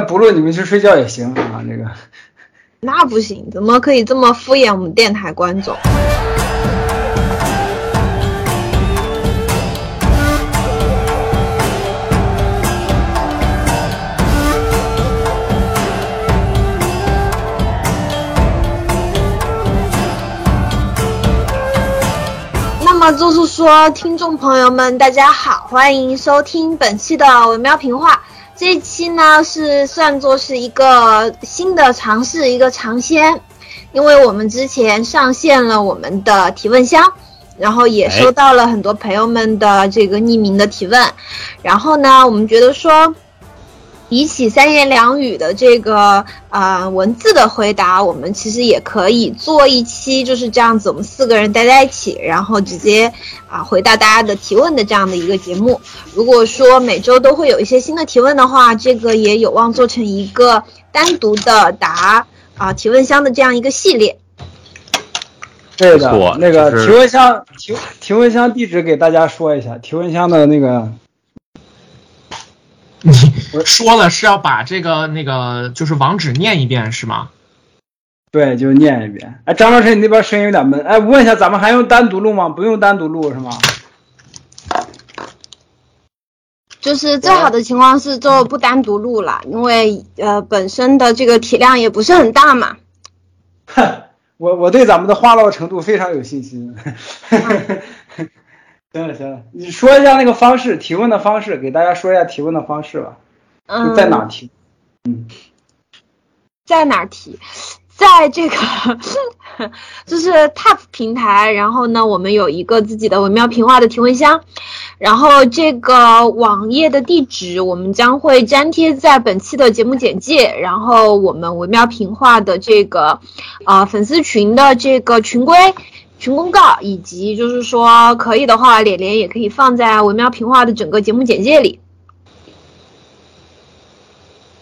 不录你们去睡觉也行啊，这个。那不行，怎么可以这么敷衍我们电台观众？那么就是说，听众朋友们，大家好，欢迎收听本期的文喵评话。这一期呢是算作是一个新的尝试，一个尝鲜，因为我们之前上线了我们的提问箱，然后也收到了很多朋友们的这个匿名的提问，然后呢，我们觉得说。比起三言两语的这个呃文字的回答，我们其实也可以做一期就是这样子，我们四个人待在一起，然后直接啊回答大家的提问的这样的一个节目。如果说每周都会有一些新的提问的话，这个也有望做成一个单独的答啊提问箱的这样一个系列。对的，那个提问箱提提问箱地址给大家说一下，提问箱的那个。你说了是要把这个那个就是网址念一遍是吗？对，就念一遍。哎，张老师，你那边声音有点闷。哎，问一下，咱们还用单独录吗？不用单独录是吗？就是最好的情况是就不单独录了，因为呃本身的这个体量也不是很大嘛。哼，我我对咱们的话唠程度非常有信心。行了行了，你说一下那个方式，提问的方式，给大家说一下提问的方式吧。嗯，在哪提？嗯，在哪提？在这个 就是 TOP 平台，然后呢，我们有一个自己的文喵平话的提问箱，然后这个网页的地址我们将会粘贴在本期的节目简介，然后我们文喵平话的这个呃粉丝群的这个群规。群公告，以及就是说可以的话，脸脸也可以放在文喵平话的整个节目简介里，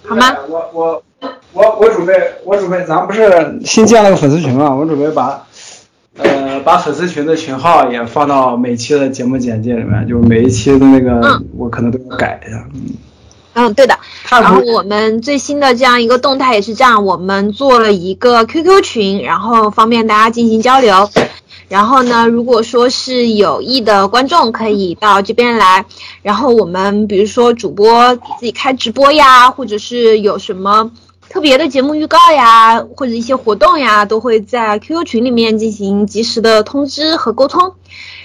好吗？我我我我准备我准备，咱不是新建了个粉丝群嘛？我准备把呃把粉丝群的群号也放到每期的节目简介里面，就每一期的那个我可能都要改一下。嗯嗯，对的。然后我们最新的这样一个动态也是这样，我们做了一个 QQ 群，然后方便大家进行交流。然后呢，如果说是有意的观众，可以到这边来。然后我们比如说主播自己开直播呀，或者是有什么特别的节目预告呀，或者一些活动呀，都会在 QQ 群里面进行及时的通知和沟通。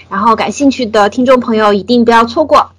然后感兴趣的听众朋友一定不要错过。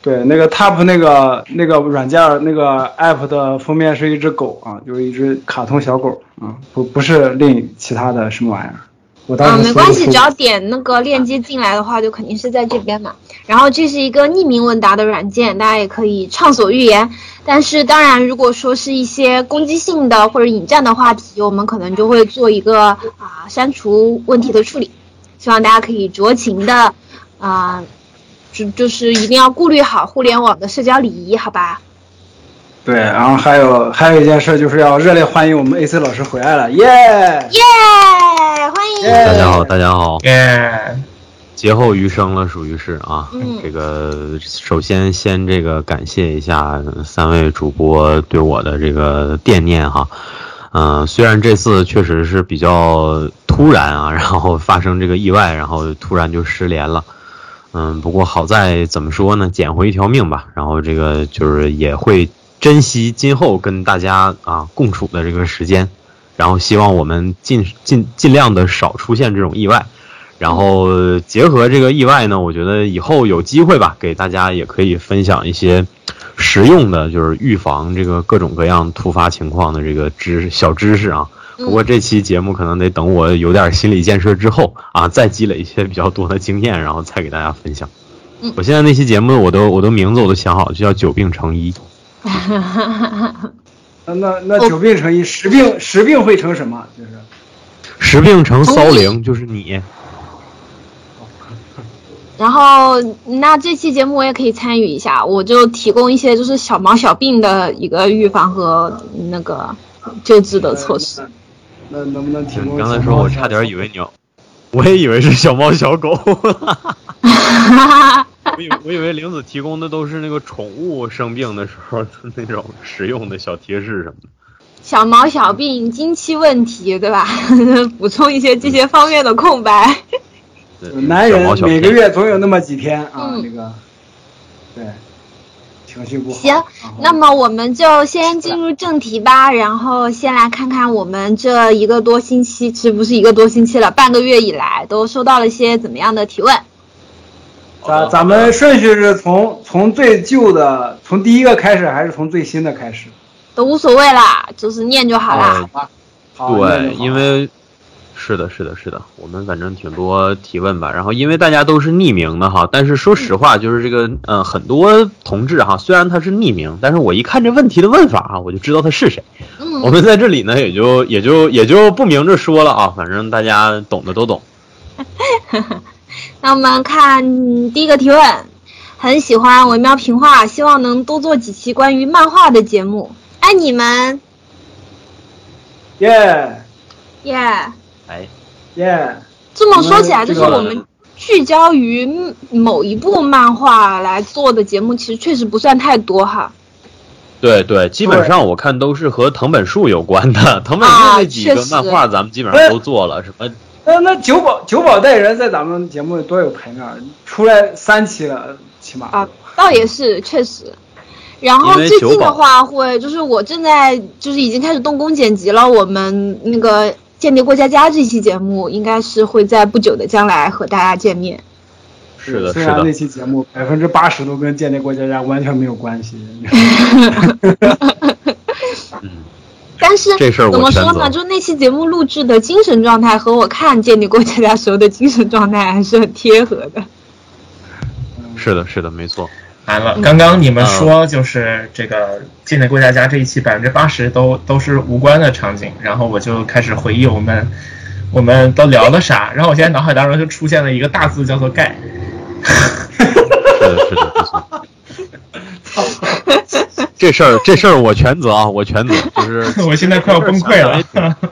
对，那个 TOP 那个那个软件那个 APP 的封面是一只狗啊，就是一只卡通小狗啊，不不是另其他的什么玩意儿。嗯，没关系，只要点那个链接进来的话，就肯定是在这边嘛。然后这是一个匿名问答的软件，大家也可以畅所欲言。但是当然，如果说是一些攻击性的或者引战的话题，我们可能就会做一个啊删除问题的处理。希望大家可以酌情的啊，就就是一定要顾虑好互联网的社交礼仪，好吧？对，然后还有还有一件事，就是要热烈欢迎我们 AC 老师回来了，耶耶，欢迎！大家好，大家好，耶！劫后余生了，属于是啊。这个首先先这个感谢一下三位主播对我的这个惦念哈。嗯，虽然这次确实是比较突然啊，然后发生这个意外，然后突然就失联了。嗯，不过好在怎么说呢，捡回一条命吧。然后这个就是也会。珍惜今后跟大家啊共处的这个时间，然后希望我们尽尽尽量的少出现这种意外，然后结合这个意外呢，我觉得以后有机会吧，给大家也可以分享一些实用的，就是预防这个各种各样突发情况的这个知小知识啊。不过这期节目可能得等我有点心理建设之后啊，再积累一些比较多的经验，然后再给大家分享。我现在那期节目我都我都名字我都想好了，就叫久病成医。哈哈哈哈哈！那那久病成医，十病十病会成什么？就是十病成骚灵，就是你。然后那这期节目我也可以参与一下，我就提供一些就是小毛小病的一个预防和那个救治的措施。那能不能提供？刚才说我差点以为你要，我也以为是小猫小狗。我以为我以为玲子提供的都是那个宠物生病的时候的那种实用的小贴士什么的。小毛小病、经期问题，对吧？补充一些这些方面的空白。男人每个月总有那么几天啊，那个，对，情绪不好。行，那么我们就先进入正题吧。然后先来看看我们这一个多星期，其实不是一个多星期了，半个月以来都收到了些怎么样的提问？咱咱们顺序是从从最旧的，从第一个开始，还是从最新的开始？都无所谓啦，就是念就好啦。对，因为。是的，是的，是的，我们反正挺多提问吧。然后因为大家都是匿名的哈，但是说实话，就是这个嗯，很多同志哈，虽然他是匿名，但是我一看这问题的问法啊，我就知道他是谁。我们在这里呢，也就也就也就不明着说了啊，反正大家懂的都懂。那我们看第一个提问，很喜欢文喵评话，希望能多做几期关于漫画的节目，爱你们。耶耶。哎，耶！这么说起来，就是我们聚焦于某一部漫画来做的节目，其实确实不算太多哈。对对，基本上我看都是和藤本树有关的。藤本树那几个漫画，咱们基本上都做了。什么？那那九保九保带人在咱们节目里多有排面，出来三期了，起码啊，倒也是确实。然后最近的话，会就是我正在就是已经开始动工剪辑了，我们那个。间谍过家家这期节目应该是会在不久的将来和大家见面。是的，虽然那期节目百分之八十都跟间谍过家家完全没有关系。嗯，但是这事儿怎么说呢？就那期节目录制的精神状态和我看见你过家家时候的精神状态还是很贴合的。是的，是的，没错。完了，刚刚你们说就是这个《间谍过家家》这一期百分之八十都都是无关的场景，然后我就开始回忆我们我们都聊了啥，然后我现在脑海当中就出现了一个大字叫做“盖”。是的，是的，没错。这事儿这事儿我全责啊，我全责，就是 我现在快要崩溃了。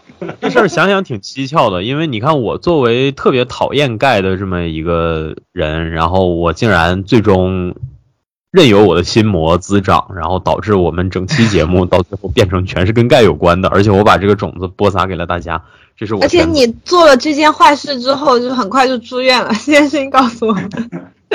这事儿想想挺蹊跷的，因为你看我作为特别讨厌盖的这么一个人，然后我竟然最终。任由我的心魔滋长，然后导致我们整期节目到最后变成全是跟钙有关的，而且我把这个种子播撒给了大家，这是我。而且你做了这件坏事之后，就很快就住院了。这件事情告诉我们，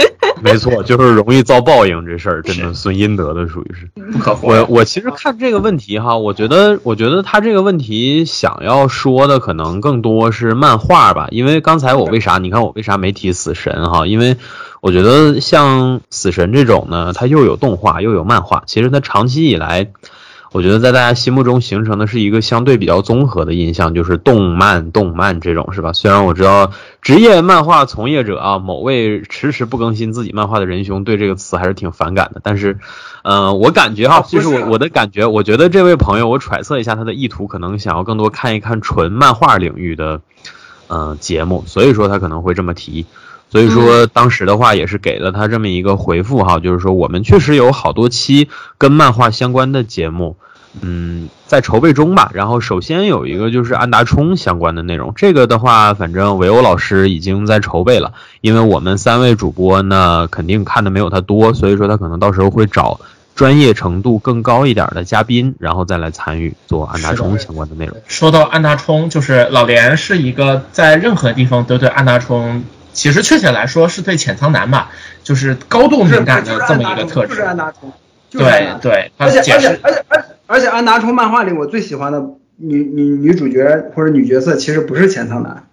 没错，就是容易遭报应，这事儿真的损阴德的，属于是不可。我我其实看这个问题哈，我觉得我觉得他这个问题想要说的可能更多是漫画吧，因为刚才我为啥你看我为啥没提死神哈，因为。我觉得像死神这种呢，它又有动画又有漫画，其实它长期以来，我觉得在大家心目中形成的是一个相对比较综合的印象，就是动漫动漫这种是吧？虽然我知道职业漫画从业者啊，某位迟迟不更新自己漫画的仁兄对这个词还是挺反感的，但是，嗯，我感觉哈，就是我我的感觉，我觉得这位朋友，我揣测一下他的意图，可能想要更多看一看纯漫画领域的，嗯，节目，所以说他可能会这么提。所以说，当时的话也是给了他这么一个回复哈，就是说我们确实有好多期跟漫画相关的节目，嗯，在筹备中吧。然后首先有一个就是安达充相关的内容，这个的话，反正维欧老师已经在筹备了，因为我们三位主播呢肯定看的没有他多，所以说他可能到时候会找专业程度更高一点的嘉宾，然后再来参与做安达充相关的内容。说到安达充，就是老连是一个在任何地方都对安达充。其实确切来说是对浅仓男吧，就是高度敏感的这么一个特质。就是安达充。对对，而且而且而且而而且安达充漫画里我最喜欢的女女女主角或者女角色其实不是浅仓男。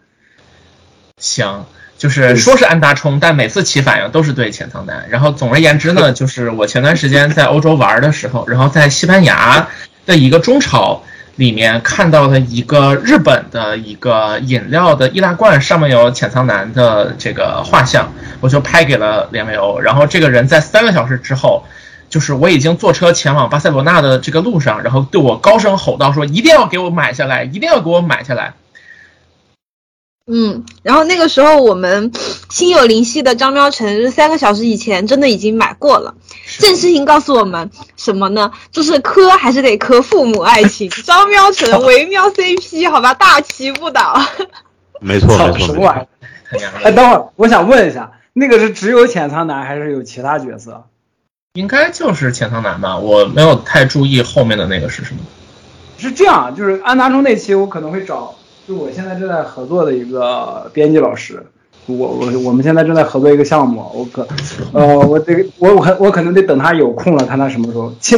行，就是说是安达充，但每次起反应都是对浅仓男。然后总而言之呢，就是我前段时间在欧洲玩的时候，然后在西班牙的一个中超。里面看到了一个日本的一个饮料的易拉罐，上面有浅仓男的这个画像，我就拍给了连维欧。然后这个人在三个小时之后，就是我已经坐车前往巴塞罗那的这个路上，然后对我高声吼道说：“一定要给我买下来，一定要给我买下来。”嗯，然后那个时候我们心有灵犀的张喵晨三个小时以前真的已经买过了。郑世情告诉我们什么呢？就是磕还是得磕父母爱情。张喵晨唯喵 CP，好吧，大旗不倒。没错没错。什么玩意儿？哎，等会儿我想问一下，那个是只有浅仓男还是有其他角色？应该就是浅仓男吧，我没有太注意后面的那个是什么。是这样，就是安达充那期我可能会找，就我现在正在合作的一个编辑老师，我我我们现在正在合作一个项目，我可，呃，我这个我我我可能得等他有空了，看他什么时候，切，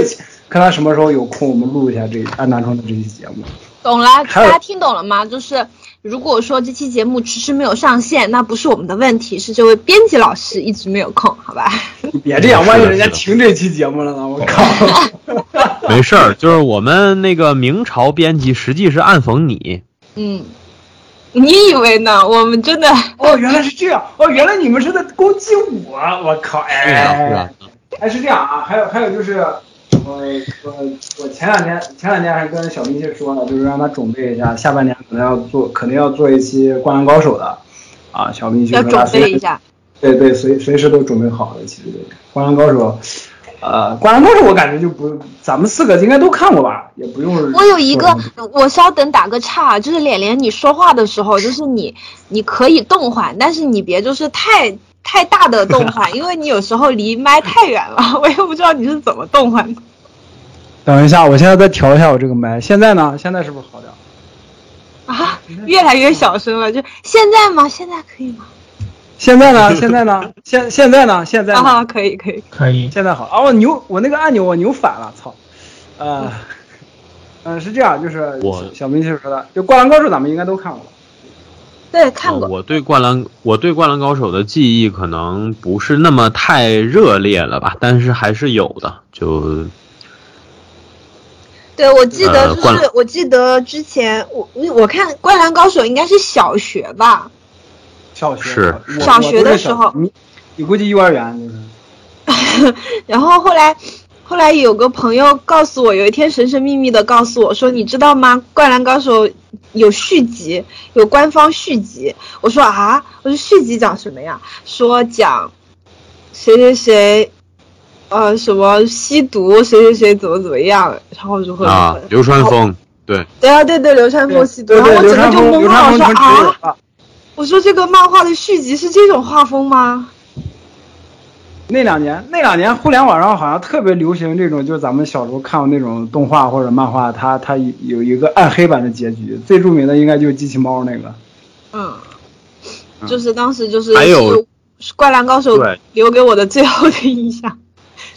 看他什么时候有空，我们录一下这安达充的这期节目。懂了，大家听懂了吗？就是如果说这期节目迟迟没有上线，那不是我们的问题，是这位编辑老师一直没有空，好吧？你别这样，万一人家听这期节目了呢？我靠！没事儿，就是我们那个明朝编辑实际是暗讽你。嗯，你以为呢？我们真的哦，原来是这样哦，原来你们是在攻击我，我靠！哎，哎是这样啊，还有还有就是。我我我前两天前两天还跟小明星说呢，就是让他准备一下，下半年可能要做，肯定要做一期《灌篮高手》的，啊，小明星要准备一下。对对，随随时都准备好了。其实《灌篮高手》，呃，《灌篮高手》我感觉就不，咱们四个应该都看过吧，也不用。我有一个，我稍等打个岔，就是脸脸，你说话的时候，就是你你可以动缓，但是你别就是太太大的动缓，因为你有时候离麦太远了，我也不知道你是怎么动缓的。等一下，我现在再调一下我这个麦。现在呢？现在是不是好点？啊，越来越小声了。就现在吗？现在可以吗？现在呢？现在呢？现现在呢？现在啊，可以可以可以。现在好啊！我扭我那个按钮我扭反了，操！呃，嗯，是这样，就是我小明就是说的，就《灌篮高手》咱们应该都看过。对，看过。我对灌篮，我对《灌篮高手》的记忆可能不是那么太热烈了吧，但是还是有的，就。对，我记得就是，我记得之前我我看《灌篮高手》应该是小学吧，小学是小学的时候，你你估计幼儿园就是。然后后来后来有个朋友告诉我，有一天神神秘秘的告诉我说，你知道吗？《灌篮高手》有续集，有官方续集。我说啊，我说续集讲什么呀？说讲谁谁谁。呃，什么吸毒，谁谁谁怎么怎么样，然后如何啊，流川枫，对，对啊，对对，流川枫吸毒，然后我整个就懵了，我说啊，我说这个漫画的续集是这种画风吗？那两年，那两年互联网上好像特别流行这种，就是咱们小时候看过那种动画或者漫画，它它有一个暗黑版的结局，最著名的应该就是机器猫那个。嗯，就是当时就是还有灌篮高手留给我的最后的印象。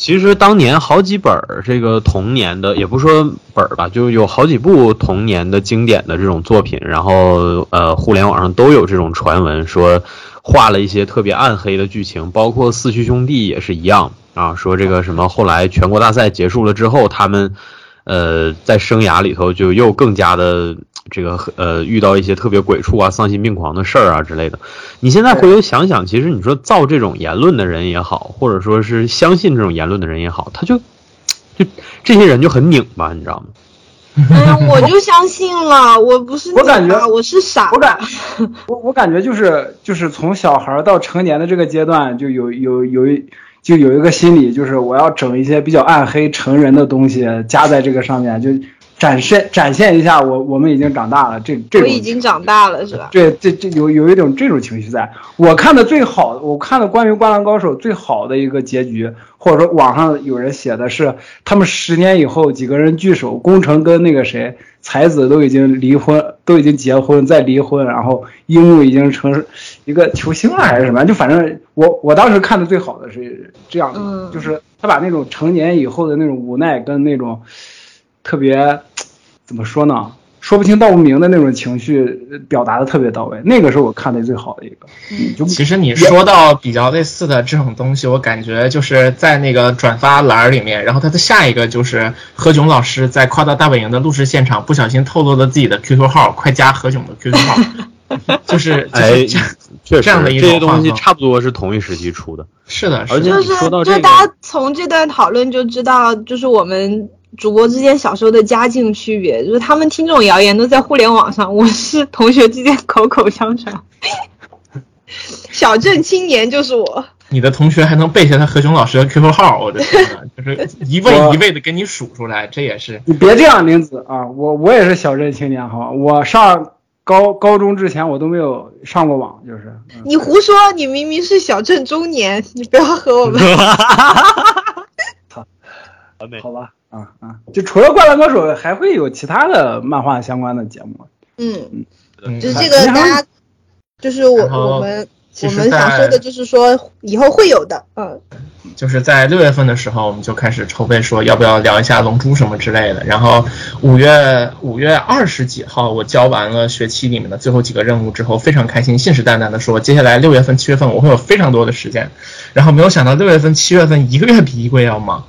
其实当年好几本儿这个童年的，也不说本儿吧，就有好几部童年的经典的这种作品，然后呃，互联网上都有这种传闻，说画了一些特别暗黑的剧情，包括四驱兄弟也是一样啊，说这个什么后来全国大赛结束了之后，他们呃在生涯里头就又更加的。这个呃，遇到一些特别鬼畜啊、丧心病狂的事儿啊之类的，你现在回头想想，其实你说造这种言论的人也好，或者说是相信这种言论的人也好，他就就这些人就很拧巴，你知道吗？哎呀，我就相信了，我不是我感觉我是傻，我感我我感觉就是就是从小孩到成年的这个阶段，就有有有一就有一个心理，就是我要整一些比较暗黑成人的东西加在这个上面，就。展现展现一下，我我们已经长大了，这这种我已经长大了是吧？对，这这有有一种这种情绪在。我看的最好，我看的关于《灌篮高手》最好的一个结局，或者说网上有人写的是，他们十年以后几个人聚首，宫城跟那个谁才子都已经离婚，都已经结婚再离婚，然后樱木已经成一个球星了还是什么？就反正我我当时看的最好的是这样的，就是他把那种成年以后的那种无奈跟那种特别。怎么说呢？说不清道不明的那种情绪表达的特别到位，那个是我看的最好的一个。嗯，其实你说到比较类似的这种东西，我感觉就是在那个转发栏里面，然后他的下一个就是何炅老师在夸大大本营的录制现场不小心透露了自己的 QQ 号，快加何炅的 QQ 号，就 是哎，确实这样的一些东西差不多是同一时期出的。是的，而且说到这个，就大家从这段讨论就知道，就是我们。主播之间小时候的家境区别，就是他们听这种谣言都在互联网上，我是同学之间口口相传。小镇青年就是我。你的同学还能背下他何炅老师的 QQ 号，我的天呐，就是一位一位的给你数出来，这也是。你别这样，林子啊，我我也是小镇青年好吧，我上。高高中之前我都没有上过网，就是。你胡说，你明明是小镇中年，你不要和我们。操，好吧，啊啊，就除了《灌篮高手》，还会有其他的漫画相关的节目。嗯嗯，就是这个大家，就是我我们我们想说的就是说以后会有的，嗯。就是在六月份的时候，我们就开始筹备，说要不要聊一下龙珠什么之类的。然后五月五月二十几号，我交完了学期里面的最后几个任务之后，非常开心，信誓旦旦的说，接下来六月份、七月份我会有非常多的时间。然后没有想到六月份、七月份一个月比一个月要忙。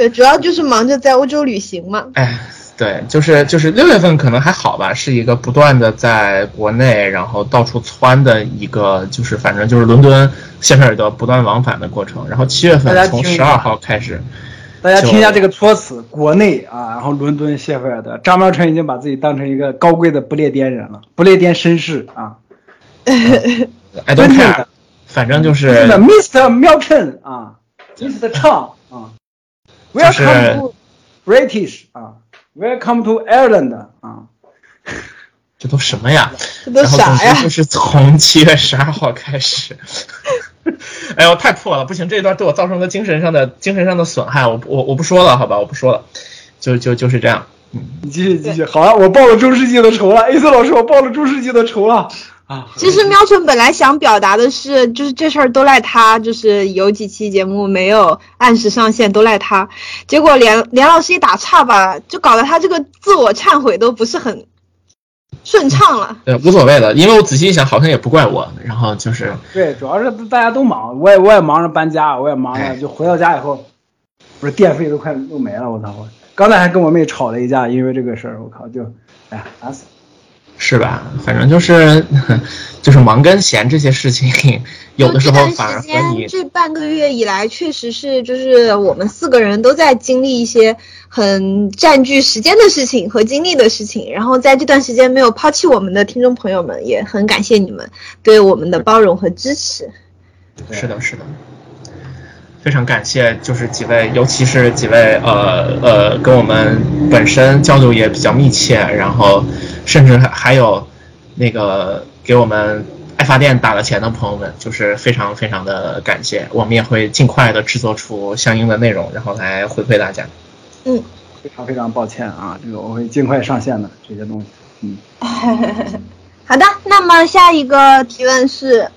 对，主要就是忙着在欧洲旅行嘛。哎。对，就是就是六月份可能还好吧，是一个不断的在国内然后到处窜的一个，就是反正就是伦敦谢菲尔德不断往返的过程。然后七月份从十二号开始，大家听一下这个措辞，国内啊，然后伦敦谢菲尔德，张苗晨已经把自己当成一个高贵的不列颠人了，不列颠绅士啊。I don't care，反正就是 Mr. 苗晨啊，Mr. 唱啊，Welcome to British 啊。Welcome to Ireland 啊！这都什么呀？这都啥呀？就是从七月十二号开始。哎呦，太破了，不行！这一段对我造成了精神上的精神上的损害，我我我不说了，好吧，我不说了，就就就是这样。嗯，你继续继续。好了，我报了中世纪的仇了，A 四老师，我报了中世纪的仇了。啊，其实喵晨本来想表达的是，就是这事儿都赖他，就是有几期节目没有按时上线都赖他，结果连连老师一打岔吧，就搞得他这个自我忏悔都不是很顺畅了。对，无所谓的，因为我仔细一想，好像也不怪我。然后就是对，主要是大家都忙，我也我也忙着搬家，我也忙着，就回到家以后，不是电费都快用没了，我操！我刚才还跟我妹吵了一架，因为这个事儿，我靠，就哎呀，烦死了。是吧？反正就是，就是忙跟闲这些事情，有的时候反而和你这半个月以来，确实是就是我们四个人都在经历一些很占据时间的事情和精力的事情。然后在这段时间没有抛弃我们的听众朋友们，也很感谢你们对我们的包容和支持。是的，是的，非常感谢，就是几位，尤其是几位呃呃，跟我们本身交流也比较密切，然后。甚至还还有，那个给我们爱发电打了钱的朋友们，就是非常非常的感谢。我们也会尽快的制作出相应的内容，然后来回馈大家。嗯，非常非常抱歉啊，这个我会尽快上线的这些东西。嗯，好的。那么下一个提问是，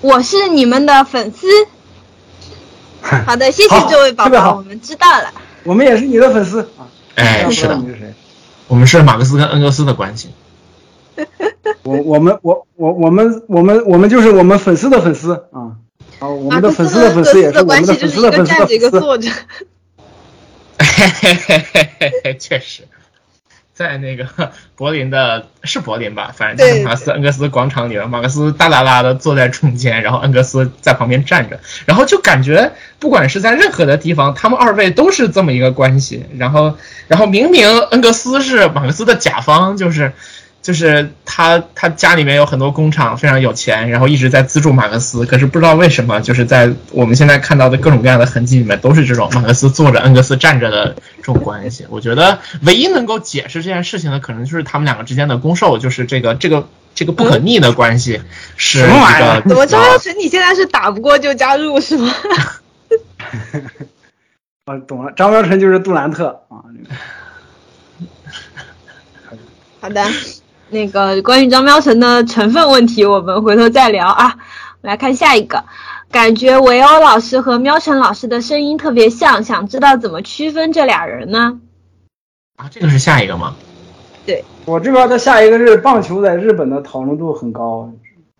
我是你们的粉丝。好的，谢谢这位宝宝，我们知道了。我们也是你的粉丝啊。哎，是的。你是谁？我们是马克思跟恩格斯的关系。我我们我我我们我们我们就是我们粉丝的粉丝啊！啊，我们的粉丝的粉丝也是我们的粉丝的粉丝的粉丝。嘿嘿嘿嘿嘿嘿，确实。在那个 柏林的，是柏林吧？反正就是马克思恩格斯广场里面，马克思大大大的坐在中间，然后恩格斯在旁边站着，然后就感觉不管是在任何的地方，他们二位都是这么一个关系。然后，然后明明恩格斯是马克思的甲方，就是。就是他，他家里面有很多工厂，非常有钱，然后一直在资助马克思。可是不知道为什么，就是在我们现在看到的各种各样的痕迹里面，都是这种马克思坐着，恩格斯站着的这种关系。我觉得唯一能够解释这件事情的，可能就是他们两个之间的攻受，就是这个这个这个不可逆的关系。是什么玩意儿？怎么张耀成你现在是打不过就加入是吗？我 懂了，张耀成就是杜兰特啊。好的。那个关于张喵晨的成分问题，我们回头再聊啊。来看下一个，感觉维欧老师和喵晨老师的声音特别像，想知道怎么区分这俩人呢？啊，这个是下一个吗？对，我这边的下一个是棒球，在日本的讨论度很高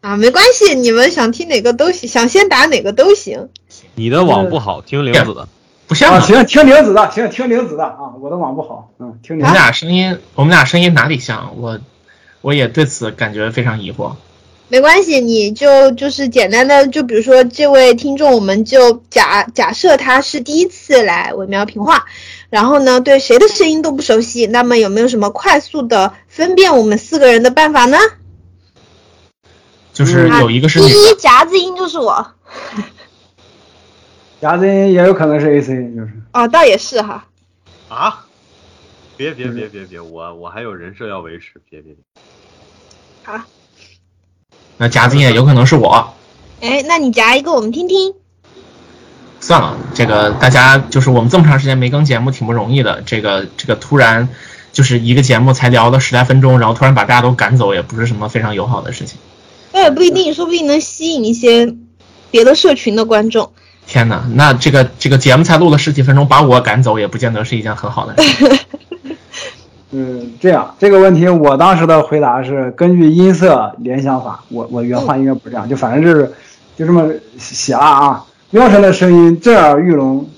啊。没关系，你们想听哪个都行，想先打哪个都行。你的网不好，听玲子的。不像，行，听玲子的，行，听玲子的啊。我的网不好，嗯，听。我们俩声音，我们俩声音哪里像？我。我也对此感觉非常疑惑。没关系，你就就是简单的，就比如说这位听众，我们就假假设他是第一次来文苗评话，然后呢，对谁的声音都不熟悉，那么有没有什么快速的分辨我们四个人的办法呢？就是有一个是第一夹子音就是我，夹子音也有可能是 AC，就是啊，倒也是哈。啊？别别别别别，我我还有人设要维持，别别别。好，那夹子也有可能是我。哎，那你夹一个我们听听。算了，这个大家就是我们这么长时间没更节目，挺不容易的。这个这个突然就是一个节目才聊了十来分钟，然后突然把大家都赶走，也不是什么非常友好的事情。那也不一定，说不定能吸引一些别的社群的观众。天哪，那这个这个节目才录了十几分钟，把我赶走也不见得是一件很好的事。嗯，这样这个问题，我当时的回答是根据音色联想法。我我原话应该不是这样，就反正就是就这么写了啊。喵神的声音震耳欲聋，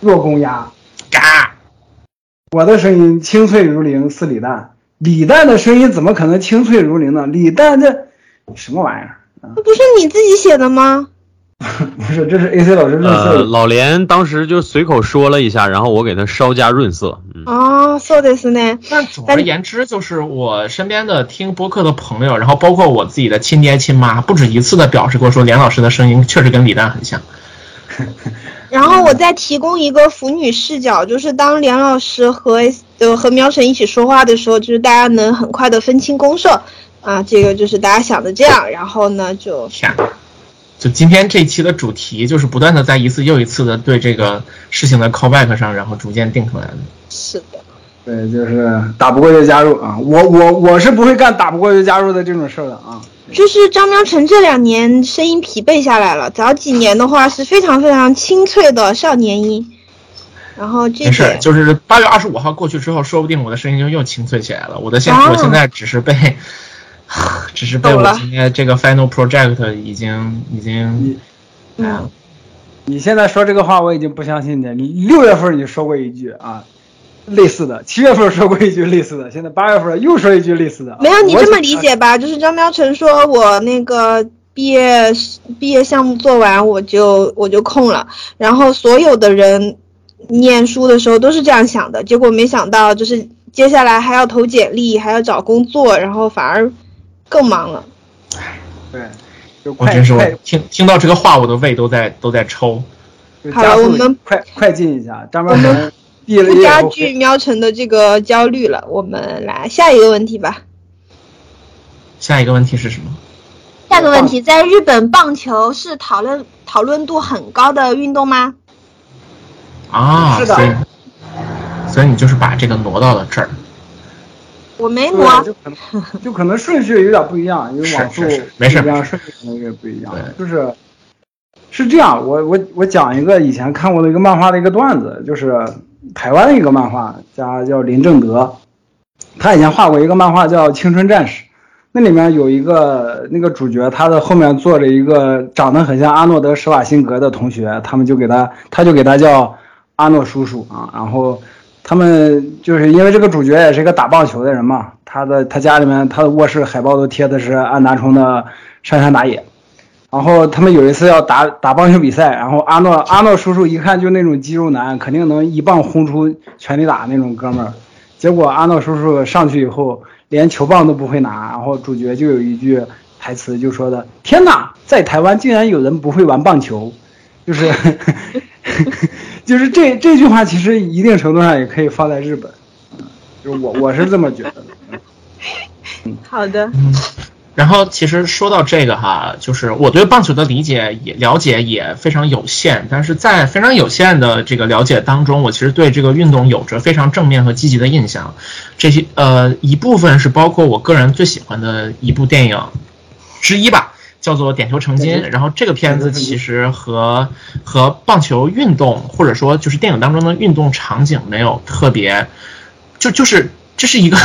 若公鸭，嘎。我的声音清脆如铃，似李诞。李诞的声音怎么可能清脆如铃呢？李诞这什么玩意儿？那不是你自己写的吗？不是，这是 A C 老师润色。老连当时就随口说了一下，然后我给他稍加润色。哦，そうですね。那总而言之，就是我身边的听播客的朋友，然后包括我自己的亲爹亲妈，不止一次的表示过说，连老师的声音确实跟李诞很像。然后我再提供一个腐女视角，就是当连老师和呃和喵晨一起说话的时候，就是大家能很快的分清公社啊，这个就是大家想的这样。然后呢，就。 就今天这一期的主题，就是不断的在一次又一次的对这个事情的 callback 上，然后逐渐定出来的。是的，对，就是打不过就加入啊！我我我是不会干打不过就加入的这种事儿的啊。就是张喵晨这两年声音疲惫下来了，早几年的话是非常非常清脆的少年音。然后这没事，就是八月二十五号过去之后，说不定我的声音就又清脆起来了。我的现我现在只是被。只是被我今天这个 final project 已经已经，嗯，你现在说这个话我已经不相信你。你六月份你说过一句啊，类似的；七月份说过一句类似的；现在八月份又说一句类似的。没有，你这么理解吧？就是张喵晨说我那个毕业毕业项目做完我就我就空了，然后所有的人念书的时候都是这样想的，结果没想到就是接下来还要投简历，还要找工作，然后反而。更忙了，对，我真是我听听到这个话，我的胃都在都在抽。好了，我们快快进一下，张喵晨不加剧喵晨的这个焦虑了。我们来下一个问题吧。下一个问题是什么？下个问题，在日本棒球是讨论讨论度很高的运动吗？啊，是的。所以你就是把这个挪到了这儿。我没挪，就可能就可能顺序有点不一样，因为网速没事，这样顺序可能有点不一样。就是是这样，我我我讲一个以前看过的一个漫画的一个段子，就是台湾的一个漫画家叫林正德，他以前画过一个漫画叫《青春战士》，那里面有一个那个主角，他的后面坐着一个长得很像阿诺德施瓦辛格的同学，他们就给他，他就给他叫阿诺叔叔啊，然后。他们就是因为这个主角也是一个打棒球的人嘛，他的他家里面他的卧室海报都贴的是安达充的《上山打野》，然后他们有一次要打打棒球比赛，然后阿诺阿诺叔叔一看就那种肌肉男，肯定能一棒轰出全力打那种哥们儿，结果阿诺叔叔上去以后连球棒都不会拿，然后主角就有一句台词就说的：“天哪，在台湾竟然有人不会玩棒球！”就是。就是这这句话，其实一定程度上也可以放在日本，就是我我是这么觉得的。嗯，好的。嗯，然后其实说到这个哈，就是我对棒球的理解也了解也非常有限，但是在非常有限的这个了解当中，我其实对这个运动有着非常正面和积极的印象。这些呃一部分是包括我个人最喜欢的一部电影之一吧。叫做点球成金，然后这个片子其实和和棒球运动或者说就是电影当中的运动场景没有特别，就就是这是一个。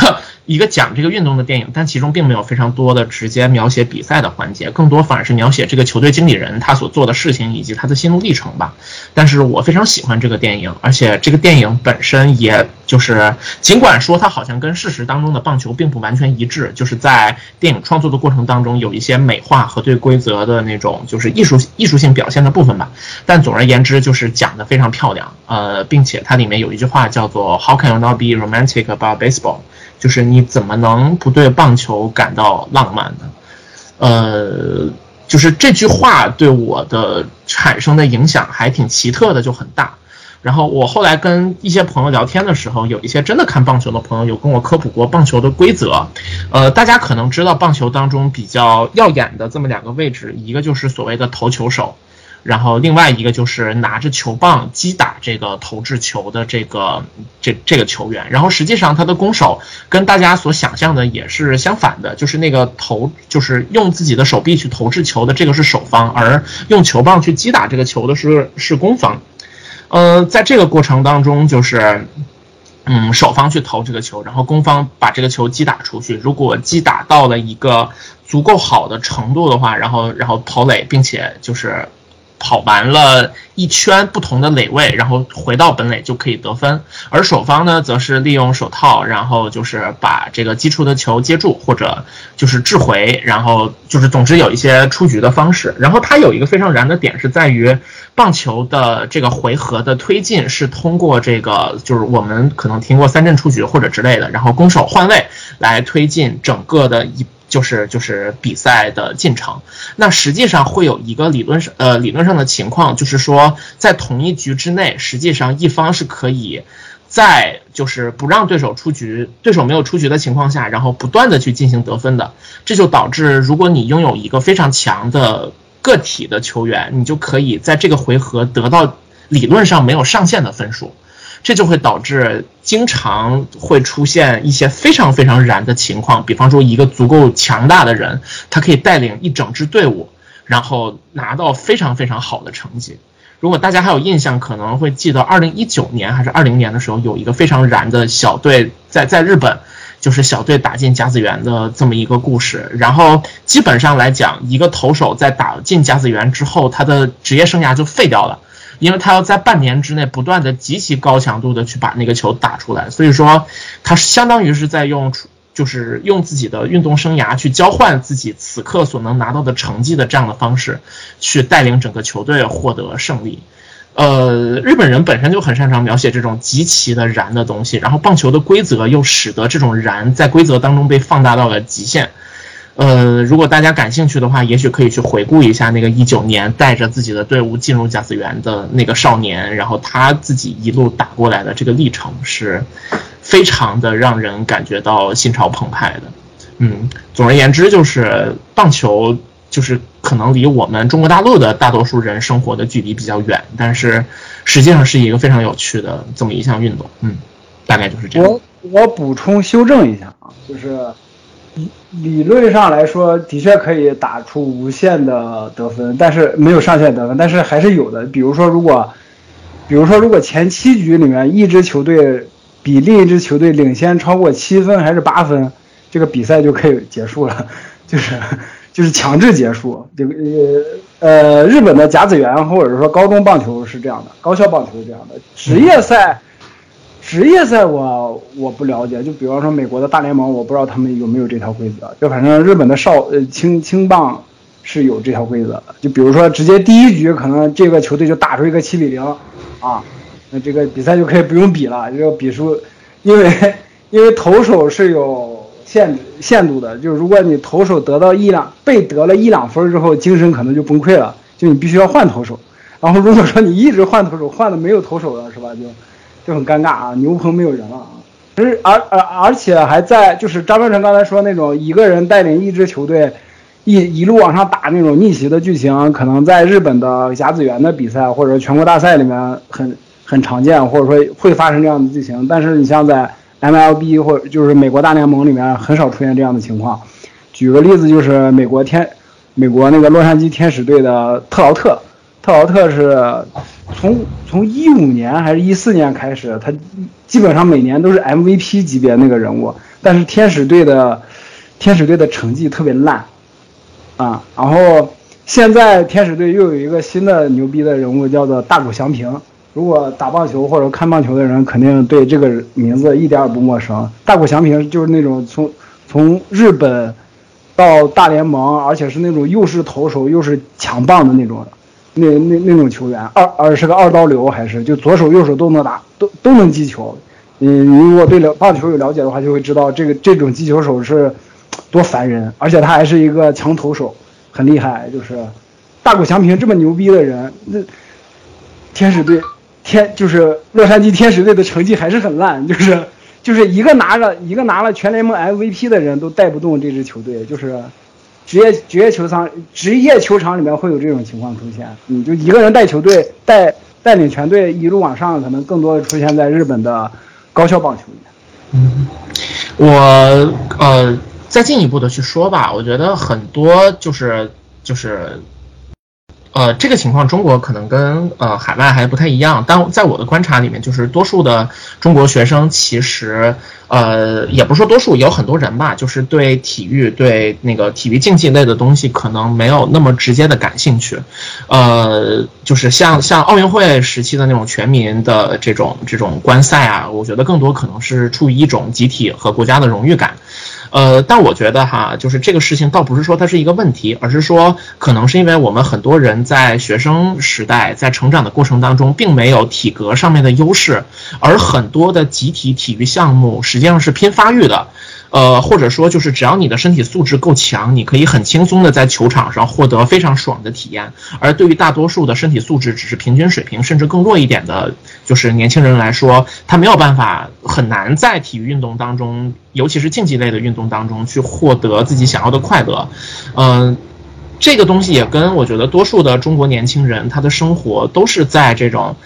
一个讲这个运动的电影，但其中并没有非常多的直接描写比赛的环节，更多反而是描写这个球队经理人他所做的事情以及他的心路历程吧。但是我非常喜欢这个电影，而且这个电影本身也就是，尽管说它好像跟事实当中的棒球并不完全一致，就是在电影创作的过程当中有一些美化和对规则的那种就是艺术艺术性表现的部分吧。但总而言之，就是讲的非常漂亮，呃，并且它里面有一句话叫做 “How can you not be romantic about baseball？” 就是你怎么能不对棒球感到浪漫呢？呃，就是这句话对我的产生的影响还挺奇特的，就很大。然后我后来跟一些朋友聊天的时候，有一些真的看棒球的朋友有跟我科普过棒球的规则。呃，大家可能知道棒球当中比较耀眼的这么两个位置，一个就是所谓的投球手。然后另外一个就是拿着球棒击打这个投掷球的这个这这个球员，然后实际上他的攻守跟大家所想象的也是相反的，就是那个投就是用自己的手臂去投掷球的这个是守方，而用球棒去击打这个球的是是攻方。呃，在这个过程当中，就是嗯守方去投这个球，然后攻方把这个球击打出去。如果击打到了一个足够好的程度的话，然后然后跑垒，并且就是。跑完了一圈不同的垒位，然后回到本垒就可以得分。而守方呢，则是利用手套，然后就是把这个击出的球接住，或者就是掷回，然后就是总之有一些出局的方式。然后它有一个非常燃的点是在于，棒球的这个回合的推进是通过这个，就是我们可能听过三振出局或者之类的，然后攻守换位来推进整个的一。就是就是比赛的进程，那实际上会有一个理论上呃理论上的情况，就是说在同一局之内，实际上一方是可以在就是不让对手出局，对手没有出局的情况下，然后不断的去进行得分的，这就导致如果你拥有一个非常强的个体的球员，你就可以在这个回合得到理论上没有上限的分数。这就会导致经常会出现一些非常非常燃的情况，比方说一个足够强大的人，他可以带领一整支队伍，然后拿到非常非常好的成绩。如果大家还有印象，可能会记得二零一九年还是二零年的时候，有一个非常燃的小队在在日本，就是小队打进甲子园的这么一个故事。然后基本上来讲，一个投手在打进甲子园之后，他的职业生涯就废掉了。因为他要在半年之内不断的极其高强度的去把那个球打出来，所以说他相当于是在用，就是用自己的运动生涯去交换自己此刻所能拿到的成绩的这样的方式，去带领整个球队获得胜利。呃，日本人本身就很擅长描写这种极其的燃的东西，然后棒球的规则又使得这种燃在规则当中被放大到了极限。呃，如果大家感兴趣的话，也许可以去回顾一下那个一九年带着自己的队伍进入甲子园的那个少年，然后他自己一路打过来的这个历程，是非常的让人感觉到心潮澎湃的。嗯，总而言之，就是棒球就是可能离我们中国大陆的大多数人生活的距离比较远，但是实际上是一个非常有趣的这么一项运动。嗯，大概就是这样。我我补充修正一下啊，就是。理理论上来说，的确可以打出无限的得分，但是没有上限得分，但是还是有的。比如说，如果，比如说，如果前七局里面一支球队比另一支球队领先超过七分还是八分，这个比赛就可以结束了，就是就是强制结束。这个呃呃，日本的甲子园或者说高中棒球是这样的，高校棒球是这样的，职业赛。职业赛我我不了解，就比方说美国的大联盟，我不知道他们有没有这条规则。就反正日本的少呃青青棒是有这条规则。就比如说直接第一局可能这个球队就打出一个七比零，啊，那这个比赛就可以不用比了，这个比数，因为因为投手是有限限度的，就是如果你投手得到一两被得了一两分之后，精神可能就崩溃了，就你必须要换投手。然后如果说你一直换投手，换的没有投手了，是吧？就。就很尴尬啊，牛棚没有人了啊，而而而而且还在就是张文成刚才说那种一个人带领一支球队一一路往上打那种逆袭的剧情，可能在日本的甲子园的比赛或者全国大赛里面很很常见，或者说会发生这样的剧情。但是你像在 MLB 或者就是美国大联盟里面很少出现这样的情况。举个例子，就是美国天美国那个洛杉矶天使队的特劳特。特劳特是从从一五年还是一四年开始，他基本上每年都是 MVP 级别那个人物。但是天使队的天使队的成绩特别烂啊。然后现在天使队又有一个新的牛逼的人物，叫做大谷翔平。如果打棒球或者看棒球的人，肯定对这个名字一点也不陌生。大谷翔平就是那种从从日本到大联盟，而且是那种又是投手又是强棒的那种。那那那种球员，二二是个二刀流，还是就左手右手都能打，都都能击球。你，你如果对了棒球有了解的话，就会知道这个这种击球手是多烦人，而且他还是一个强投手，很厉害。就是大谷翔平这么牛逼的人，那天使队天就是洛杉矶天使队的成绩还是很烂，就是就是一个拿着一个拿了全联盟 MVP 的人都带不动这支球队，就是职业职业球场职业球场里面会有这种情况出现，你就一个人带球队带带领全队一路往上，可能更多的出现在日本的高校棒球里面。嗯，我呃再进一步的去说吧，我觉得很多就是就是。呃，这个情况中国可能跟呃海外还不太一样，但在我的观察里面，就是多数的中国学生其实，呃，也不是说多数，有很多人吧，就是对体育、对那个体育竞技类的东西可能没有那么直接的感兴趣，呃，就是像像奥运会时期的那种全民的这种这种观赛啊，我觉得更多可能是出于一种集体和国家的荣誉感。呃，但我觉得哈，就是这个事情倒不是说它是一个问题，而是说可能是因为我们很多人在学生时代在成长的过程当中，并没有体格上面的优势，而很多的集体体育项目实际上是拼发育的。呃，或者说就是只要你的身体素质够强，你可以很轻松的在球场上获得非常爽的体验。而对于大多数的身体素质只是平均水平，甚至更弱一点的，就是年轻人来说，他没有办法，很难在体育运动当中，尤其是竞技类的运动当中去获得自己想要的快乐。嗯，这个东西也跟我觉得多数的中国年轻人他的生活都是在这种，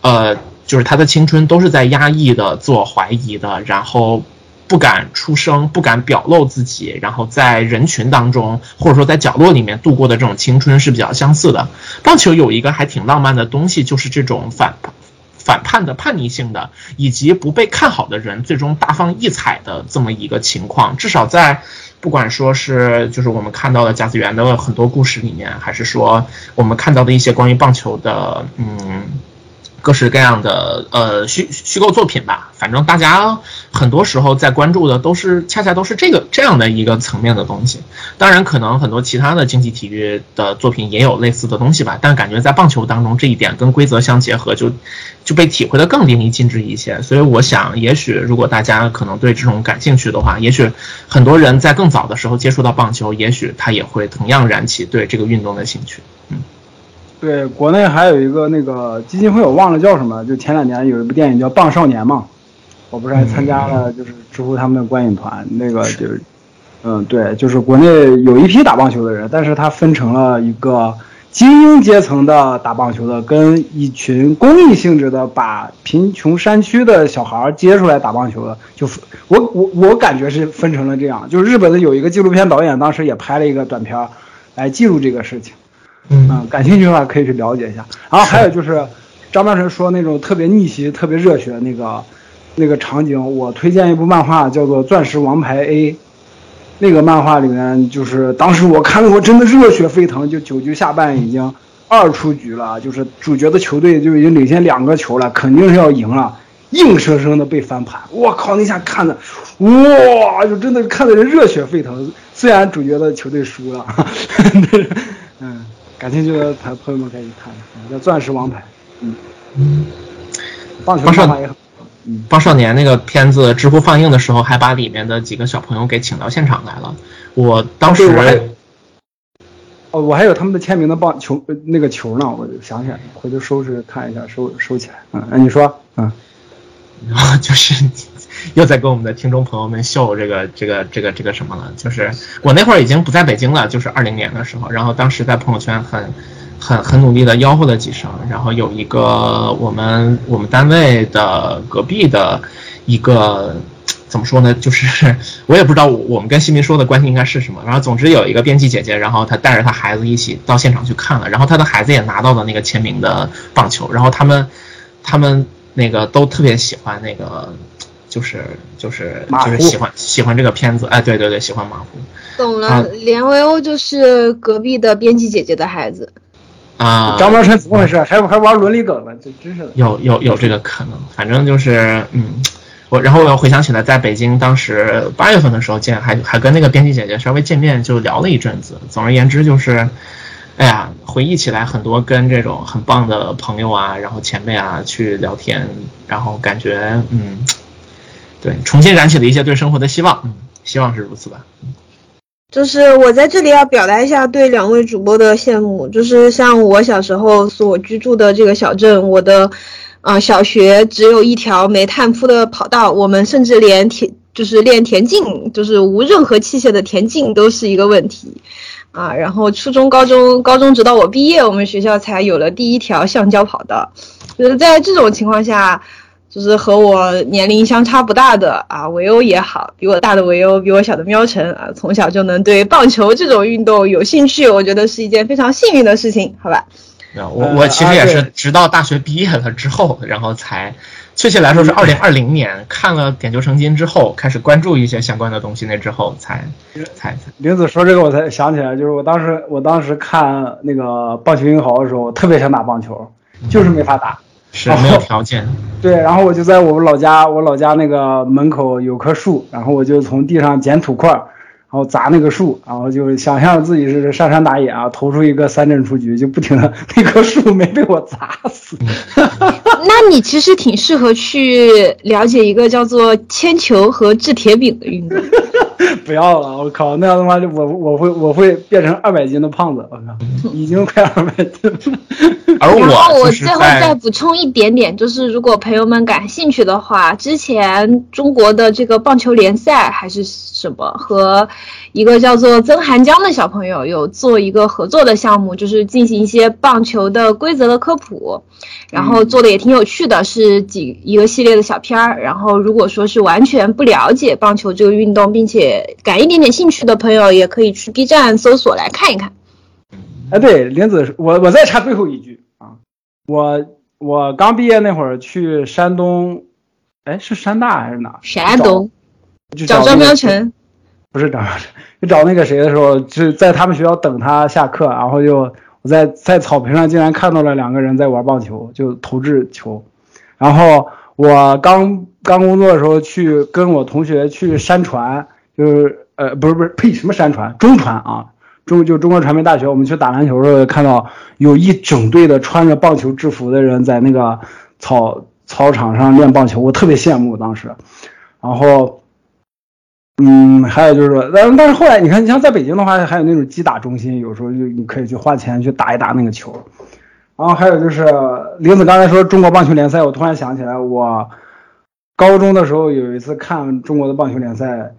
呃，就是他的青春都是在压抑的、自我怀疑的，然后。不敢出声，不敢表露自己，然后在人群当中，或者说在角落里面度过的这种青春是比较相似的。棒球有一个还挺浪漫的东西，就是这种反反叛的叛逆性的，以及不被看好的人最终大放异彩的这么一个情况。至少在不管说是就是我们看到的甲子园的很多故事里面，还是说我们看到的一些关于棒球的，嗯。各式各样的呃虚虚构作品吧，反正大家很多时候在关注的都是恰恰都是这个这样的一个层面的东西。当然，可能很多其他的竞技体育的作品也有类似的东西吧，但感觉在棒球当中这一点跟规则相结合，就就被体会的更淋漓尽致一些。所以我想，也许如果大家可能对这种感兴趣的话，也许很多人在更早的时候接触到棒球，也许他也会同样燃起对这个运动的兴趣。嗯。对，国内还有一个那个基金会，我忘了叫什么，就前两年有一部电影叫《棒少年》嘛，我不是还参加了，就是知乎他们的观影团，那个就是，嗯，对，就是国内有一批打棒球的人，但是他分成了一个精英阶层的打棒球的，跟一群公益性质的，把贫穷山区的小孩接出来打棒球的，就我我我感觉是分成了这样，就是日本的有一个纪录片导演，当时也拍了一个短片，来记录这个事情。嗯，感兴趣的话可以去了解一下。然后还有 就是，张大成说那种特别逆袭、特别热血那个那个场景，我推荐一部漫画叫做《钻石王牌 A》。那个漫画里面就是当时我看了，我真的热血沸腾。就九局下半已经二出局了，就是主角的球队就已经领先两个球了，肯定是要赢了，硬生生的被翻盘。我靠，那下看的，哇，就真的看的人热血沸腾。虽然主角的球队输了，嗯。感兴趣的朋朋友们可以看，叫《钻石王牌》。嗯嗯，棒球少年，嗯，棒少年那个片子知乎放映的时候，还把里面的几个小朋友给请到现场来了。我当时，哦，我还有他们的签名的棒球那个球呢，我就想起来，回头收拾看一下，收收起来。嗯，哎，你说，嗯，然 后就是。又在跟我们的听众朋友们秀这个这个这个这个什么了？就是我那会儿已经不在北京了，就是二零年的时候，然后当时在朋友圈很很很努力的吆喝了几声，然后有一个我们我们单位的隔壁的一个怎么说呢？就是 我也不知道我们跟新民说的关系应该是什么。然后总之有一个编辑姐姐，然后她带着她孩子一起到现场去看了，然后她的孩子也拿到了那个签名的棒球，然后他们他们那个都特别喜欢那个。就是就是就是喜欢喜欢这个片子，哎，对对对，喜欢马虎。懂了，连维欧就是隔壁的编辑姐姐的孩子。啊，张茂成怎么回事？还还玩伦理梗了？这真是的。有有有这个可能，反正就是嗯，我然后我又回想起来，在北京当时八月份的时候见，还还跟那个编辑姐姐稍微见面，就聊了一阵子。总而言之就是，哎呀，回忆起来很多跟这种很棒的朋友啊，然后前辈啊去聊天，然后感觉嗯。对，重新燃起了一些对生活的希望，嗯，希望是如此吧。就是我在这里要表达一下对两位主播的羡慕，就是像我小时候所居住的这个小镇，我的。啊，小学只有一条煤炭铺的跑道，我们甚至连田就是练田径，就是无任何器械的田径都是一个问题。啊，然后初中、高中、高中直到我毕业，我们学校才有了第一条橡胶跑道。就是在这种情况下，就是和我年龄相差不大的啊，维欧也好，比我大的维欧，比我小的喵晨啊，从小就能对棒球这种运动有兴趣，我觉得是一件非常幸运的事情，好吧？我我其实也是直到大学毕业了之后，然后才。确切来说是二零二零年看了《点球成金》之后，开始关注一些相关的东西，那之后才才才。林子说这个，我才想起来，就是我当时我当时看那个棒球英豪的时候，特别想打棒球，就是没法打，是没有条件。对，然后我就在我们老家，我老家那个门口有棵树，然后我就从地上捡土块。然后砸那个树，然后就想象自己是上山打野啊，投出一个三振出局，就不停的 那棵树没被我砸死。那你其实挺适合去了解一个叫做铅球和掷铁饼的运动。不要了，我靠，那样的话就我我会我会变成二百斤的胖子，我靠，已经快二百斤了。而我，然后我最后再补充一点点，就是如果朋友们感兴趣的话，之前中国的这个棒球联赛还是什么，和一个叫做曾涵江的小朋友有做一个合作的项目，就是进行一些棒球的规则的科普，然后做的也挺有趣的，是几一个系列的小片儿。然后如果说是完全不了解棒球这个运动，并且感一点点兴趣的朋友，也可以去 B 站搜索来看一看。哎，对，林子，我我再插最后一句。我我刚毕业那会儿去山东，哎，是山大还是哪？山东，找张彪成，不是找苗晨，就找那个谁的时候，就在他们学校等他下课，然后就我在在草坪上竟然看到了两个人在玩棒球，就投掷球。然后我刚刚工作的时候去跟我同学去山传，就是呃不是不是呸什么山传中传啊。中就中国传媒大学，我们去打篮球的时候，看到有一整队的穿着棒球制服的人在那个操操场上练棒球，我特别羡慕当时。然后，嗯，还有就是，但但是后来你看，你像在北京的话，还有那种击打中心，有时候就你可以去花钱去打一打那个球。然后还有就是林子刚才说中国棒球联赛，我突然想起来，我高中的时候有一次看中国的棒球联赛。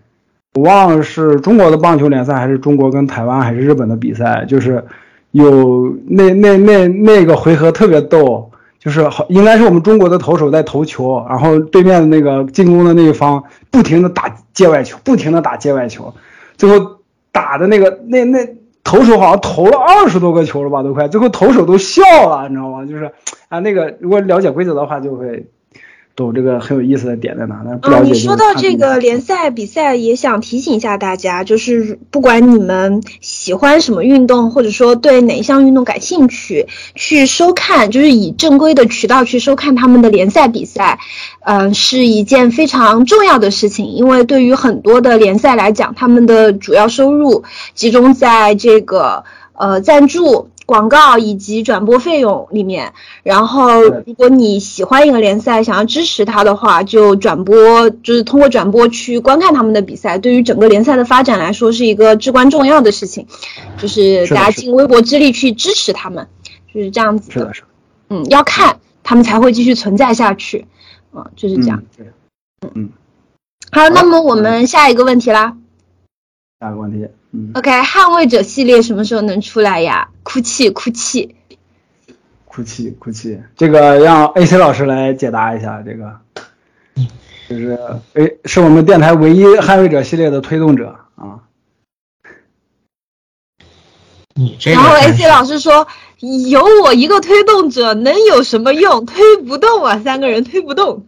我忘了是中国的棒球联赛还是中国跟台湾还是日本的比赛，就是有那那那那个回合特别逗，就是好应该是我们中国的投手在投球，然后对面的那个进攻的那一方不停的打界外球，不停的打界外球，最后打的那个那那投手好像投了二十多个球了吧，都快，最后投手都笑了，你知道吗？就是啊那个如果了解规则的话就会。有这个很有意思的点在哪？呢？嗯，你说到这个联赛比赛，也想提醒一下大家，就是不管你们喜欢什么运动，或者说对哪一项运动感兴趣，去收看，就是以正规的渠道去收看他们的联赛比赛，嗯，是一件非常重要的事情。因为对于很多的联赛来讲，他们的主要收入集中在这个呃赞助。广告以及转播费用里面，然后如果你喜欢一个联赛，想要支持他的话，就转播，就是通过转播去观看他们的比赛，对于整个联赛的发展来说是一个至关重要的事情，就是大家尽微薄之力去支持他们，就是这样子的。嗯，要看他们才会继续存在下去，嗯，就是这样。嗯嗯，好，那么我们下一个问题啦。下一个问题。OK，捍卫者系列什么时候能出来呀？哭泣，哭泣，哭泣，哭泣。这个让 AC 老师来解答一下。这个，就是哎，是我们电台唯一捍卫者系列的推动者啊。你这然后 AC 老师说，有我一个推动者能有什么用？推不动啊，三个人推不动。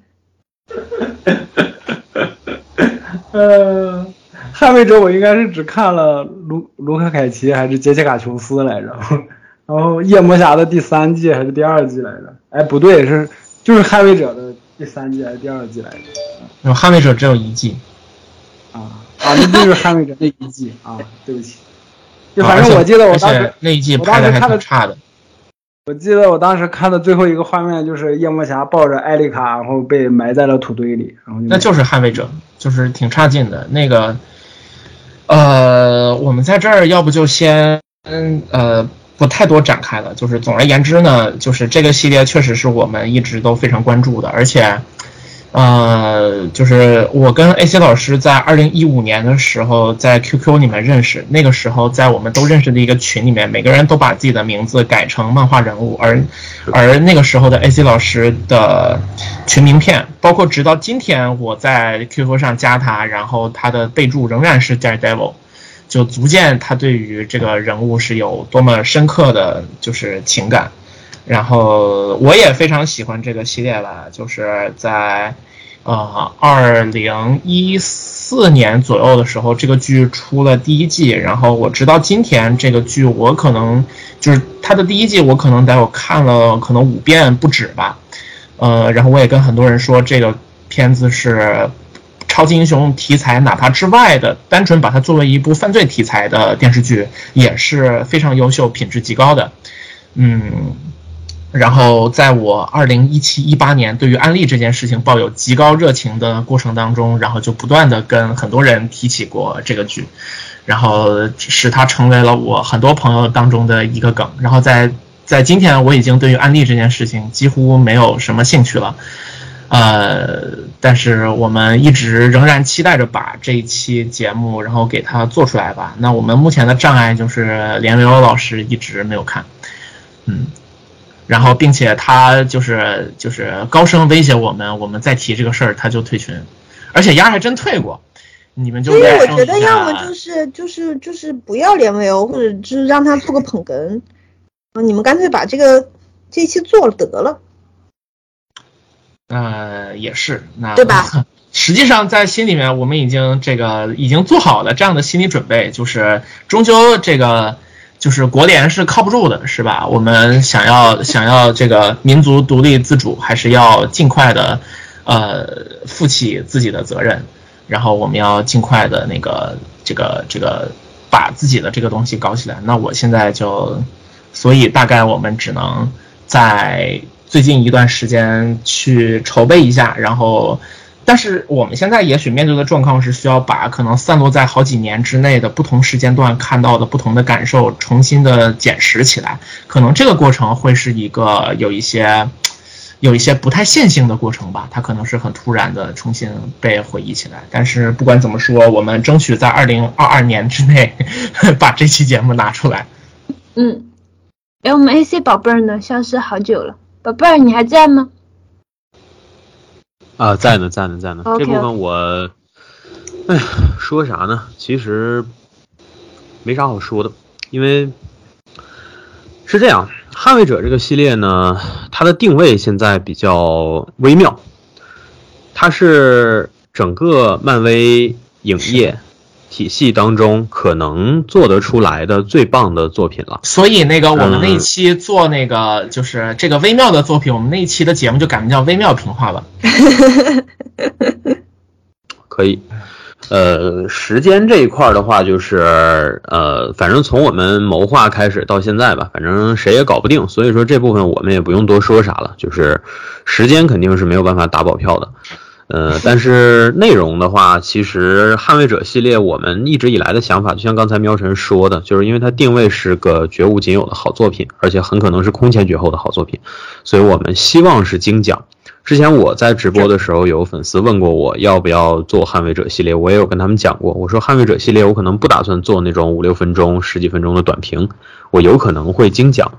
嗯。捍卫者，我应该是只看了卢卢克凯奇还是杰西卡琼斯来着，然后夜魔侠的第三季还是第二季来着？哎，不对，是就是捍卫者的第三季还是第二季来着？嗯，捍卫者只有一季。啊啊，那就是捍卫者那一季啊，对不起。就反正我记得我当时那一季拍的还挺差的。我记得我当时看的最后一个画面就是夜魔侠抱着艾丽卡，然后被埋在了土堆里，然后那就是捍卫者，就是挺差劲的那个。呃，我们在这儿要不就先嗯呃不太多展开了。就是总而言之呢，就是这个系列确实是我们一直都非常关注的，而且。呃，就是我跟 AC 老师在二零一五年的时候在 QQ 里面认识，那个时候在我们都认识的一个群里面，每个人都把自己的名字改成漫画人物，而而那个时候的 AC 老师的群名片，包括直到今天我在 QQ 上加他，然后他的备注仍然是 Daredevil，就足见他对于这个人物是有多么深刻的就是情感。然后我也非常喜欢这个系列吧，就是在，呃，二零一四年左右的时候，这个剧出了第一季。然后我直到今天，这个剧我可能就是它的第一季，我可能得有看了可能五遍不止吧。呃，然后我也跟很多人说，这个片子是超级英雄题材，哪怕之外的，单纯把它作为一部犯罪题材的电视剧，也是非常优秀、品质极高的。嗯。然后，在我二零一七一八年对于安利这件事情抱有极高热情的过程当中，然后就不断的跟很多人提起过这个剧，然后使它成为了我很多朋友当中的一个梗。然后在在今天，我已经对于安利这件事情几乎没有什么兴趣了，呃，但是我们一直仍然期待着把这一期节目然后给它做出来吧。那我们目前的障碍就是连维欧老师一直没有看，嗯。然后，并且他就是就是高声威胁我们，我们再提这个事儿他就退群，而且丫还真退过。你们就所以我觉得要么就是就是就是不要连 VO，或者就是让他做个捧哏啊，你们干脆把这个这期做了得了。呃，也是，那对吧？实际上在心里面，我们已经这个已经做好了这样的心理准备，就是终究这个。就是国联是靠不住的，是吧？我们想要想要这个民族独立自主，还是要尽快的，呃，负起自己的责任。然后我们要尽快的那个这个这个把自己的这个东西搞起来。那我现在就，所以大概我们只能在最近一段时间去筹备一下，然后。但是我们现在也许面对的状况是需要把可能散落在好几年之内的不同时间段看到的不同的感受重新的捡拾起来，可能这个过程会是一个有一些有一些不太线性的过程吧，它可能是很突然的重新被回忆起来。但是不管怎么说，我们争取在二零二二年之内把这期节目拿出来。嗯，哎，我们 AC 宝贝儿呢？消失好久了，宝贝儿你还在吗？啊，在呢，在呢，在呢。这部分我，哎呀，说啥呢？其实没啥好说的，因为是这样，《捍卫者》这个系列呢，它的定位现在比较微妙，它是整个漫威影业。体系当中可能做得出来的最棒的作品了。所以那个我们那一期做那个就是这个微妙的作品，我们那一期的节目就改名叫微妙平话吧。可以，呃，时间这一块的话，就是呃，反正从我们谋划开始到现在吧，反正谁也搞不定，所以说这部分我们也不用多说啥了，就是时间肯定是没有办法打保票的。呃，但是内容的话，其实《捍卫者》系列我们一直以来的想法，就像刚才喵晨说的，就是因为它定位是个绝无仅有的好作品，而且很可能是空前绝后的好作品，所以我们希望是精讲。之前我在直播的时候，有粉丝问过我要不要做《捍卫者》系列，我也有跟他们讲过，我说《捍卫者》系列我可能不打算做那种五六分钟、十几分钟的短评，我有可能会精讲。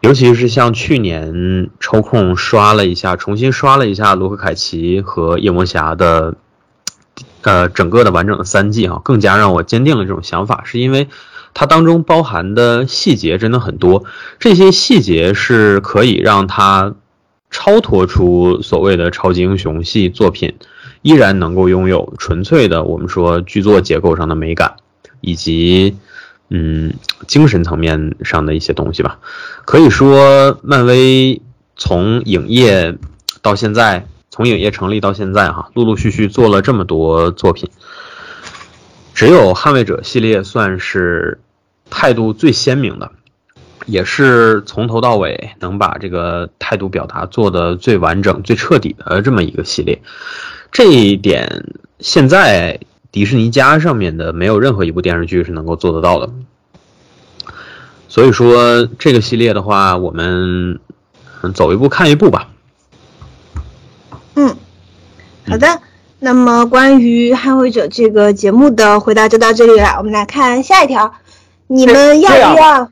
尤其是像去年抽空刷了一下，重新刷了一下卢克凯奇和夜魔侠的，呃，整个的完整的三季啊，更加让我坚定了这种想法，是因为它当中包含的细节真的很多，这些细节是可以让它超脱出所谓的超级英雄系作品，依然能够拥有纯粹的我们说剧作结构上的美感，以及。嗯，精神层面上的一些东西吧，可以说漫威从影业到现在，从影业成立到现在，哈，陆陆续续做了这么多作品，只有捍卫者系列算是态度最鲜明的，也是从头到尾能把这个态度表达做的最完整、最彻底的这么一个系列。这一点现在。迪士尼家上面的没有任何一部电视剧是能够做得到的。所以说这个系列的话，我们走一步看一步吧。嗯，好的。那么关于《捍卫者》这个节目的回答就到这里了。我们来看下一条，你们要不要？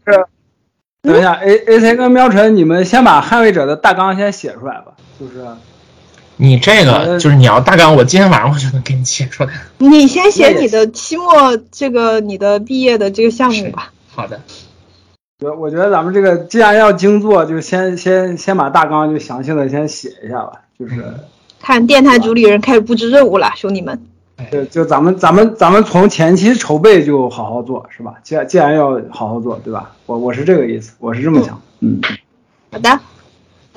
等一下，A A C 跟喵晨，你们先把《捍卫者》的大纲先写出来吧。就是你这个，就是你要大纲，我今天晚上我就能给你写出来。你先写你的期末这个你的毕业的这个项目吧。好的。我我觉得咱们这个既然要精做，就先先先把大纲就详细的先写一下吧。就是看电台主理人开始布置任务了，兄弟们。就就咱们咱们咱们从前期筹备就好好做，是吧？既然既然要好好做，对吧？我我是这个意思，我是这么想。嗯。好的。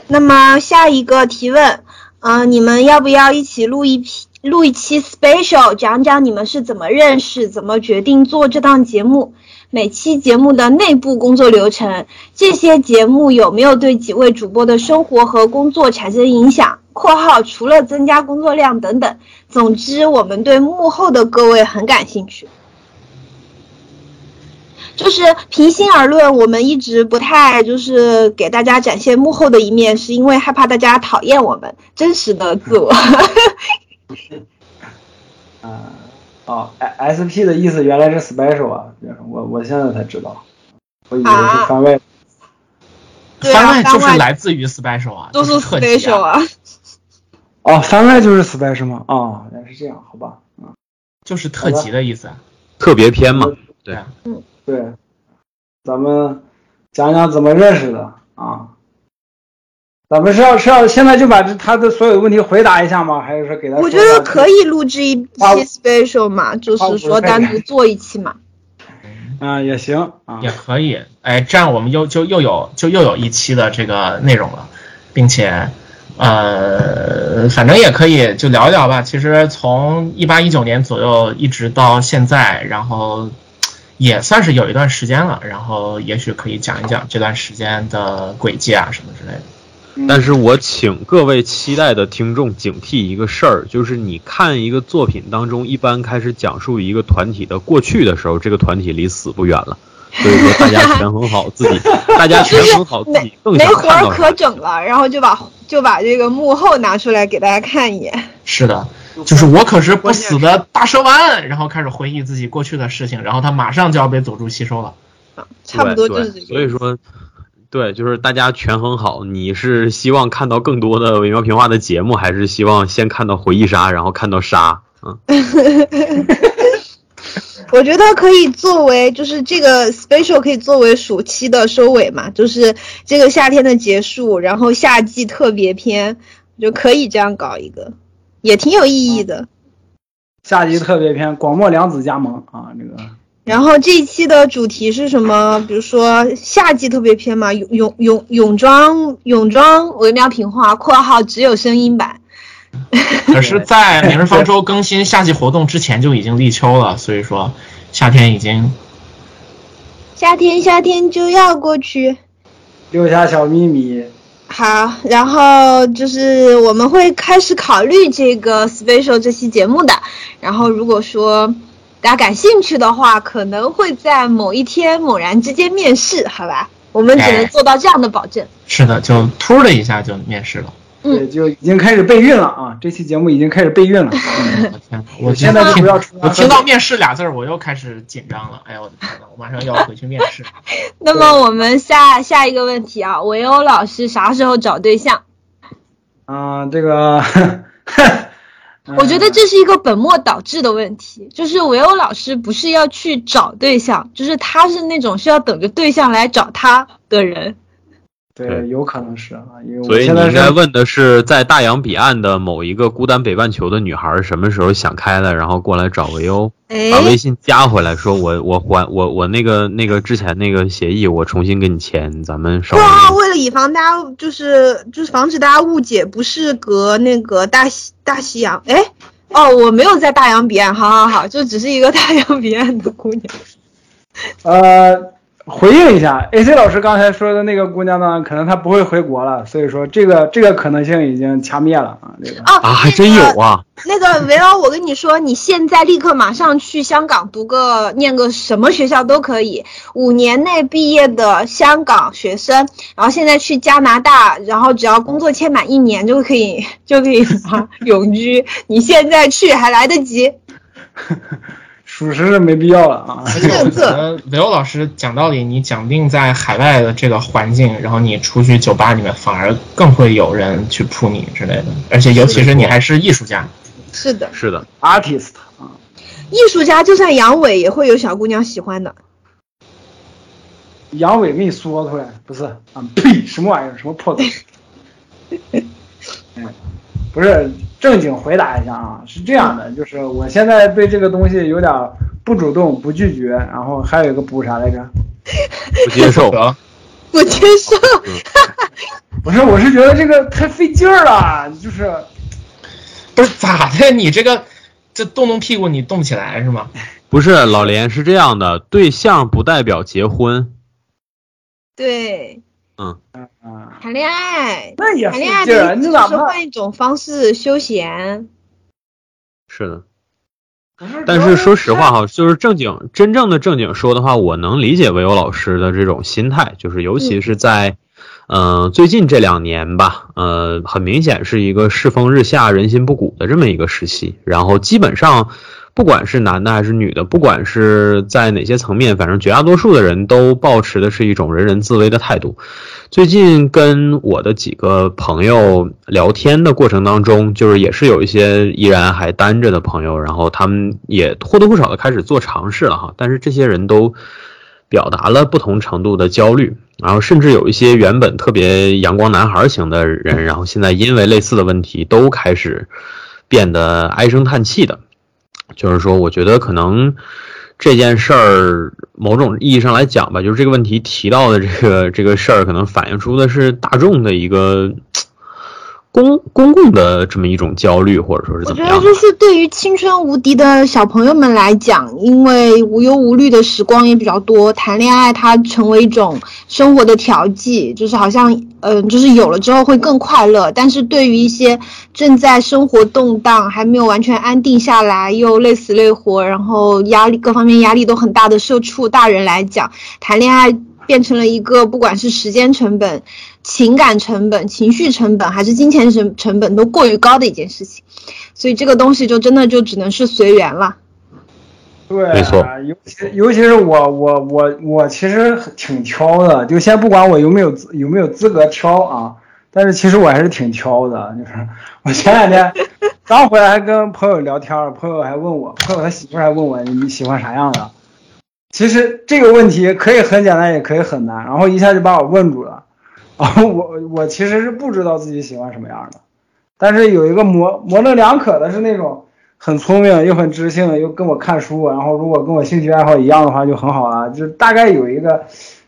那么下一个提问，嗯，你们要不要一起录一批录一期 special，讲讲你们是怎么认识、怎么决定做这档节目？每期节目的内部工作流程，这些节目有没有对几位主播的生活和工作产生影响？（括号除了增加工作量等等）总之，我们对幕后的各位很感兴趣。就是平心而论，我们一直不太就是给大家展现幕后的一面，是因为害怕大家讨厌我们真实的自我。嗯。哦，S P 的意思原来是 special 啊，我我现在才知道，我以为是番外。番外就是来自于 special 啊，都是 special 啊。哦，番外就是 special 吗？哦，原来是这样，好吧，嗯，就是特辑的意思，特别篇嘛，对啊，嗯，对，咱们讲讲怎么认识的啊。咱们是要是要现在就把这他的所有问题回答一下吗？还是说给他？我觉得可以录制一期 special 嘛，就是说单独做一期嘛。嗯，也行，也可以。哎，这样我们又就又有就又有一期的这个内容了，并且呃，反正也可以就聊一聊吧。其实从一八一九年左右一直到现在，然后也算是有一段时间了。然后也许可以讲一讲这段时间的轨迹啊什么之类的。但是我请各位期待的听众警惕一个事儿，就是你看一个作品当中，一般开始讲述一个团体的过去的时候，这个团体离死不远了。所以说，大家权衡好自己，大家权衡好自己，更没活可整了，然后就把就把这个幕后拿出来给大家看一眼。是的，就是我可是不死的大蛇丸，然后开始回忆自己过去的事情，然后他马上就要被佐助吸收了。差不多就是这个。所以说。对，就是大家权衡好，你是希望看到更多的微妙平话的节目，还是希望先看到回忆杀，然后看到杀？嗯，我觉得可以作为，就是这个 special 可以作为暑期的收尾嘛，就是这个夏天的结束，然后夏季特别篇，就可以这样搞一个，也挺有意义的。夏季特别篇，广末凉子加盟啊，这个。然后这一期的主题是什么？比如说夏季特别篇嘛，泳泳泳泳装泳装微妙品画（括号只有声音版）。可是，在《明日方舟》更新夏季活动之前就已经立秋了，所以说夏天已经夏天夏天就要过去，留下小秘密。好，然后就是我们会开始考虑这个 special 这期节目的。然后如果说。大家感兴趣的话，可能会在某一天猛然之间面试，好吧？我们只能做到这样的保证。是的，就突的一下就面试了。嗯，就已经开始备孕了啊！这期节目已经开始备孕了。我天，我现在听我听到面试俩字儿，我又开始紧张了。哎呀，我的天呐，我马上要回去面试。那么我们下下一个问题啊，维欧老师啥时候找对象？嗯，这个。我觉得这是一个本末倒置的问题，就是维欧老师不是要去找对象，就是他是那种需要等着对象来找他的人。对，有可能是啊，因为所以你应该问的是，在大洋彼岸的某一个孤单北半球的女孩，什么时候想开了，然后过来找维欧，把微信加回来，说我我还我我那个那个之前那个协议，我重新给你签，咱们稍微。哇，为了以防大家就是就是防止大家误解，不是隔那个大西大西洋，哎，哦，我没有在大洋彼岸，好好好，就只是一个大洋彼岸的姑娘。呃。回应一下，AC 老师刚才说的那个姑娘呢，可能她不会回国了，所以说这个这个可能性已经掐灭了啊。这个啊，还真有啊。那个维欧，我跟你说，你现在立刻马上去香港读个念个什么学校都可以，五年内毕业的香港学生，然后现在去加拿大，然后只要工作签满一年就可以 就可以永居。你现在去还来得及。属实是没必要了啊！而且我觉得维欧老师讲道理，你讲定在海外的这个环境，然后你出去酒吧里面，反而更会有人去扑你之类的。而且尤其是你还是艺术家，是的，是的，artist 啊，艺术家就算阳痿也会有小姑娘喜欢的。阳痿给你说出来，不是啊？呸！什么玩意儿？什么破东西？嗯，不是。正经回答一下啊，是这样的，就是我现在对这个东西有点不主动、不拒绝，然后还有一个补啥来着？不接受，不接受。不是，我是觉得这个太费劲儿了，就是，不是咋的？你这个这动动屁股你动不起来是吗？不是，老连是这样的，对象不代表结婚。对。嗯嗯谈恋爱，那也谈恋爱的意思是换一种方式休闲。是的，但是说实话哈，就是正经真正的正经说的话，我能理解唯有老师的这种心态，就是尤其是在嗯最近这两年吧，呃，很明显是一个世风日下、人心不古的这么一个时期，然后基本上。不管是男的还是女的，不管是在哪些层面，反正绝大多数的人都保持的是一种人人自危的态度。最近跟我的几个朋友聊天的过程当中，就是也是有一些依然还单着的朋友，然后他们也或多或少的开始做尝试了哈。但是这些人都表达了不同程度的焦虑，然后甚至有一些原本特别阳光男孩型的人，然后现在因为类似的问题都开始变得唉声叹气的。就是说，我觉得可能这件事儿，某种意义上来讲吧，就是这个问题提到的这个这个事儿，可能反映出的是大众的一个。公公共的这么一种焦虑，或者说是怎么样？我觉得就是对于青春无敌的小朋友们来讲，因为无忧无虑的时光也比较多，谈恋爱它成为一种生活的调剂，就是好像嗯，就是有了之后会更快乐。但是对于一些正在生活动荡、还没有完全安定下来、又累死累活，然后压力各方面压力都很大的社畜大人来讲，谈恋爱。变成了一个不管是时间成本、情感成本、情绪成本，还是金钱成成本都过于高的一件事情，所以这个东西就真的就只能是随缘了。对，没错。尤其尤其是我我我我其实挺挑的，就先不管我有没有有没有资格挑啊，但是其实我还是挺挑的。就是我前两天 刚回来跟朋友聊天，朋友还问我，朋友他媳妇还问我你喜欢啥样的。其实这个问题可以很简单，也可以很难，然后一下就把我问住了。然 后我我其实是不知道自己喜欢什么样的，但是有一个模模棱两可的是那种很聪明又很知性又跟我看书，然后如果跟我兴趣爱好一样的话就很好了，就大概有一个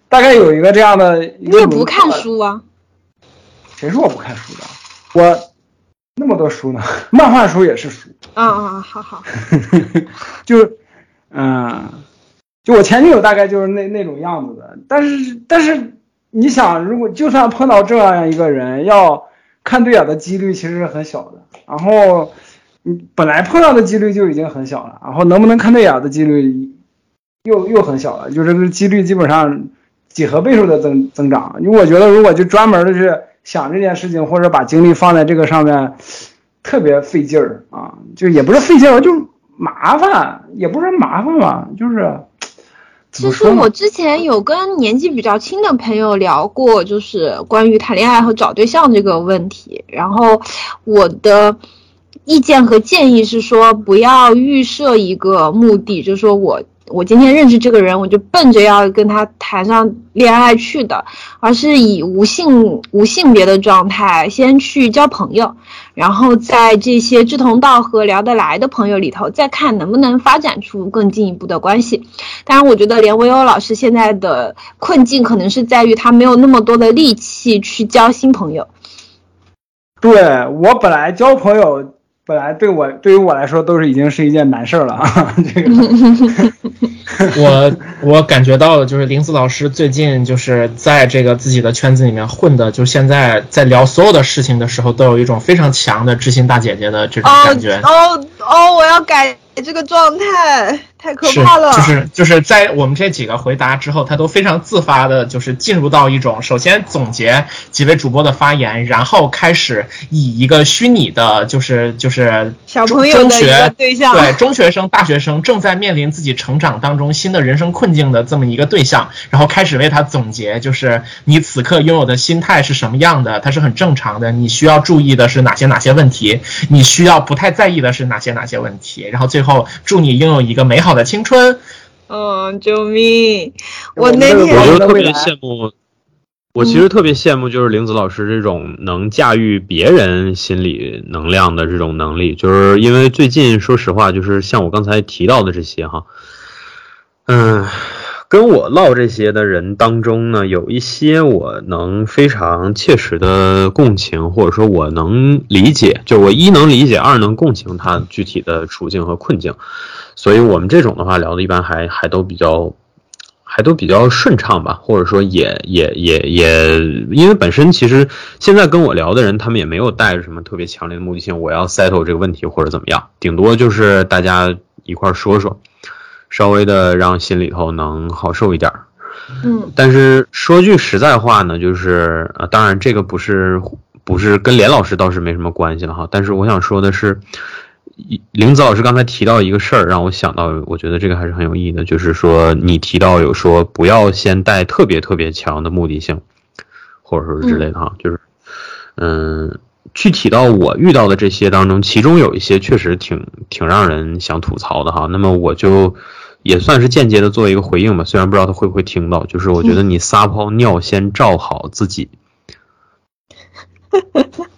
大概有一个这样的。你也不看书啊？谁说我不看书的？我那么多书呢，漫画书也是书。啊啊，好好。就嗯。就我前女友大概就是那那种样子的，但是但是你想，如果就算碰到这样一个人，要看对眼的几率其实是很小的。然后你本来碰到的几率就已经很小了，然后能不能看对眼的几率又又很小了，就这个几率基本上几何倍数的增增长。因为我觉得如果就专门的去想这件事情，或者把精力放在这个上面，特别费劲儿啊，就也不是费劲儿，就麻烦，也不是麻烦吧，就是。其实我之前有跟年纪比较轻的朋友聊过，就是关于谈恋爱和找对象这个问题。然后我的意见和建议是说，不要预设一个目的，就是说我。我今天认识这个人，我就奔着要跟他谈上恋爱去的，而是以无性无性别的状态先去交朋友，然后在这些志同道合、聊得来的朋友里头，再看能不能发展出更进一步的关系。当然，我觉得连维欧老师现在的困境可能是在于他没有那么多的力气去交新朋友。对我本来交朋友。本来对我对于我来说都是已经是一件难事儿了啊。这个，我我感觉到了，就是林子老师最近就是在这个自己的圈子里面混的，就现在在聊所有的事情的时候，都有一种非常强的知心大姐姐的这种感觉。哦哦，我要改这个状态。太可怕了！就是就是在我们这几个回答之后，他都非常自发的，就是进入到一种首先总结几位主播的发言，然后开始以一个虚拟的，就是就是小朋友的对象，对中学生、大学生正在面临自己成长当中新的人生困境的这么一个对象，然后开始为他总结，就是你此刻拥有的心态是什么样的，它是很正常的，你需要注意的是哪些哪些问题，你需要不太在意的是哪些哪些问题，然后最后祝你拥有一个美好。的青春，嗯，救命！我那天我就特别羡慕，我其实特别羡慕，就是玲子老师这种能驾驭别人心理能量的这种能力，就是因为最近说实话，就是像我刚才提到的这些哈，嗯。跟我唠这些的人当中呢，有一些我能非常切实的共情，或者说我能理解，就我一能理解，二能共情他具体的处境和困境，所以我们这种的话聊的一般还还都比较，还都比较顺畅吧，或者说也也也也，因为本身其实现在跟我聊的人，他们也没有带着什么特别强烈的目的性，我要 settle 这个问题或者怎么样，顶多就是大家一块说说。稍微的让心里头能好受一点儿，嗯，但是说句实在话呢，就是呃，当然这个不是不是跟连老师倒是没什么关系了哈，但是我想说的是，林子老师刚才提到一个事儿，让我想到，我觉得这个还是很有意义的，就是说你提到有说不要先带特别特别强的目的性，或者说之类的哈，就是嗯，具体到我遇到的这些当中，其中有一些确实挺挺让人想吐槽的哈，那么我就。也算是间接的做一个回应吧，虽然不知道他会不会听到。就是我觉得你撒泡尿先照好自己，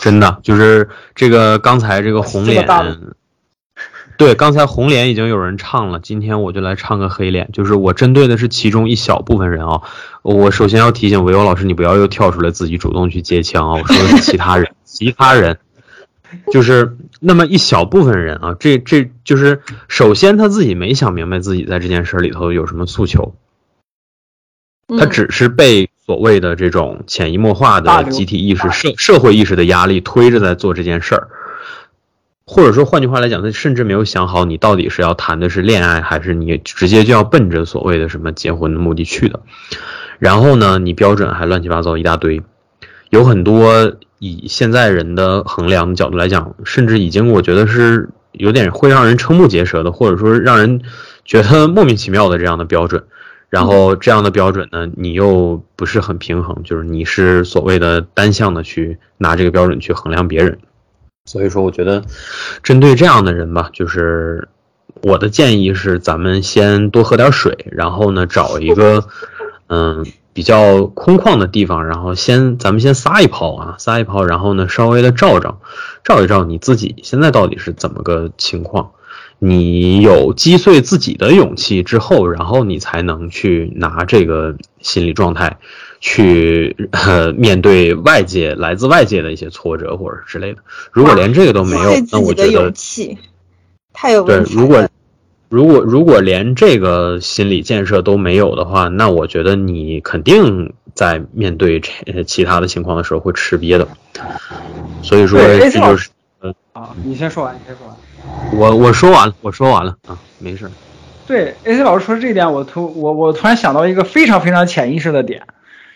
真的就是这个刚才这个红脸，对，刚才红脸已经有人唱了，今天我就来唱个黑脸，就是我针对的是其中一小部分人啊。我首先要提醒维欧老师，你不要又跳出来自己主动去接枪啊！我说的是其他人，其他人。就是那么一小部分人啊，这这就是首先他自己没想明白自己在这件事里头有什么诉求，他只是被所谓的这种潜移默化的集体意识、社社会意识的压力推着在做这件事儿，或者说换句话来讲，他甚至没有想好你到底是要谈的是恋爱，还是你直接就要奔着所谓的什么结婚的目的去的，然后呢，你标准还乱七八糟一大堆，有很多。以现在人的衡量的角度来讲，甚至已经我觉得是有点会让人瞠目结舌的，或者说让人觉得莫名其妙的这样的标准。然后这样的标准呢，你又不是很平衡，就是你是所谓的单向的去拿这个标准去衡量别人。所以说，我觉得针对这样的人吧，就是我的建议是，咱们先多喝点水，然后呢，找一个 嗯。比较空旷的地方，然后先咱们先撒一泡啊，撒一泡，然后呢，稍微的照照，照一照你自己现在到底是怎么个情况。你有击碎自己的勇气之后，然后你才能去拿这个心理状态去呃面对外界来自外界的一些挫折或者之类的。如果连这个都没有，那我觉得勇气太有对，如果。如果如果连这个心理建设都没有的话，那我觉得你肯定在面对这其他的情况的时候会吃瘪的。所以说这就是呃啊，你先说完，你先说完。我我说完了，我说完了啊，没事。对，AC 老师说这一点，我突我我突然想到一个非常非常潜意识的点，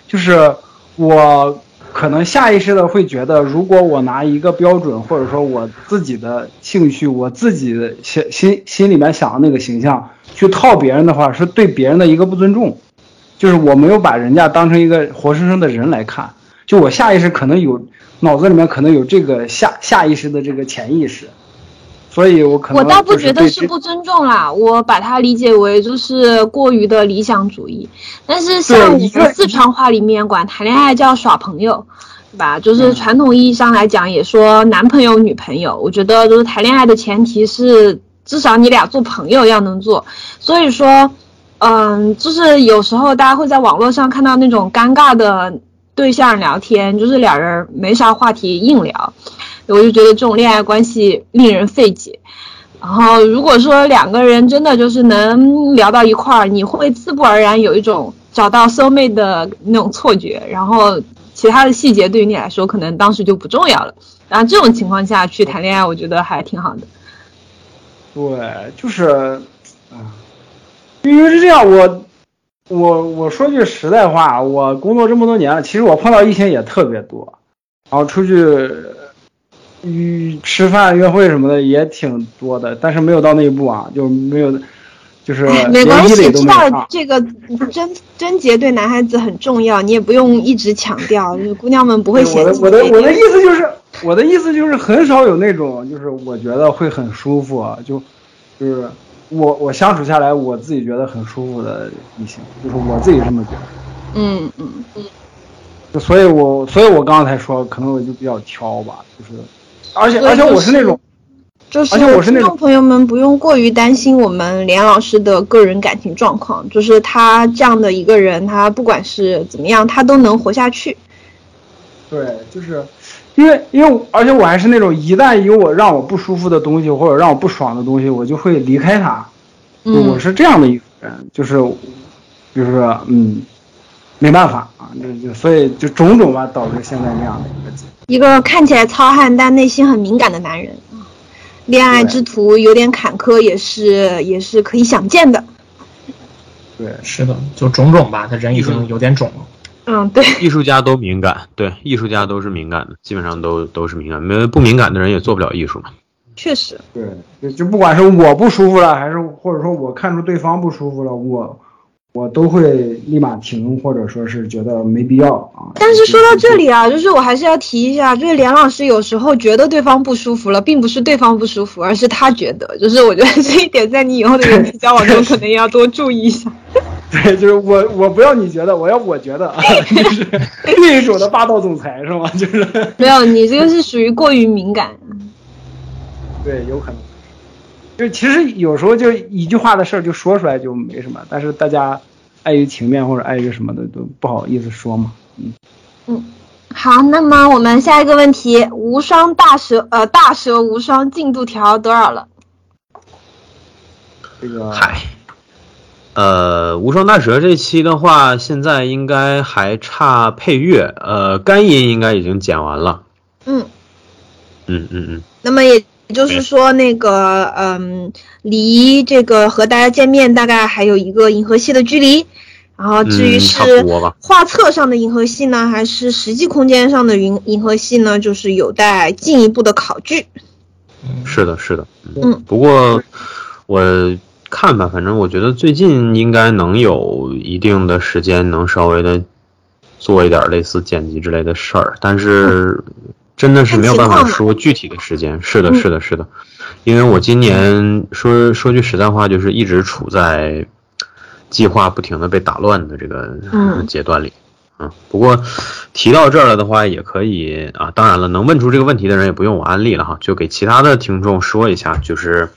就是我。可能下意识的会觉得，如果我拿一个标准，或者说我自己的兴趣，我自己的心心心里面想的那个形象去套别人的话，是对别人的一个不尊重，就是我没有把人家当成一个活生生的人来看，就我下意识可能有脑子里面可能有这个下下意识的这个潜意识。所以，我可能我倒不觉得是不尊重啦，我把它理解为就是过于的理想主义。但是像我们四川话里面管谈恋爱叫耍朋友，对吧？就是传统意义上来讲也说男朋友女朋友。我觉得就是谈恋爱的前提是至少你俩做朋友要能做。所以说，嗯，就是有时候大家会在网络上看到那种尴尬的对象聊天，就是俩人没啥话题硬聊。我就觉得这种恋爱关系令人费解。然后如果说两个人真的就是能聊到一块儿，你会自不而然有一种找到 soul mate 的那种错觉，然后其他的细节对于你来说可能当时就不重要了。然后这种情况下去谈恋爱，我觉得还挺好的。对，就是，啊，因为是这样，我，我我说句实在话，我工作这么多年了，其实我碰到异性也特别多，然后出去，与吃饭、约会什么的也挺多的，但是没有到那一步啊，就没有，就是没关系，知道这个贞贞洁对男孩子很重要，你也不用一直强调，就是姑娘们不会嫌弃。我的我的我的意思就是。我的意思就是很少有那种，就是我觉得会很舒服，就，就是我我相处下来，我自己觉得很舒服的异性，就是我自己这么觉得。嗯嗯嗯。嗯所以，我所以我刚才说，可能我就比较挑吧，就是，而且而且我是那种，就是，而且我是那种朋友们不用过于担心我们连老师的个人感情状况，就是他这样的一个人，他不管是怎么样，他都能活下去。对，就是。因为，因为，而且我还是那种，一旦有我让我不舒服的东西，或者让我不爽的东西，我就会离开他。嗯，我是这样的一个人，就是，就是说，嗯，没办法啊，就就所以就种种吧，导致现在这样的一个结一个看起来糙汉，但内心很敏感的男人啊，恋爱之途有点坎坷，也是也是可以想见的。对，是的，就种种吧，他人已经有点肿了。嗯，对，艺术家都敏感，对，艺术家都是敏感的，基本上都都是敏感，没不敏感的人也做不了艺术嘛。确实，对，就就不管是我不舒服了，还是或者说我看出对方不舒服了，我我都会立马停，或者说是觉得没必要啊。但是说到这里啊，就是我还是要提一下，就是连老师有时候觉得对方不舒服了，并不是对方不舒服，而是他觉得，就是我觉得这一点在你以后的人际交往中可能也要多注意一下。对，就是我，我不要你觉得，我要我觉得啊，就是另一种的霸道总裁是吗？就是没有，你这个是属于过于敏感。对，有可能。就其实有时候就一句话的事儿就说出来就没什么，但是大家碍于情面或者碍于什么的都不好意思说嘛。嗯嗯，好，那么我们下一个问题，无双大蛇呃大蛇无双进度条多少了？这个嗨。呃，无双大蛇这期的话，现在应该还差配乐，呃，干音应该已经剪完了。嗯，嗯嗯嗯。那么也就是说，那个，嗯，离这个和大家见面大概还有一个银河系的距离。然后至于是画册上的银河系呢，还是实际空间上的银银河系呢，就是有待进一步的考据。是的，是的。嗯。不过我。看吧，反正我觉得最近应该能有一定的时间，能稍微的做一点类似剪辑之类的事儿，但是真的是没有办法说具体的时间。是的，是的，是的，因为我今年说说句实在话，就是一直处在计划不停的被打乱的这个阶段里。嗯，不过提到这儿了的话，也可以啊。当然了，能问出这个问题的人也不用我安利了哈，就给其他的听众说一下，就是。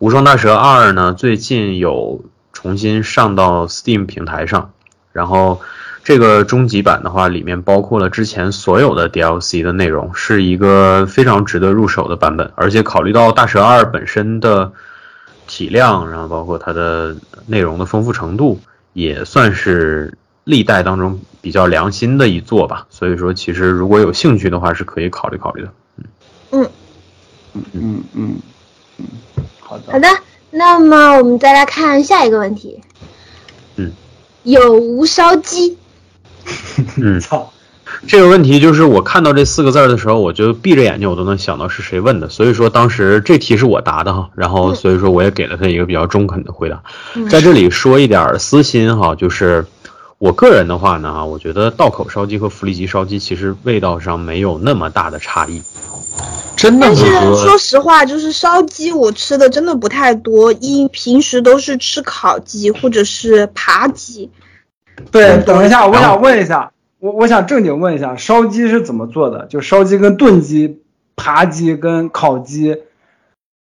无双大蛇二呢，最近有重新上到 Steam 平台上，然后这个终极版的话，里面包括了之前所有的 DLC 的内容，是一个非常值得入手的版本。而且考虑到大蛇二本身的体量，然后包括它的内容的丰富程度，也算是历代当中比较良心的一作吧。所以说，其实如果有兴趣的话，是可以考虑考虑的。嗯嗯嗯嗯嗯好的。好的，那么我们再来看下一个问题。嗯，有无烧鸡？嗯，操，这个问题就是我看到这四个字的时候，我就闭着眼睛我都能想到是谁问的，所以说当时这题是我答的哈，然后所以说我也给了他一个比较中肯的回答。在这里说一点私心哈，就是我个人的话呢，我觉得道口烧鸡和福利吉烧鸡其实味道上没有那么大的差异。真的，但是说实话，就是烧鸡我吃的真的不太多，因平时都是吃烤鸡或者是扒鸡。对，等一下，我想问一下，我我想正经问一下，烧鸡是怎么做的？就烧鸡跟炖鸡、扒鸡跟烤鸡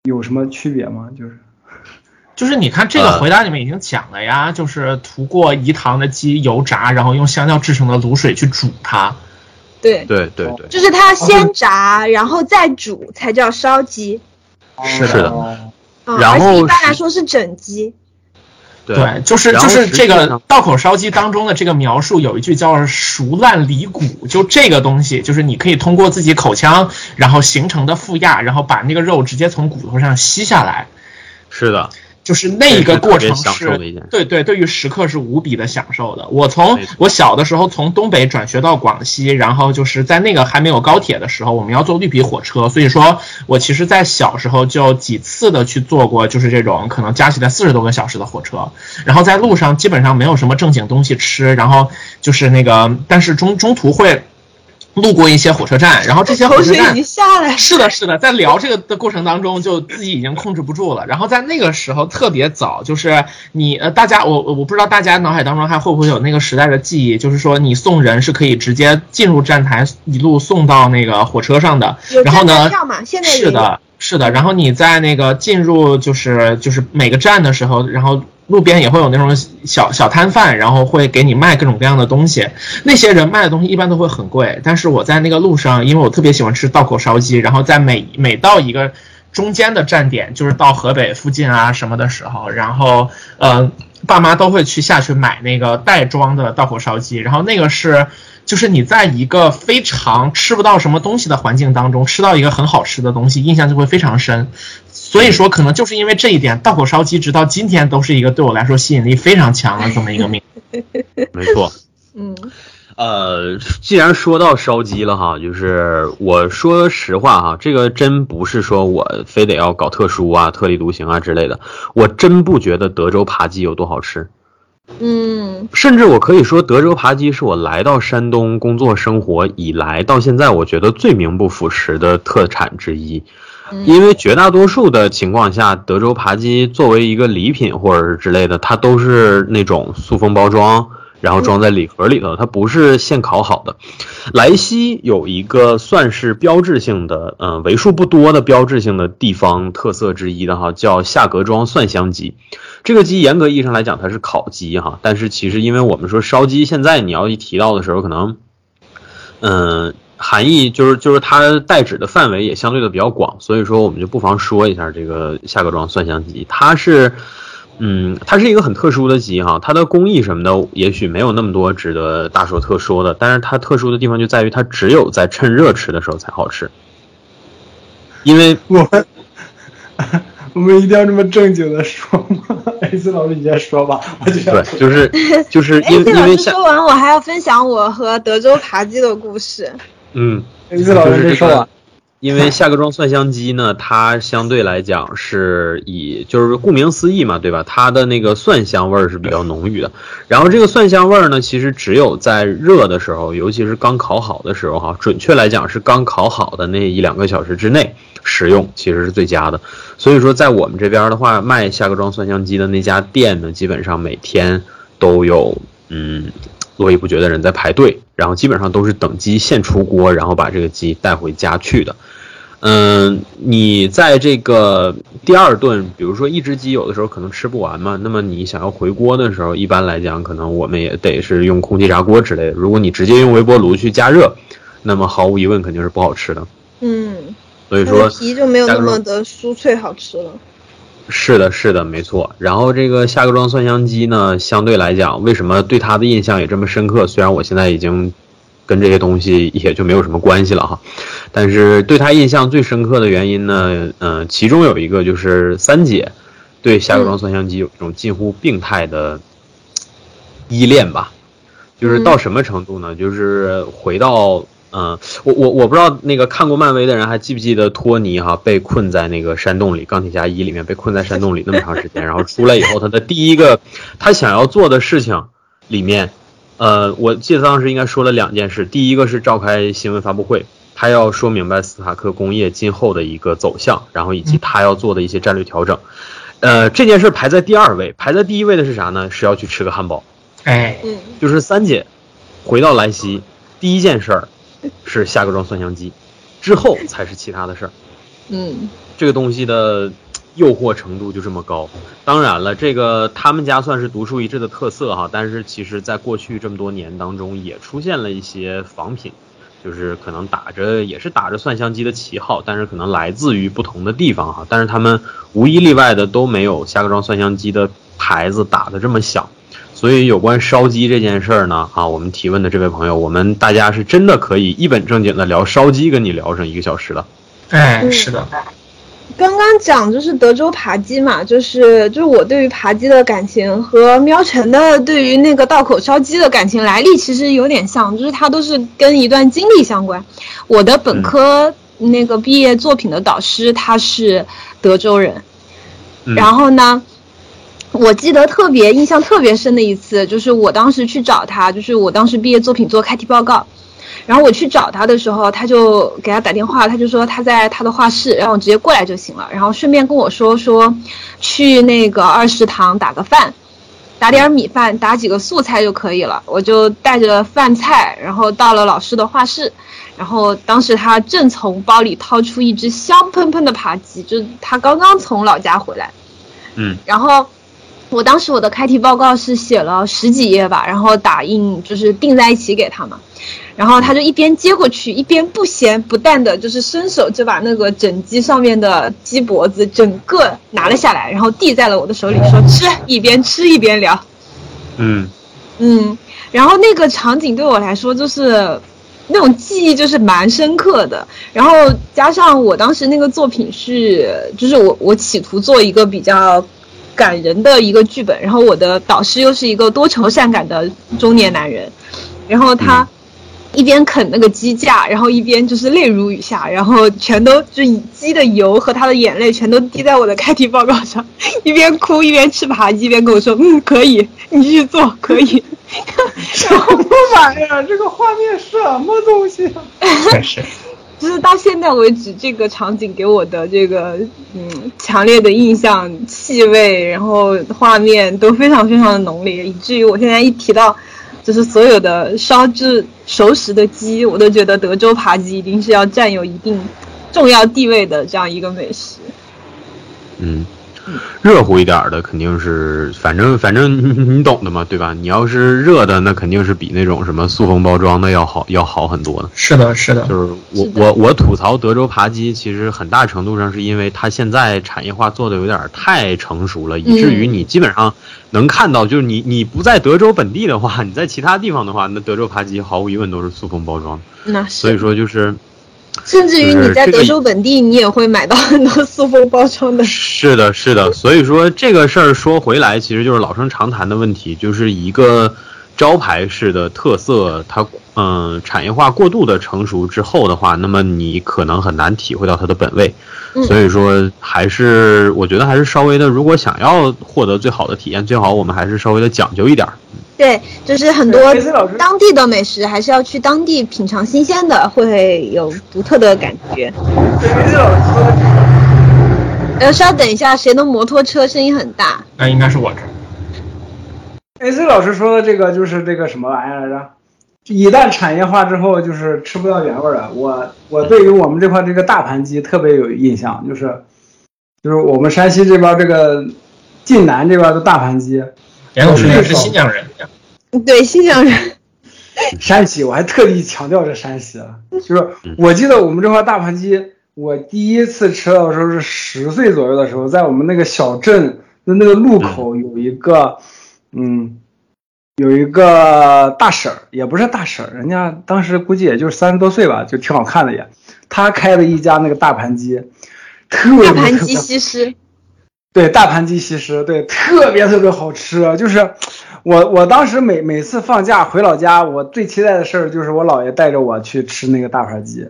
有什么区别吗？就是，就是你看这个回答里面已经讲了呀，就是涂过饴糖的鸡油炸，然后用香料制成的卤水去煮它。对对对对，就是它先炸，然后再煮，才叫烧鸡。是的嗯，然后而且一般来说是整鸡。对，就是就是这个道口烧鸡当中的这个描述有一句叫“熟烂离骨”，就这个东西，就是你可以通过自己口腔然后形成的负压，然后把那个肉直接从骨头上吸下来，是的，就是那一个过程是对对，对于食客是无比的享受的。我从我小的时候从东北转学到广西，然后就是在那个还没有高铁的时候，我们要坐绿皮火车，所以说我其实，在小时候就几次的去坐过，就是这种可能加起来四十多个小时的火车，然后在路上基本上没有什么正经东西吃，然后就是那个，但是中中途会路过一些火车站，然后这些火车站 已经下来了。是的，是的，在聊这个的过程当中，就自己已经控制不住了。然后在那个时候特别早，就是你呃，大家我我不知道大家脑海当中还会不会有那个时代的记忆，就是说你送人是可以直接进入站台，一路送到那个火车上的。有然后呢站票嘛？现在有是的，是的。然后你在那个进入就是就是每个站的时候，然后路边也会有那种小小摊贩，然后会给你卖各种各样的东西。那些人卖的东西一般都会很贵，但是我在那个路上，因为我特别喜欢吃道口烧鸡，然后在每每到一个中间的站点，就是到河北附近啊什么的时候，然后呃，爸妈都会去下去买那个袋装的道口烧鸡，然后那个是。就是你在一个非常吃不到什么东西的环境当中，吃到一个很好吃的东西，印象就会非常深。所以说，可能就是因为这一点，道口烧鸡直到今天都是一个对我来说吸引力非常强的这么一个名。没错。嗯，呃，既然说到烧鸡了哈，就是我说实话哈，这个真不是说我非得要搞特殊啊、特立独行啊之类的，我真不觉得德州扒鸡有多好吃。嗯，甚至我可以说，德州扒鸡是我来到山东工作生活以来到现在，我觉得最名不副实的特产之一。因为绝大多数的情况下，德州扒鸡作为一个礼品或者是之类的，它都是那种塑封包装，然后装在礼盒里头，它不是现烤好的。莱西有一个算是标志性的，嗯、为数不多的标志性的地方特色之一的哈，叫夏格庄蒜香鸡。这个鸡严格意义上来讲，它是烤鸡哈，但是其实因为我们说烧鸡，现在你要一提到的时候，可能，嗯、含义就是就是它代指的范围也相对的比较广，所以说我们就不妨说一下这个夏格庄蒜香鸡，它是，嗯，它是一个很特殊的鸡哈，它的工艺什么的也许没有那么多值得大说特说的，但是它特殊的地方就在于它只有在趁热吃的时候才好吃，因为我们我们一定要这么正经的说吗？A C 老师你先说吧，我就想对，就是就是哎，因为夏师说完，我还要分享我和德州扒鸡的故事。嗯。老师说吧。因为夏格庄蒜香鸡呢，它相对来讲是以就是顾名思义嘛，对吧？它的那个蒜香味儿是比较浓郁的。然后这个蒜香味儿呢，其实只有在热的时候，尤其是刚烤好的时候哈，准确来讲是刚烤好的那一两个小时之内食用，其实是最佳的。所以说，在我们这边的话，卖夏格庄蒜香鸡的那家店呢，基本上每天都有嗯络绎不绝的人在排队，然后基本上都是等鸡现出锅，然后把这个鸡带回家去的。嗯，你在这个第二顿，比如说一只鸡，有的时候可能吃不完嘛，那么你想要回锅的时候，一般来讲，可能我们也得是用空气炸锅之类的。如果你直接用微波炉去加热，那么毫无疑问肯定是不好吃的。嗯，所以说，皮就没有那么的酥脆好吃了。是的，是的，没错。然后这个夏格庄蒜香鸡呢，相对来讲，为什么对它的印象也这么深刻？虽然我现在已经跟这些东西也就没有什么关系了哈，但是对它印象最深刻的原因呢，嗯、其中有一个就是三姐对夏格庄蒜香鸡有一种近乎病态的依恋吧，就是到什么程度呢？就是回到。嗯，我我我不知道那个看过漫威的人还记不记得托尼哈被困在那个山洞里，钢铁侠一里面被困在山洞里那么长时间，然后出来以后，他的第一个他想要做的事情里面，呃，我记得当时应该说了两件事，第一个是召开新闻发布会，他要说明白斯塔克工业今后的一个走向，然后以及他要做的一些战略调整。呃，这件事排在第二位，排在第一位的是啥呢？是要去吃个汉堡。哎，嗯，就是三姐回到莱西，第一件事儿是夏格庄蒜香鸡，之后才是其他的事儿。嗯，这个东西的诱惑程度就这么高。当然了，这个他们家算是独树一帜的特色哈，但是其实在过去这么多年当中，也出现了一些仿品。就是可能打着也是打着蒜香鸡的旗号，但是可能来自于不同的地方哈，但是他们无一例外的都没有虾壳庄蒜香鸡的牌子打的这么响。所以有关烧鸡这件事儿呢，啊，我们提问的这位朋友，我们大家是真的可以一本正经的聊烧鸡，跟你聊上一个小时了。哎，是的。刚刚讲就是德州扒鸡嘛，就是就是我对于扒鸡的感情和喵晨的对于那个道口烧鸡的感情来历其实有点像，就是它都是跟一段经历相关。我的本科那个毕业作品的导师他是德州人，然后呢。我记得特别印象特别深的一次，就是我当时去找他，就是我当时毕业作品做开题报告，然后我去找他的时候，他就给他打电话，他就说他在他的画室，然后直接过来就行了，然后顺便跟我说说，去那个二食堂打个饭，打点米饭，打几个素菜就可以了。我就带着饭菜，然后到了老师的画室，然后当时他正从包里掏出一只香喷喷的扒鸡，就他刚刚从老家回来，嗯，然后。我当时我的开题报告是写了十几页吧，然后打印就是订在一起给他嘛，然后他就一边接过去，一边不咸不淡的，就是伸手就把那个整鸡上面的鸡脖子整个拿了下来，然后递在了我的手里，说吃，一边吃一边聊。嗯嗯，然后那个场景对我来说就是那种记忆就是蛮深刻的，然后加上我当时那个作品是，就是我我企图做一个比较。感人的一个剧本，然后我的导师又是一个多愁善感的中年男人，然后他一边啃那个鸡架，然后一边就是泪如雨下，然后全都就以鸡的油和他的眼泪全都滴在我的开题报告上，一边哭一边吃扒鸡，一边跟我说：“嗯，可以，你继续做，可以。”什么玩意儿？这个画面什么东西？是。就是到现在为止，这个场景给我的这个嗯强烈的印象、气味，然后画面都非常非常的浓烈，以至于我现在一提到，就是所有的烧制熟食的鸡，我都觉得德州扒鸡一定是要占有一定重要地位的这样一个美食。嗯。热乎一点的肯定是，反正反正你懂的嘛，对吧？你要是热的，那肯定是比那种什么塑封包装的要好，要好很多的。是的，是的。就是我我我吐槽德州扒鸡，其实很大程度上是因为它现在产业化做的有点太成熟了，以至于你基本上能看到，就是你你不在德州本地的话，你在其他地方的话，那德州扒鸡毫无疑问都是塑封包装。那所以说就是。甚至于你在德州本地，你也会买到很多塑封包装的。是的，是的。所以说这个事儿说回来，其实就是老生常谈的问题，就是一个招牌式的特色，它嗯产业化过度的成熟之后的话，那么你可能很难体会到它的本味。所以说还是我觉得还是稍微的，如果想要获得最好的体验，最好我们还是稍微的讲究一点。对，就是很多当地的美食，还是要去当地品尝新鲜的，会有独特的感觉。呃，稍等一下，谁的摩托车声音很大？那应该是我这。AC 老师说的这个就是这个什么玩意儿来着？一旦产业化之后，就是吃不到原味了。我我对于我们这块这个大盘鸡特别有印象，就是就是我们山西这边这个晋南这边的大盘鸡。严老师也是新疆人，对新疆人，山西，我还特地强调这山西了。就是我记得我们这块大盘鸡，我第一次吃到的时候是十岁左右的时候，在我们那个小镇的那个路口有一个，嗯，有一个大婶儿，也不是大婶儿，人家当时估计也就是三十多岁吧，就挺好看的也。他开了一家那个大盘鸡，特别大盘鸡西施。对大盘鸡西施，对特别特别好吃。就是我我当时每每次放假回老家，我最期待的事儿就是我姥爷带着我去吃那个大盘鸡，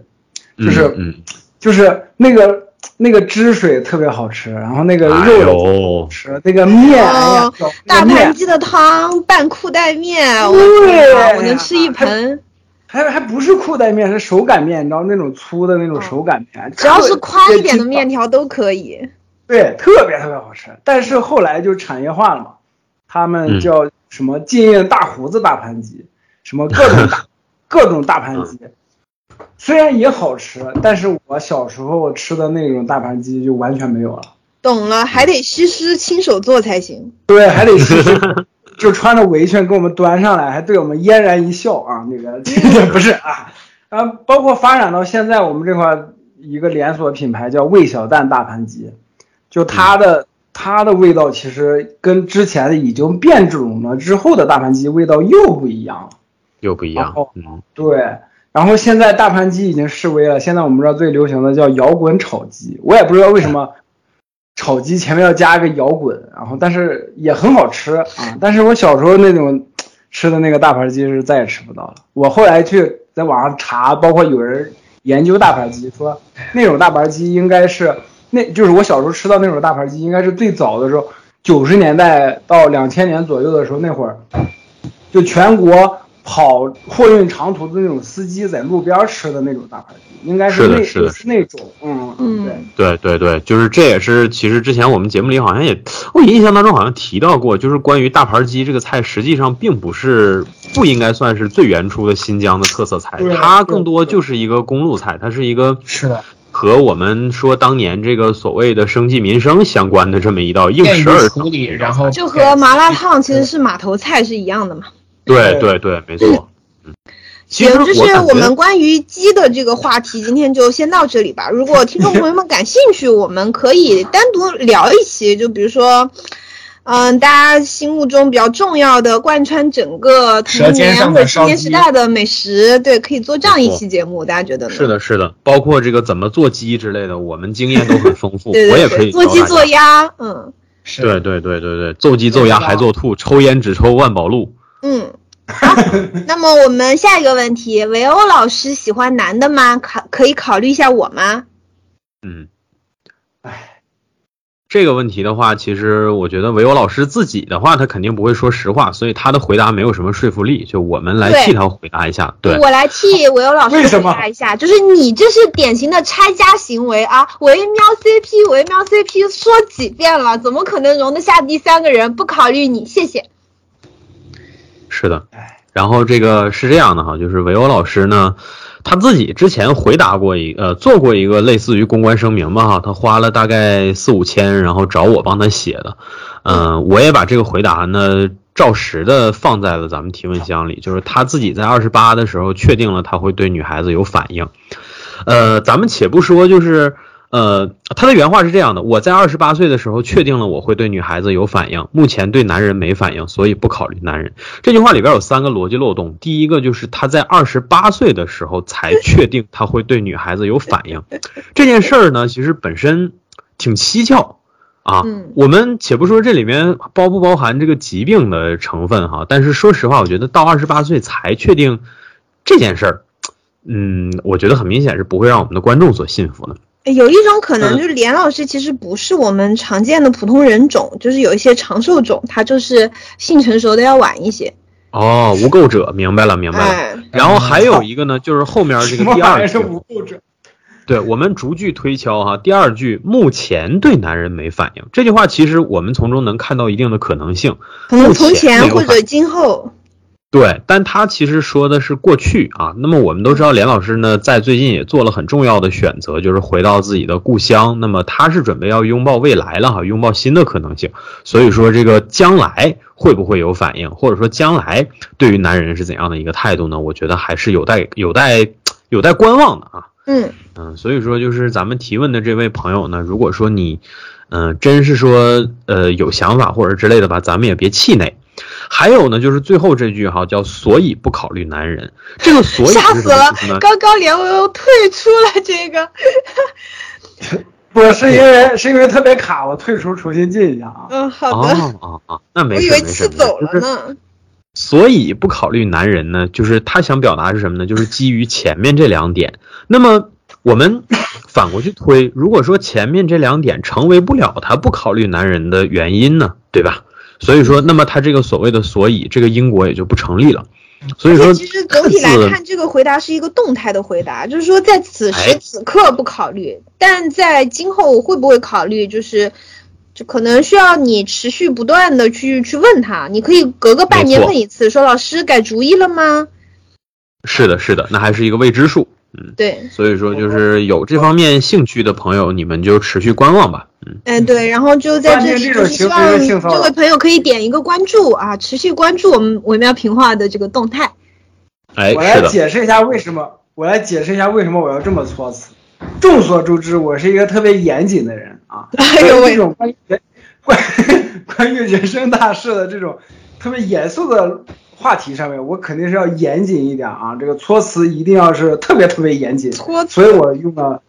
就是就是那个那个汁水特别好吃，然后那个肉吃那个面，哎呀，大盘鸡的汤拌裤带面，对，我能吃一盆。还还不是裤带面，是手擀面，你知道那种粗的那种手擀面，只要是宽一点的面条都可以。对，特别特别好吃，但是后来就产业化了嘛，他们叫什么禁用大胡子大盘鸡，什么各种大 各种大盘鸡，虽然也好吃，但是我小时候吃的那种大盘鸡就完全没有了。懂了，还得西施亲手做才行。对，还得西施就穿着围裙给我们端上来，还对我们嫣然一笑啊，那个 不是啊。然后包括发展到现在，我们这块一个连锁品牌叫魏小蛋大盘鸡，就它的它的味道其实跟之前的已经变种了之后的大盘鸡味道又不一样了，又不一样。嗯，对。然后现在大盘鸡已经式微了，现在我们这儿最流行的叫摇滚炒鸡，我也不知道为什么炒鸡前面要加个摇滚，然后但是也很好吃啊。但是我小时候那种吃的那个大盘鸡是再也吃不到了。我后来去在网上查，包括有人研究大盘鸡，说那种大盘鸡应该是那就是我小时候吃到那种大盘鸡，应该是最早的时候，九十年代到两千年左右的时候，那会儿就全国。跑货运长途的那种司机在路边吃的那种大盘鸡，应该是那是那种，嗯嗯，对对。对对，就是这也是其实之前我们节目里好像也我印象当中好像提到过，就是关于大盘鸡这个菜，实际上并不是不应该算是最原初的新疆的特色菜，它更多就是一个公路菜，它是一个是的。和我们说当年这个所谓的生计民生相关的这么一道应时而处理，然后就和麻辣烫其实是码头菜是一样的嘛。对对对，没错。嗯，行，就是我们关于鸡的这个话题，今天就先到这里吧。如果听众朋友们感兴趣，我们可以单独聊一期。就比如说，嗯，大家心目中比较重要的、贯穿整个童年或者青年时代的美食，对，可以做这样一期节目。大家觉得呢？是的，是的，包括这个怎么做鸡之类的，我们经验都很丰富。对我也可以做鸡做鸭，嗯，对对对对对，做鸡做鸭还做兔，抽烟只抽万宝路。嗯，好，那么我们下一个问题，维欧老师喜欢男的吗？考可以考虑一下我吗？嗯，哎，这个问题的话，其实我觉得维欧老师自己的话，他肯定不会说实话，所以他的回答没有什么说服力。就我们来替他回答一下，对，我来替维欧老师回答一下，就是你这是典型的拆家行为啊！维喵 CP，维喵 CP 说几遍了，怎么可能容得下第三个人？不考虑你，谢谢。是的，然后这个是这样的哈，就是维欧老师呢，他自己之前回答过一呃做过一个类似于公关声明吧哈，他花了大概四五千，然后找我帮他写的，嗯，我也把这个回答呢照实的放在了咱们提问箱里，就是他自己在二十八的时候确定了他会对女孩子有反应，呃，咱们且不说就是。呃，他的原话是这样的：我在二十八岁的时候确定了我会对女孩子有反应，目前对男人没反应，所以不考虑男人。这句话里边有三个逻辑漏洞。第一个就是他在二十八岁的时候才确定他会对女孩子有反应，这件事儿呢，其实本身挺蹊跷啊。我们且不说这里面包不包含这个疾病的成分哈，但是说实话，我觉得到二十八岁才确定这件事儿，嗯，我觉得很明显是不会让我们的观众所信服的。有一种可能，就是连老师其实不是我们常见的普通人种，就是有一些长寿种，他就是性成熟的要晚一些。哦，无垢者，明白了，明白了。然后还有一个呢，就是后面这个第二句，无垢者。对我们逐句推敲哈，第二句目前对男人没反应，这句话其实我们从中能看到一定的可能性，可能从前或者今后。对，但他其实说的是过去啊。那么我们都知道，连老师呢在最近也做了很重要的选择，就是回到自己的故乡。那么他是准备要拥抱未来了哈，拥抱新的可能性。所以说，这个将来会不会有反应，或者说将来对于男人是怎样的一个态度呢？我觉得还是有待有待有待观望的啊。嗯嗯，所以说就是咱们提问的这位朋友呢，如果说你嗯真是说呃有想法或者之类的吧，咱们也别气馁。还有呢，就是最后这句哈，叫“所以不考虑男人”。这个“所以 ”吓死了！刚刚连我又退出了这个，不是因为是因为特别卡，我退出重新进一下啊。嗯，好的。啊啊啊！那没事没事。走了呢。所以不考虑男人呢，就是他想表达是什么呢？就是基于前面这两点。那么我们反过去推，如果说前面这两点成为不了他不考虑男人的原因呢，对吧？所以说，那么他这个所谓的“所以”这个因果也就不成立了。所以说，其实总体来看，这个回答是一个动态的回答，就是说在此时此刻不考虑，但在今后会不会考虑，就是就可能需要你持续不断的去去问他，你可以隔个半年问一次，说老师改主意了吗？是的，是的，那还是一个未知数。嗯，对，所以说就是有这方面兴趣的朋友，你们就持续观望吧。嗯，哎，对，然后就在这里，就是希望这位朋友可以点一个关注啊，持续关注我们微妙平话的这个动态。哎，我来解释一下为什么我来解释一下为什么我要这么措辞。众所周知，我是一个特别严谨的人啊。哎呦喂！这种关于关关于人生大事的这种特别严肃的话题上面，我肯定是要严谨一点啊。这个措辞一定要是特别特别严谨。措辞，所以我用了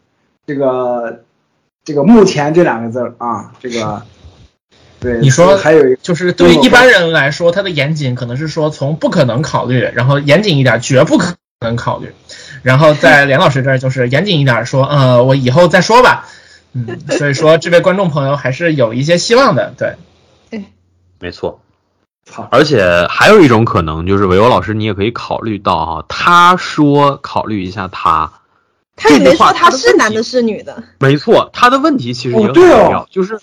这个这个目前这两个字啊。这个对，你说还有一个就是对于一般人来说，他的严谨可能是说从不可能考虑，然后严谨一点，绝不可能考虑。然后在连老师这儿就是严谨一点，说呃，我以后再说吧。嗯，所以说这位观众朋友还是有一些希望的，对。对，没错。而且还有一种可能，就是韦欧老师，你也可以考虑到哈，他说考虑一下他，他也没说他是男的，是女的。没错，他的问题其实也很重要，就是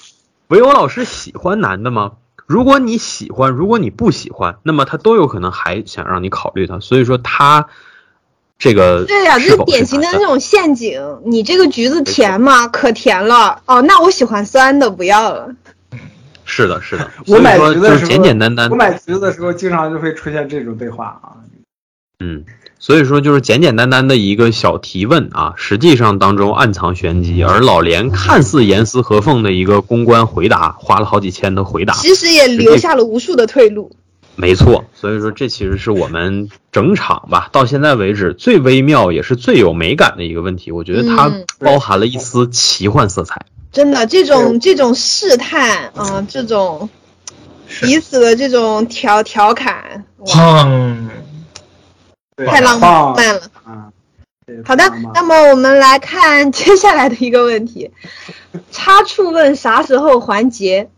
韦欧老师喜欢男的吗？如果你喜欢，如果你不喜欢，那么他都有可能还想让你考虑他。所以说他这个对呀，这是典型的那种陷阱。你这个橘子甜吗？可甜了哦，那我喜欢酸的，不要了。是的，是的。我买橘子的时候，简简单单。我买橘子的时候，经常就会出现这种对话啊。嗯，所以说就是简简单单的一个小提问啊，实际上当中暗藏玄机。而老连看似严丝合缝的一个公关回答，花了好几千的回答，其实也留下了无数的退路。没错，所以说这其实是我们整场吧到现在为止最微妙也是最有美感的一个问题。我觉得它包含了一丝奇幻色彩。真的，这种这种试探啊，这种彼此的这种调调侃，砰，太浪漫了。嗯，好的，那么我们来看接下来的一个问题：差处问啥时候还结？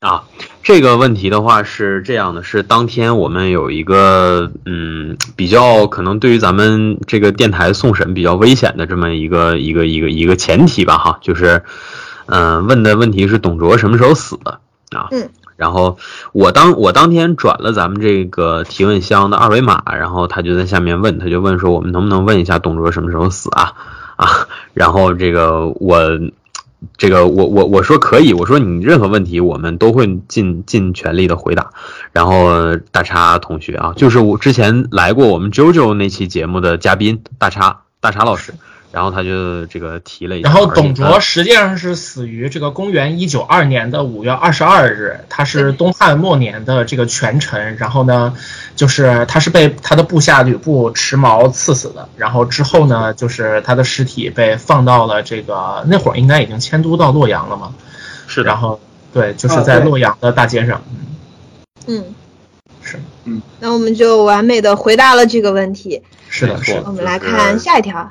啊，这个问题的话是这样的，是当天我们有一个嗯，比较可能对于咱们这个电台送审比较危险的这么一个一个一个一个前提吧，哈，就是嗯，问的问题是董卓什么时候死的啊？嗯，然后我当我当天转了咱们这个提问箱的二维码，然后他就在下面问，他就问说我们能不能问一下董卓什么时候死啊？啊，然后这个我。这个我我我说可以，我说你任何问题我们都会尽尽全力的回答。然后大叉同学啊，就是我之前来过我们 JoJo 那期节目的嘉宾大叉大叉老师。然后他就这个提了一下。然后董卓实际上是死于这个公元一九二年的五月二十二日，他是东汉末年的这个权臣。然后呢，就是他是被他的部下吕布持矛刺死的。然后之后呢，就是他的尸体被放到了这个那会儿应该已经迁都到洛阳了嘛。是。然后对，就是在洛阳的大街上。嗯。是。嗯。那我们就完美的回答了这个问题。是的，是。我们来看下一条。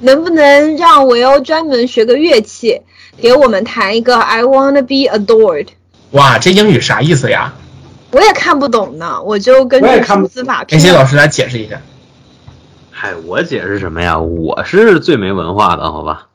能不能让维欧专门学个乐器，给我们弹一个 I wanna be adored？哇，这英语啥意思呀？我也看不懂呢，我就根据数字法。这些老师来解释一下。嗨，我解释什么呀？我是最没文化的，好吧？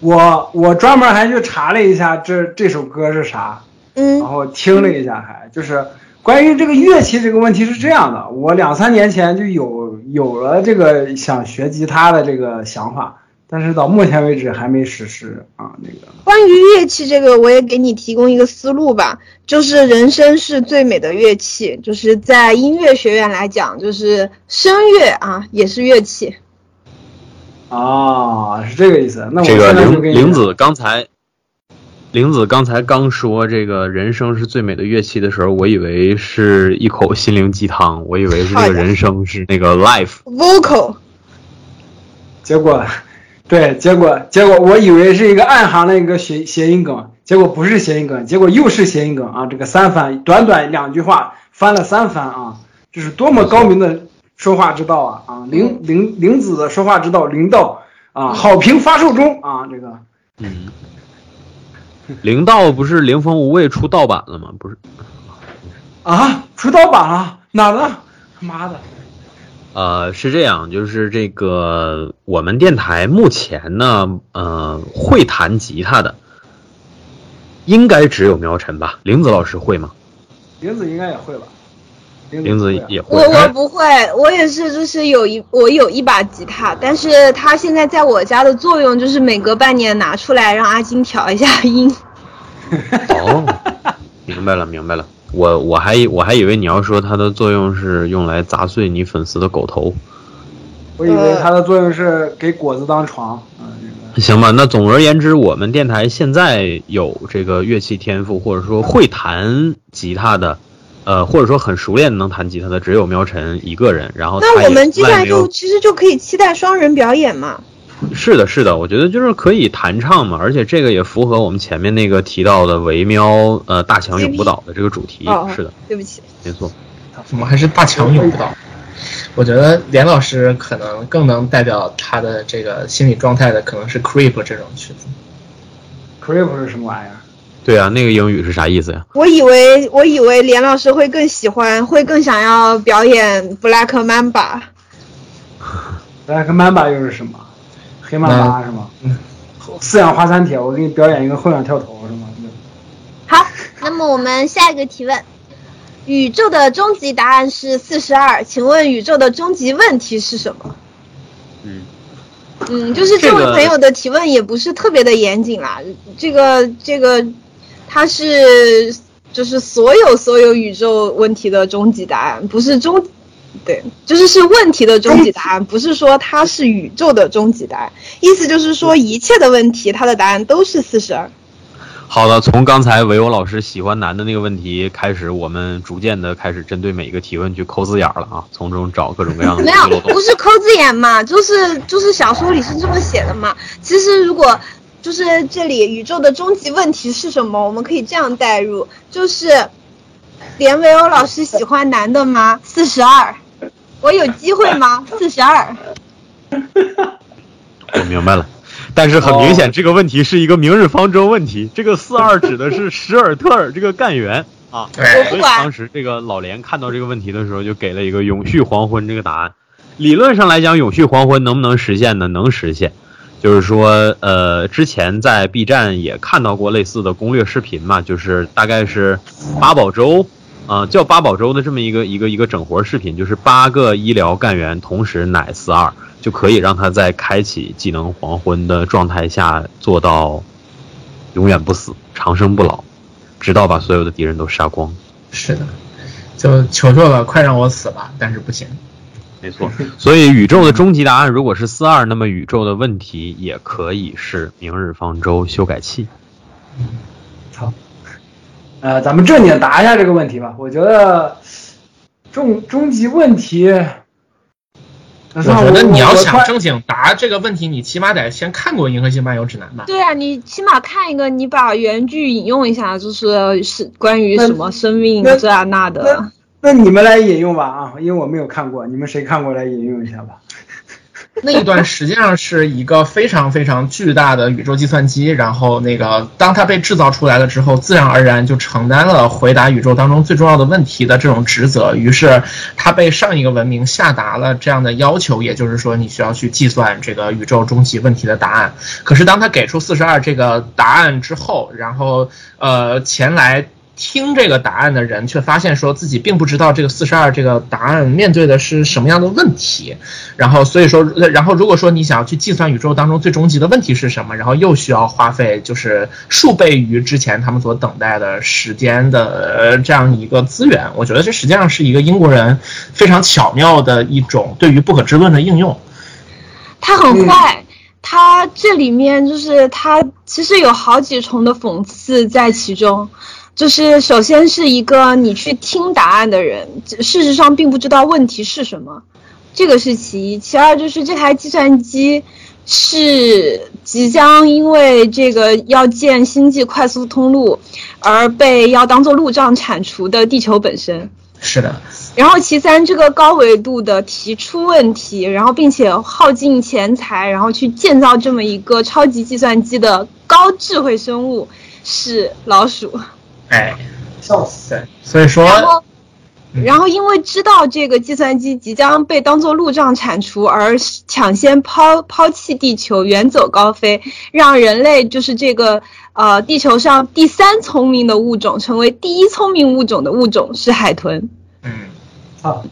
我我专门还去查了一下这这首歌是啥，嗯，然后听了一下，还就是。关于这个乐器这个问题是这样的，我两三年前就有有了这个想学吉他的这个想法，但是到目前为止还没实施啊。那个关于乐器这个，我也给你提供一个思路吧，就是人声是最美的乐器，就是在音乐学院来讲，就是声乐啊也是乐器。啊，是这个意思。那我这个玲玲子刚才。玲子刚才刚说这个人生是最美的乐器的时候，我以为是一口心灵鸡汤，我以为是这个人生是那个 life vocal，结果，对，结果结果我以为是一个暗含的一个谐谐音梗，结果不是谐音梗，结果又是谐音梗啊！这个三番，短短两句话翻了三番啊！这是多么高明的说话之道啊！啊，玲玲玲子的说话之道，灵道啊，好评发售中啊！这个，嗯。灵道不是灵风无畏出盗版了吗？不是，啊，出盗版了？哪呢？妈的！呃，是这样，就是这个我们电台目前呢，呃，会弹吉他的应该只有苗晨吧？玲子老师会吗？玲子应该也会吧？玲子也会。我我不会，我也是，就是有一我有一把吉他，但是它现在在我家的作用就是每隔半年拿出来让阿金调一下音。哦，明白了明白了。我我还我还以为你要说它的作用是用来砸碎你粉丝的狗头。我以为它的作用是给果子当床。行吧，那总而言之，我们电台现在有这个乐器天赋或者说会弹吉他的，呃，或者说很熟练能弹吉他的，只有喵晨一个人。然后那我们接下来就其实就可以期待双人表演嘛。是的，是的，我觉得就是可以弹唱嘛，而且这个也符合我们前面那个提到的维喵呃大强永不倒的这个主题。是的，对不起，没错。怎么还是大强永不倒？我觉得连老师可能更能代表他的这个心理状态的，可能是 Creep 这种曲子。Creep 是什么玩意儿？对啊，那个英语是啥意思呀？我以为我以为连老师会更喜欢，会更想要表演 Black Mamba。Black Mamba 又是什么？黑曼巴是吗？嗯。四氧化三铁，我给你表演一个后仰跳投是吗？好，那么我们下一个提问。宇宙的终极答案是四十二，请问宇宙的终极问题是什么？嗯，嗯，就是这位朋友的提问也不是特别的严谨啦。这个这个，他是就是所有所有宇宙问题的终极答案，不是终，对，就是是问题的终极答案，不是说它是宇宙的终极答案。意思就是说一切的问题，它的答案都是四十二。好的，从刚才唯我老师喜欢男的那个问题开始，我们逐渐的开始针对每一个提问去抠字眼了啊，从中找各种各样的。没有，不是抠字眼嘛，就是就是小说里是这么写的嘛。其实如果就是这里宇宙的终极问题是什么，我们可以这样代入，就是连维欧老师喜欢男的吗？四十二，我有机会吗？四十二。我明白了。但是很明显，这个问题是一个明日方舟问题。这个四二指的是史尔特尔这个干员啊。所以当时这个老连看到这个问题的时候，就给了一个永续黄昏这个答案。理论上来讲，永续黄昏能不能实现呢？能实现。就是说，呃，之前在 B 站也看到过类似的攻略视频嘛，就是大概是八宝粥，啊，叫八宝粥的这么一个一个一个整活视频，就是八个医疗干员同时奶四二。就可以让他在开启技能黄昏的状态下做到永远不死、长生不老，直到把所有的敌人都杀光。是的，就求求了，快让我死吧！但是不行。没错，所以宇宙的终极答案如果是四二，那么宇宙的问题也可以是明日方舟修改器。操，呃，咱们正经答一下这个问题吧。我觉得终终极问题。我觉得你要想正经答这个问题，你起码得先看过《银河系漫游指南》吧？对啊，你起码看一个，你把原句引用一下，就是是关于什么生命这啊那的。那你们来引用吧啊，因为我没有看过，你们谁看过来引用一下吧。那一段实际上是一个非常非常巨大的宇宙计算机，然后那个当它被制造出来了之后，自然而然就承担了回答宇宙当中最重要的问题的这种职责。于是它被上一个文明下达了这样的要求，也就是说你需要去计算这个宇宙终极问题的答案。可是当他给出四十二这个答案之后，然后呃前来。听这个答案的人却发现说自己并不知道这个四十二这个答案面对的是什么样的问题，然后所以说，然后如果说你想要去计算宇宙当中最终极的问题是什么，然后又需要花费就是数倍于之前他们所等待的时间的这样一个资源，我觉得这实际上是一个英国人非常巧妙的一种对于不可知论的应用。他很坏，他这里面就是他其实有好几重的讽刺在其中。就是首先是一个你去听答案的人，事实上并不知道问题是什么，这个是其一。其二就是这台计算机是即将因为这个要建星际快速通路而被要当做路障铲除的地球本身。是的。然后其三，这个高维度的提出问题，然后并且耗尽钱财，然后去建造这么一个超级计算机的高智慧生物是老鼠。哎，笑死！所以说，然后，然后因为知道这个计算机即将被当做路障铲除，而抢先抛抛弃地球，远走高飞，让人类就是这个呃地球上第三聪明的物种，成为第一聪明物种的物种是海豚。嗯，好，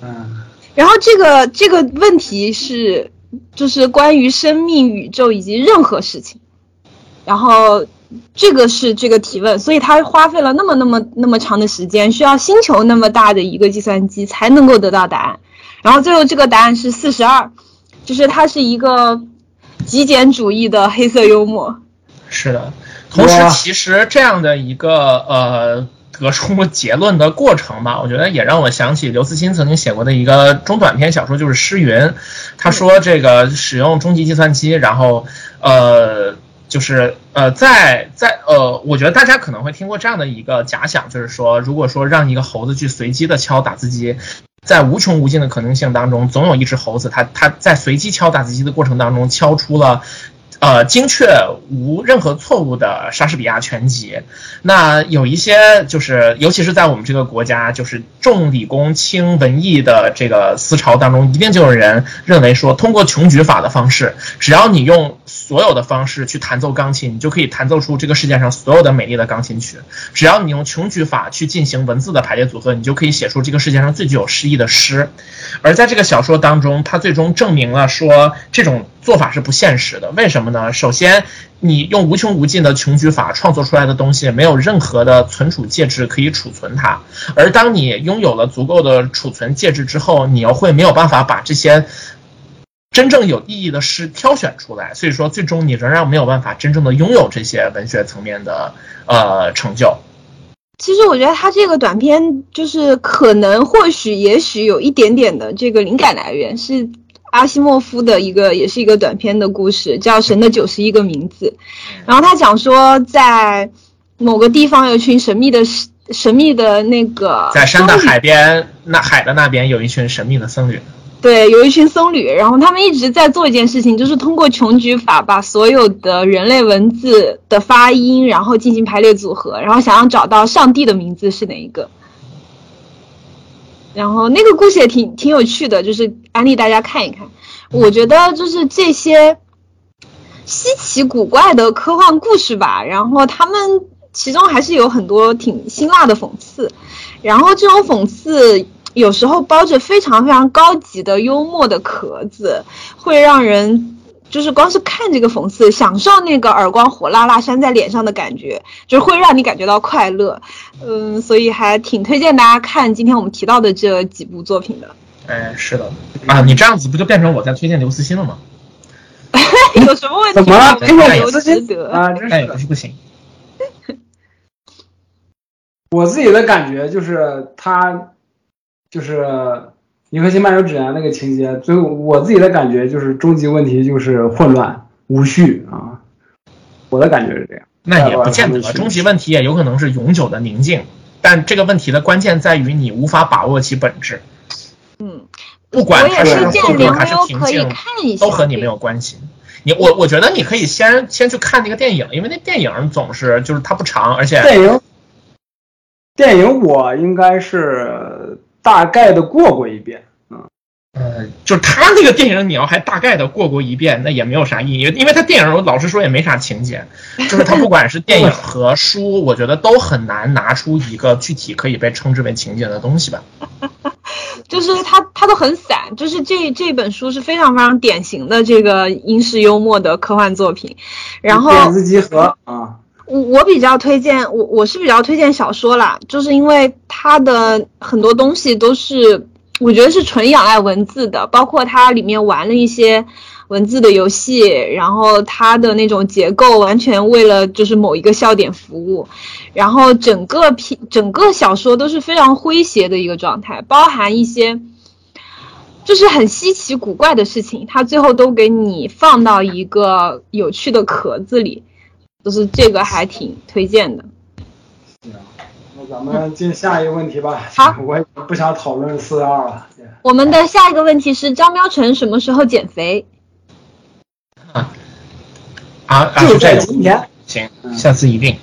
嗯。然后这个这个问题是，就是关于生命、宇宙以及任何事情。然后。这个是这个提问，所以他花费了那么那么那么长的时间，需要星球那么大的一个计算机才能够得到答案。然后最后这个答案是四十二，就是它是一个极简主义的黑色幽默。是的，同时其实这样的一个呃得出结论的过程吧，我觉得也让我想起刘慈欣曾经写过的一个中短篇小说，就是《诗云》。他说这个使用终极计算机，然后呃就是呃在在呃，我觉得大家可能会听过这样的一个假想，就是说如果说让一个猴子去随机的敲打字机。在无穷无尽的可能性当中，总有一只猴子，它它在随机敲打字机的过程当中，敲出了，呃，精确无任何错误的莎士比亚全集。那有一些就是，尤其是在我们这个国家，就是重理工轻文艺的这个思潮当中，一定就有人认为说，通过穷举法的方式，只要你用。所有的方式去弹奏钢琴，你就可以弹奏出这个世界上所有的美丽的钢琴曲。只要你用穷举法去进行文字的排列组合，你就可以写出这个世界上最具有诗意的诗。而在这个小说当中，他最终证明了说这种做法是不现实的。为什么呢？首先，你用无穷无尽的穷举法创作出来的东西，没有任何的存储介质可以储存它。而当你拥有了足够的储存介质之后，你又会没有办法把这些。真正有意义的诗挑选出来，所以说最终你仍然没有办法真正的拥有这些文学层面的呃成就。其实我觉得他这个短片就是可能或许也许有一点点的这个灵感来源是阿西莫夫的一个也是一个短片的故事，叫《神的九十一个名字》。然后他讲说在某个地方有一群神秘的神秘的那个在山的海边那海的那边有一群神秘的僧侣。对，有一群僧侣，然后他们一直在做一件事情，就是通过穷举法把所有的人类文字的发音，然后进行排列组合，然后想要找到上帝的名字是哪一个。然后那个故事也挺挺有趣的，就是安利大家看一看。我觉得就是这些稀奇古怪的科幻故事吧，然后他们其中还是有很多挺辛辣的讽刺，然后这种讽刺。有时候包着非常非常高级的幽默的壳子，会让人就是光是看这个讽刺，享受那个耳光火辣辣扇在脸上的感觉，就是会让你感觉到快乐。嗯，所以还挺推荐大家看今天我们提到的这几部作品的。哎，是的啊，你这样子不就变成我在推荐刘慈欣了吗？有什么问题？怎么了？刘慈欣啊，真是不是不行。我自己的感觉就是他。就是《银河系漫游指南》那个情节，最后我自己的感觉就是终极问题就是混乱无序啊，我的感觉是这样。那也不见得，终极问题也有可能是永久的宁静，但这个问题的关键在于你无法把握其本质。嗯，不管它是混乱还是平静，都和你没有关系。你我我觉得你可以先先去看那个电影，因为那电影总是就是它不长，而且电影电影我应该是。大概的过过一遍，嗯，呃，就是他那个电影，你要还大概的过过一遍，那也没有啥意义，因为他电影老实说也没啥情节，就是他不管是电影和书，我觉得都很难拿出一个具体可以被称之为情节的东西吧。就是他他都很散，就是这这本书是非常非常典型的这个英式幽默的科幻作品，然后电子集合啊。我我比较推荐我我是比较推荐小说啦，就是因为它的很多东西都是我觉得是纯仰赖文字的，包括它里面玩了一些文字的游戏，然后它的那种结构完全为了就是某一个笑点服务，然后整个篇整个小说都是非常诙谐的一个状态，包含一些就是很稀奇古怪的事情，它最后都给你放到一个有趣的壳子里。就是这个还挺推荐的。那咱们进下一个问题吧。好，我也不想讨论四二了。我们的下一个问题是张喵晨什么时候减肥？啊啊！就在今天。行，下次一定。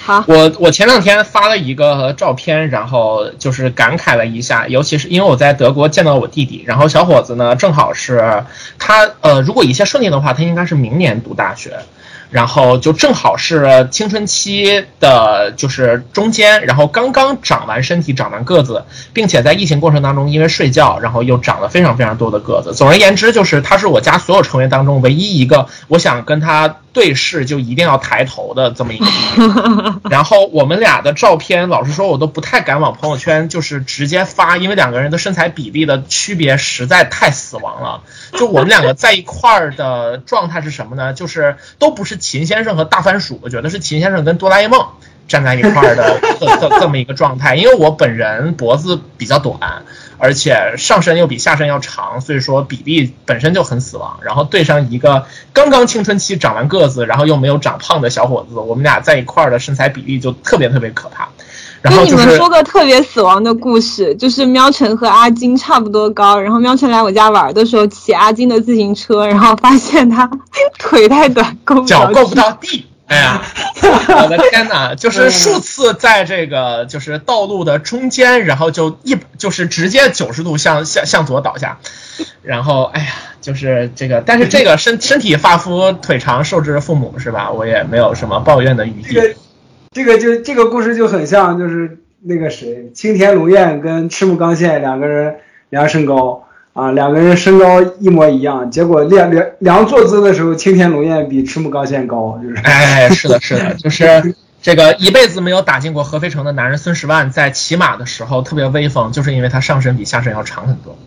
好。我我前两天发了一个照片，然后就是感慨了一下，尤其是因为我在德国见到我弟弟，然后小伙子呢正好是他呃，如果一切顺利的话，他应该是明年读大学。然后就正好是青春期的，就是中间，然后刚刚长完身体、长完个子，并且在疫情过程当中，因为睡觉，然后又长了非常非常多的个子。总而言之，就是他是我家所有成员当中唯一一个，我想跟他对视就一定要抬头的这么一个。然后我们俩的照片，老实说，我都不太敢往朋友圈就是直接发，因为两个人的身材比例的区别实在太死亡了。就我们两个在一块儿的状态是什么呢？就是都不是秦先生和大番薯，我觉得是秦先生跟哆啦 A 梦站在一块儿的这这么一个状态。因为我本人脖子比较短，而且上身又比下身要长，所以说比例本身就很死亡。然后对上一个刚刚青春期长完个子，然后又没有长胖的小伙子，我们俩在一块儿的身材比例就特别特别可怕。跟你们说个特别死亡的故事，就是喵晨和阿金差不多高，然后喵晨来我家玩的时候骑阿金的自行车，然后发现他 腿太短，够脚够不到地。哎呀，我的天哪！就是数次在这个就是道路的中间，然后就一就是直接九十度向向向左倒下，然后哎呀，就是这个，但是这个身身体发肤腿长受之父母是吧？我也没有什么抱怨的余地。这个就这个故事就很像，就是那个谁，青田龙彦跟赤木刚宪两个人量身高啊，两个人身高一模一样，结果量量量坐姿的时候，青田龙彦比赤木刚宪高，就是。哎，是的，是的，就是这个一辈子没有打进过合肥城的男人孙十万，在骑马的时候特别威风，就是因为他上身比下身要长很多，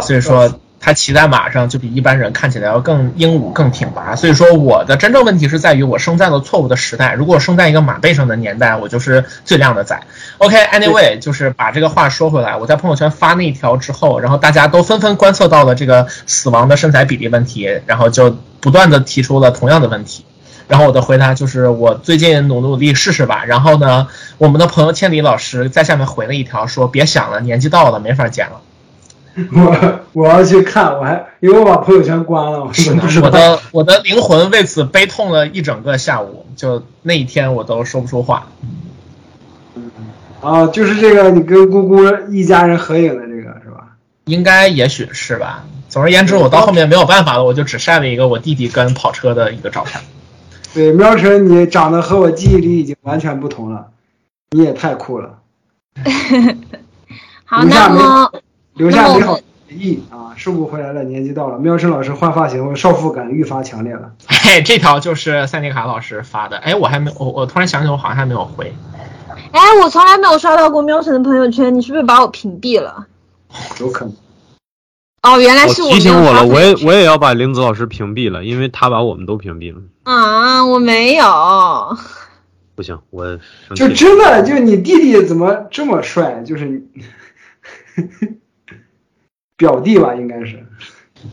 所以说。他骑在马上就比一般人看起来要更英武、更挺拔，所以说我的真正问题是在于我生在了错误的时代。如果生在一个马背上的年代，我就是最靓的仔。OK，Anyway，就是把这个话说回来，我在朋友圈发那一条之后，然后大家都纷纷观测到了这个死亡的身材比例问题，然后就不断的提出了同样的问题。然后我的回答就是我最近努努力试试吧。然后呢，我们的朋友千里老师在下面回了一条说：“别想了，年纪到了没法减了。” 我我要去看，我还因为我把朋友圈关了，我的我的灵魂为此悲痛了一整个下午，就那一天我都说不出话。啊，就是这个，你跟姑姑一家人合影的这个是吧？应该也许是吧。总而言之，我到后面没有办法了，我就只晒了一个我弟弟跟跑车的一个照片。对，喵晨，你长得和我记忆里已经完全不同了，你也太酷了。好，那么。留下美好回忆啊！收不回来了，年纪到了。喵晨老师换发型后，少妇感愈发强烈了。嘿，这条就是赛尼卡老师发的。哎，我还没，我我突然想起，我好像还没有回。哎，我从来没有刷到过喵晨的朋友圈，你是不是把我屏蔽了？有可能。哦，原来是我提醒我了，我也我也要把玲子老师屏蔽了，因为他把我们都屏蔽了。啊，我没有。不行，我就真的就你弟弟怎么这么帅？就是。表弟吧，应该是，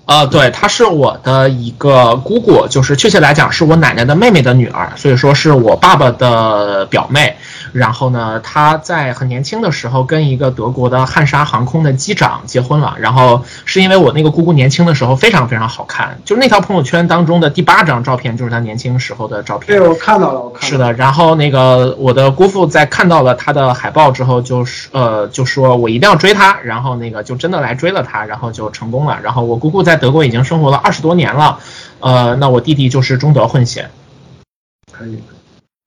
啊，对，他是我的一个姑姑，就是确切来讲是我奶奶的妹妹的女儿，所以说是我爸爸的表妹。然后呢，他在很年轻的时候跟一个德国的汉莎航空的机长结婚了。然后是因为我那个姑姑年轻的时候非常非常好看，就是那条朋友圈当中的第八张照片就是她年轻时候的照片。对，我看到了，我看了是的。然后那个我的姑父在看到了她的海报之后，就是呃就说我一定要追她，然后那个就真的来追了她，然后就成功了。然后我姑姑在德国已经生活了二十多年了，呃，那我弟弟就是中德混血。可以。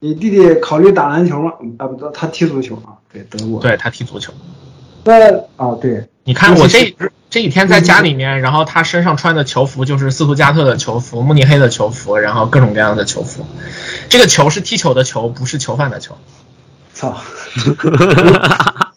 你弟弟考虑打篮球吗？啊，不，他踢足球啊。对，德国。对他踢足球。那啊，对，你看我这这几天在家里面，然后他身上穿的球服就是斯图加特的球服、慕尼黑的球服，然后各种各样的球服。这个球是踢球的球，不是囚犯的球。操！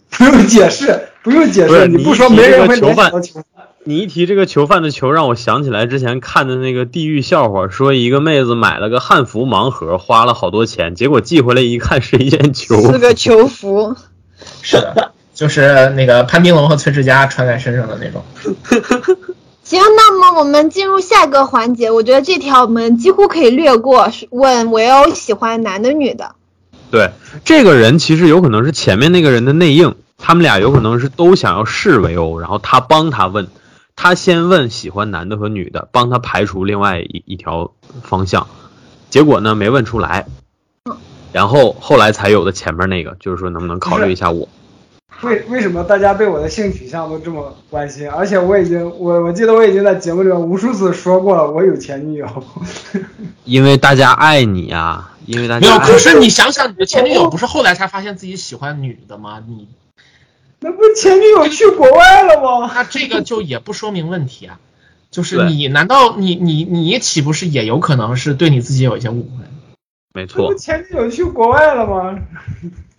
不用解释，不用解释，你不说没人会联想到囚犯。你一提这个囚犯的囚，让我想起来之前看的那个地狱笑话，说一个妹子买了个汉服盲盒，花了好多钱，结果寄回来一看是一件囚服。是个囚服。是的，就是那个潘斌龙和崔志佳穿在身上的那种。行，那么我们进入下一个环节，我觉得这条我们几乎可以略过。问维欧喜欢男的女的？对，这个人其实有可能是前面那个人的内应，他们俩有可能是都想要试维欧，然后他帮他问。他先问喜欢男的和女的，帮他排除另外一一条方向，结果呢没问出来，然后后来才有的前面那个，就是说能不能考虑一下我。为为什么大家对我的性取向都这么关心？而且我已经我我记得我已经在节目里面无数次说过了，我有前女友。因为大家爱你啊，因为大家没有。可是你想想，你的前女友不是后来才发现自己喜欢女的吗？你那不前女友去国外了吗？那这个就也不说明问题啊。就是你难道你你你岂不是也有可能是对你自己有一些误会？没错。前女友去国外了吗？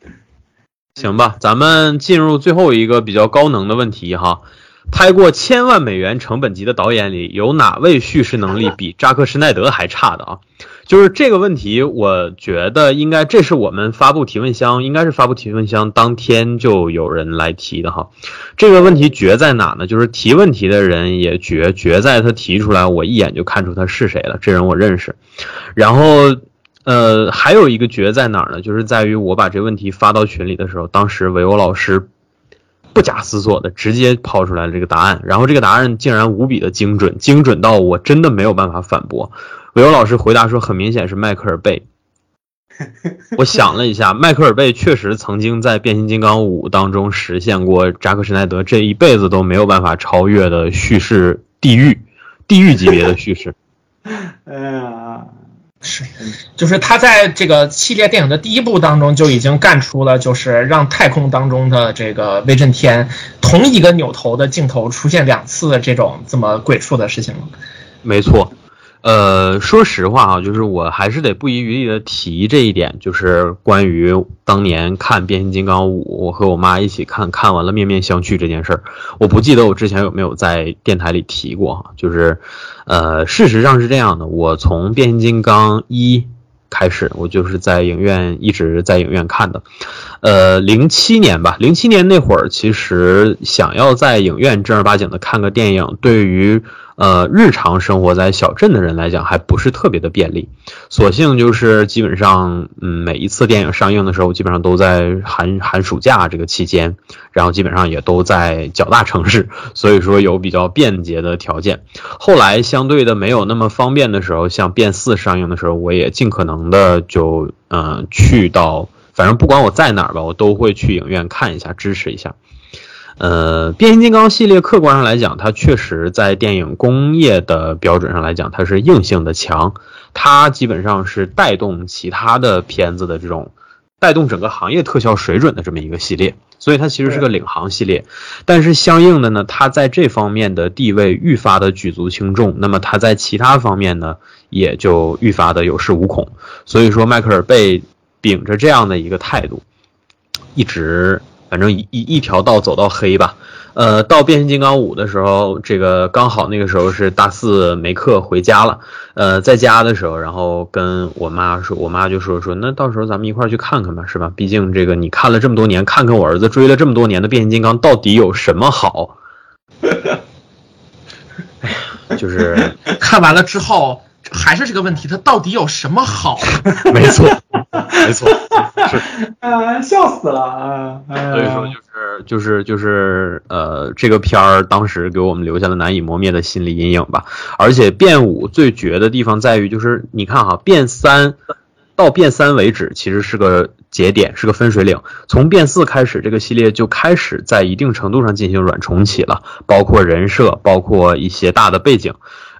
行吧，咱们进入最后一个比较高能的问题哈。拍过千万美元成本级的导演里，有哪位叙事能力比扎克·施耐德还差的啊？就是这个问题，我觉得应该这是我们发布提问箱，应该是发布提问箱当天就有人来提的哈。这个问题绝在哪呢？就是提问题的人也绝绝在他提出来，我一眼就看出他是谁了，这人我认识。然后。呃，还有一个绝在哪儿呢？就是在于我把这个问题发到群里的时候，当时韦欧老师不假思索的直接抛出来了这个答案，然后这个答案竟然无比的精准，精准到我真的没有办法反驳。韦欧老师回答说，很明显是迈克尔贝。我想了一下，迈克尔贝确实曾经在《变形金刚五》当中实现过扎克施奈德这一辈子都没有办法超越的叙事地狱，地狱级别的叙事。哎呀。是，就是他在这个系列电影的第一部当中就已经干出了，就是让太空当中的这个威震天同一个扭头的镜头出现两次的这种这么鬼畜的事情了。没错。呃，说实话啊，就是我还是得不遗余力的提这一点，就是关于当年看变形金刚五，我和我妈一起看看完了面面相觑这件事儿。我不记得我之前有没有在电台里提过哈，就是，呃，事实上是这样的，我从变形金刚一开始，我就是在影院一直在影院看的，呃，零七年吧，零七年那会儿，其实想要在影院正儿八经的看个电影，对于。呃，日常生活在小镇的人来讲，还不是特别的便利。所幸就是基本上，嗯，每一次电影上映的时候，基本上都在寒寒暑假这个期间，然后基本上也都在较大城市，所以说有比较便捷的条件。后来相对的没有那么方便的时候，像变四上映的时候，我也尽可能的就嗯去到，反正不管我在哪儿吧，我都会去影院看一下，支持一下。呃，变形金刚系列客观上来讲，它确实在电影工业的标准上来讲，它是硬性的强，它基本上是带动其他的片子的这种，带动整个行业特效水准的这么一个系列，所以它其实是个领航系列。但是相应的呢，它在这方面的地位愈发的举足轻重，那么它在其他方面呢，也就愈发的有恃无恐。所以说，迈克尔贝秉着这样的一个态度，一直。反正一一一条道走到黑吧，呃，到变形金刚五的时候，这个刚好那个时候是大四没课回家了，呃，在家的时候，然后跟我妈说，我妈就说说，那到时候咱们一块去看看吧，是吧？毕竟这个你看了这么多年，看看我儿子追了这么多年的变形金刚到底有什么好？就是 看完了之后。还是这个问题，它到底有什么好？没错，没错，是啊，笑死了啊！所以说就是就是就是呃，这个片儿当时给我们留下了难以磨灭的心理阴影吧。而且变五最绝的地方在于，就是你看哈，变三到变三为止，其实是个节点，是个分水岭。从变四开始，这个系列就开始在一定程度上进行软重启了，包括人设，包括一些大的背景。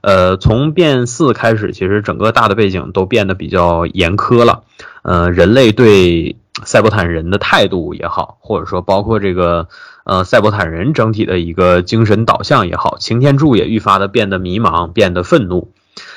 呃，从变四开始，其实整个大的背景都变得比较严苛了。呃，人类对赛博坦人的态度也好，或者说包括这个呃赛博坦人整体的一个精神导向也好，擎天柱也愈发的变得迷茫，变得愤怒。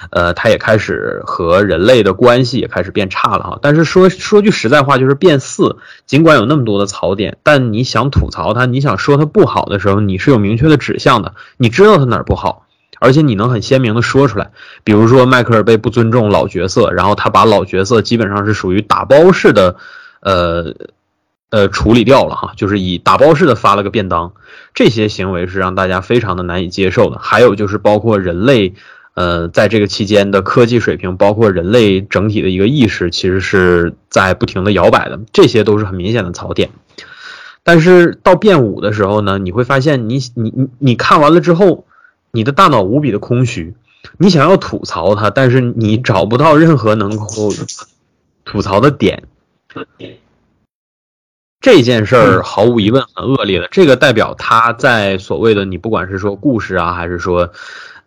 呃，他也开始和人类的关系也开始变差了哈。但是说说句实在话，就是变四，尽管有那么多的槽点，但你想吐槽他，你想说他不好的时候，你是有明确的指向的，你知道他哪儿不好。而且你能很鲜明的说出来，比如说迈克尔被不尊重老角色，然后他把老角色基本上是属于打包式的，呃，呃处理掉了哈，就是以打包式的发了个便当，这些行为是让大家非常的难以接受的。还有就是包括人类，呃，在这个期间的科技水平，包括人类整体的一个意识，其实是在不停的摇摆的，这些都是很明显的槽点。但是到变五的时候呢，你会发现，你你你你看完了之后。你的大脑无比的空虚，你想要吐槽它，但是你找不到任何能够吐槽的点。这件事儿毫无疑问很恶劣的。这个代表他在所谓的你不管是说故事啊，还是说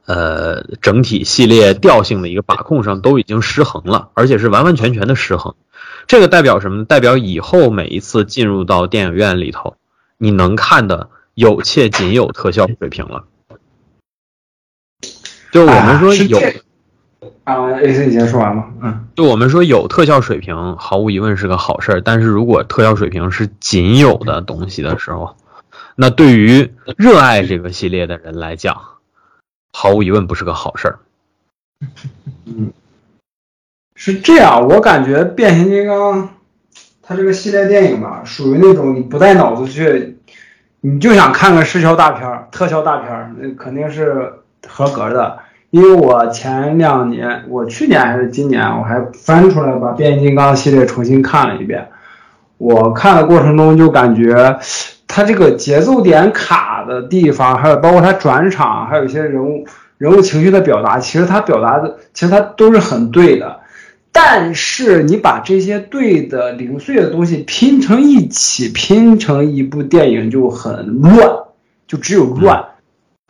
呃整体系列调性的一个把控上，都已经失衡了，而且是完完全全的失衡。这个代表什么？代表以后每一次进入到电影院里头，你能看的有且仅有特效水平了。就我们说有。啊，A C 你先说完吧。嗯，就我们说有特效水平，毫无疑问是个好事儿。但是如果特效水平是仅有的东西的时候，那对于热爱这个系列的人来讲，毫无疑问不是个好事儿。嗯，是这样，我感觉变形金刚它这个系列电影吧，属于那种你不带脑子去，你就想看个视效大片儿、特效大片儿，那肯定是合格的。因为我前两年，我去年还是今年，我还翻出来把变形金刚系列重新看了一遍。我看的过程中就感觉，它这个节奏点卡的地方，还有包括它转场，还有一些人物人物情绪的表达，其实它表达的其实它都是很对的。但是你把这些对的零碎的东西拼成一起，拼成一部电影就很乱，就只有乱。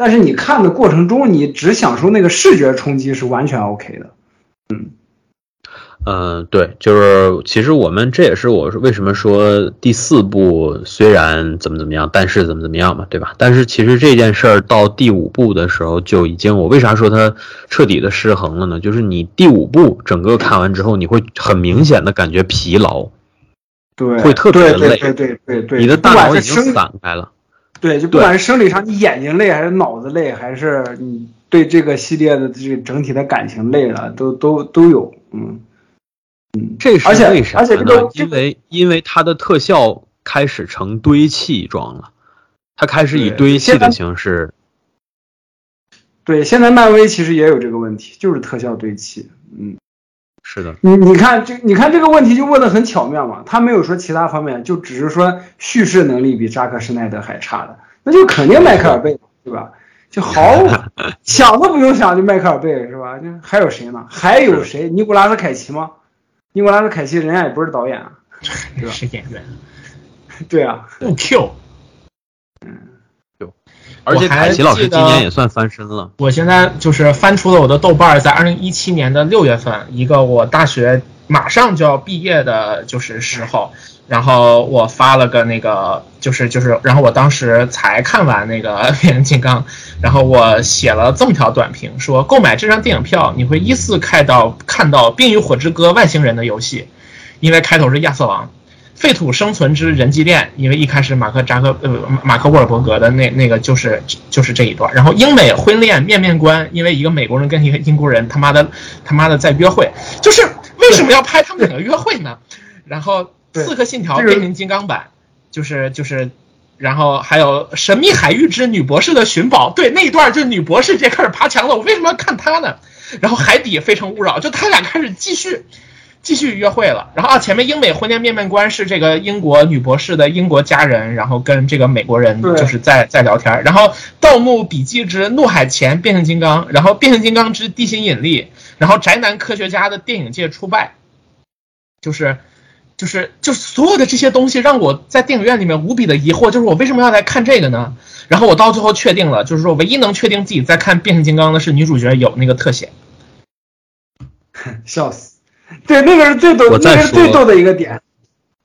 但是你看的过程中，你只享受那个视觉冲击是完全 OK 的。嗯，嗯，对，就是其实我们这也是我为什么说第四部虽然怎么怎么样，但是怎么怎么样嘛，对吧？但是其实这件事儿到第五部的时候就已经，我为啥说它彻底的失衡了呢？就是你第五部整个看完之后，你会很明显的感觉疲劳，对，会特别累，对对对对，你的大脑已经散开了。对，就不管是生理上你眼睛累，还是脑子累，还是你对这个系列的这个整体的感情累了，都都都有，嗯嗯，这是为啥？而且这个因为因为它的特效开始成堆砌状了，它开始以堆砌的形式。对，现在漫威其实也有这个问题，就是特效堆砌，嗯。是的，你你看这你看这个问题就问的很巧妙嘛，他没有说其他方面，就只是说叙事能力比扎克施耐德还差的，那就肯定迈克尔贝，对吧？就毫无 想都不用想，就迈克尔贝是吧？就还有谁呢？还有谁？尼古拉斯凯奇吗？尼古拉斯凯奇人家也不是导演啊，对吧？是演员。对啊。不 Q。而且凯奇老师今年也算翻身了。我现在就是翻出了我的豆瓣，在二零一七年的六月份，一个我大学马上就要毕业的，就是时候，然后我发了个那个，就是就是，然后我当时才看完那个 变形金刚，然后我写了这么条短评，说购买这张电影票，你会依次看到看到《冰与火之歌》外星人的游戏，因为开头是亚瑟王。废土生存之人机恋，因为一开始马克扎克呃马克沃尔伯格的那那个就是就是这一段，然后英美婚恋面面观，因为一个美国人跟一个英国人他妈的他妈的在约会，就是为什么要拍他们两个约会呢？然后刺客信条变形金刚版，就是就是，然后还有神秘海域之女博士的寻宝，对那一段就是女博士直接开始爬墙了，我为什么要看她呢？然后海底非诚勿扰，就他俩开始继续。继续约会了，然后啊，前面英美婚恋面面观是这个英国女博士的英国家人，然后跟这个美国人就是在在聊天，然后《盗墓笔记之怒海潜变形金刚》，然后《变形金刚之地心引力》，然后宅男科学家的电影界出败，就是就是就是所有的这些东西让我在电影院里面无比的疑惑，就是我为什么要来看这个呢？然后我到最后确定了，就是说唯一能确定自己在看变形金刚的是女主角有那个特写，笑死。对，那个是最逗，那个是最逗的一个点，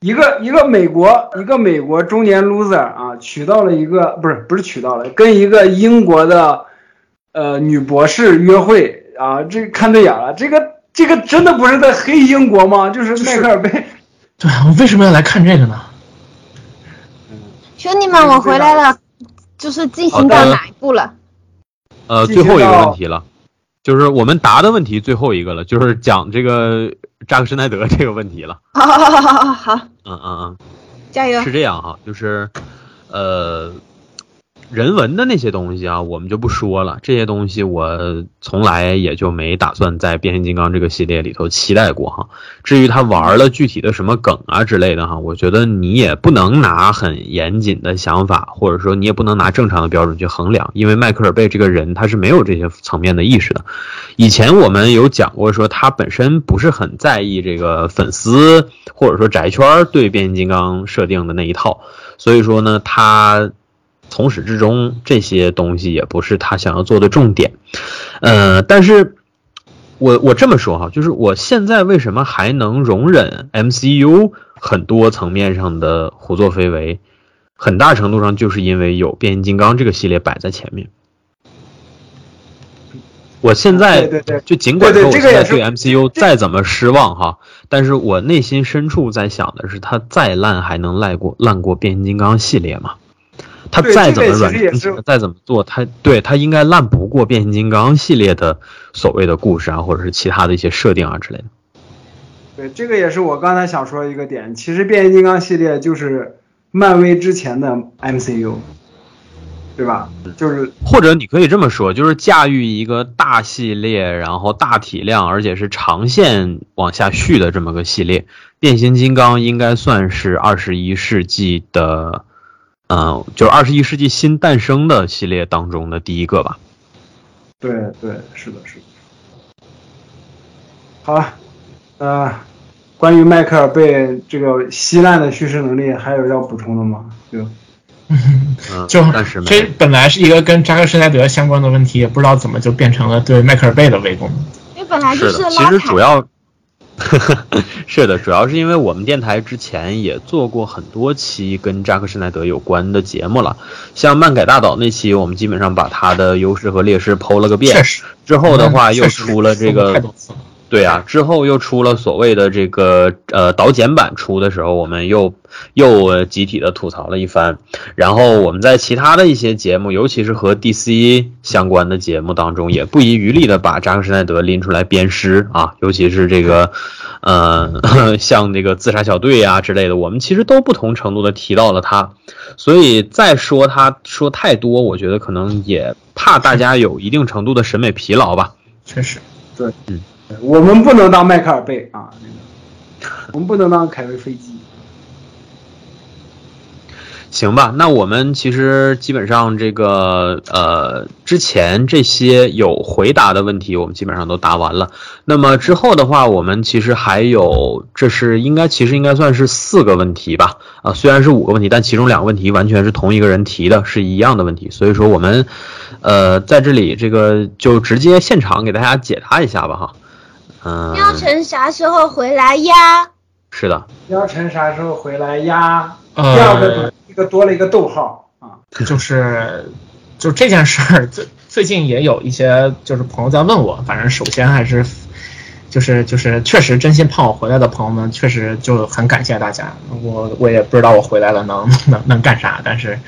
一个一个美国一个美国中年 loser 啊，娶到了一个不是不是娶到了，跟一个英国的呃女博士约会啊，这看对眼了，这个这个真的不是在黑英国吗？就是迈克尔贝。对我为什么要来看这个呢？兄弟们，我回来了，就是进行到哪一步了？呃，最后一个问题了。就是我们答的问题最后一个了，就是讲这个扎克施耐德这个问题了。好好好好好好，嗯嗯嗯，加油。是这样哈，就是，呃，人文的那些东西啊，我们就不说了。这些东西我从来也就没打算在变形金刚这个系列里头期待过哈。至于他玩了具体的什么梗啊之类的哈，我觉得你也不能拿很严谨的想法，或者说你也不能拿正常的标准去衡量，因为迈克尔贝这个人他是没有这些层面的意识的。以前我们有讲过，说他本身不是很在意这个粉丝或者说宅圈对变形金刚设定的那一套，所以说呢，他。从始至终，这些东西也不是他想要做的重点，呃，但是，我我这么说哈，就是我现在为什么还能容忍 MCU 很多层面上的胡作非为，很大程度上就是因为有变形金刚这个系列摆在前面。我现在就尽管说我现在对 MCU 再怎么失望哈，但是我内心深处在想的是，它再烂还能赖过烂过变形金刚系列吗？他再怎么软，再怎么做，他对他应该烂不过变形金刚系列的所谓的故事啊，或者是其他的一些设定啊之类的。对，这个也是我刚才想说的一个点。其实变形金刚系列就是漫威之前的 MCU，对吧？就是，或者你可以这么说，就是驾驭一个大系列，然后大体量，而且是长线往下续的这么个系列。变形金刚应该算是二十一世纪的。嗯，就是二十一世纪新诞生的系列当中的第一个吧。对对，是的，是的。好了，呃，关于迈克尔贝这个稀烂的叙事能力，还有要补充的吗？就，就这本来是一个跟扎克施奈德相关的问题，也不知道怎么就变成了对迈克尔贝的围攻。因为本来就是其实主要。是的，主要是因为我们电台之前也做过很多期跟扎克施耐德有关的节目了，像漫改大岛那期，我们基本上把他的优势和劣势剖了个遍。之后的话又出了这个。对啊，之后又出了所谓的这个呃导剪版出的时候，我们又又集体的吐槽了一番。然后我们在其他的一些节目，尤其是和 DC 相关的节目当中，也不遗余力的把扎克施奈德拎出来鞭尸啊，尤其是这个呃 像那个自杀小队啊之类的，我们其实都不同程度的提到了他。所以再说他说太多，我觉得可能也怕大家有一定程度的审美疲劳吧。确实，对，嗯。我们不能当迈克尔贝啊，那个我们不能当凯文飞机。行吧，那我们其实基本上这个呃，之前这些有回答的问题，我们基本上都答完了。那么之后的话，我们其实还有，这是应该其实应该算是四个问题吧？啊，虽然是五个问题，但其中两个问题完全是同一个人提的，是一样的问题。所以说我们呃在这里这个就直接现场给大家解答一下吧，哈。喵晨啥时候回来呀？是的，喵晨啥时候回来呀？第二个一个多了一个逗号啊，就是，就这件事儿最最近也有一些就是朋友在问我，反正首先还是，就是就是确实真心盼我回来的朋友们，确实就很感谢大家。我我也不知道我回来了能能能干啥，但是。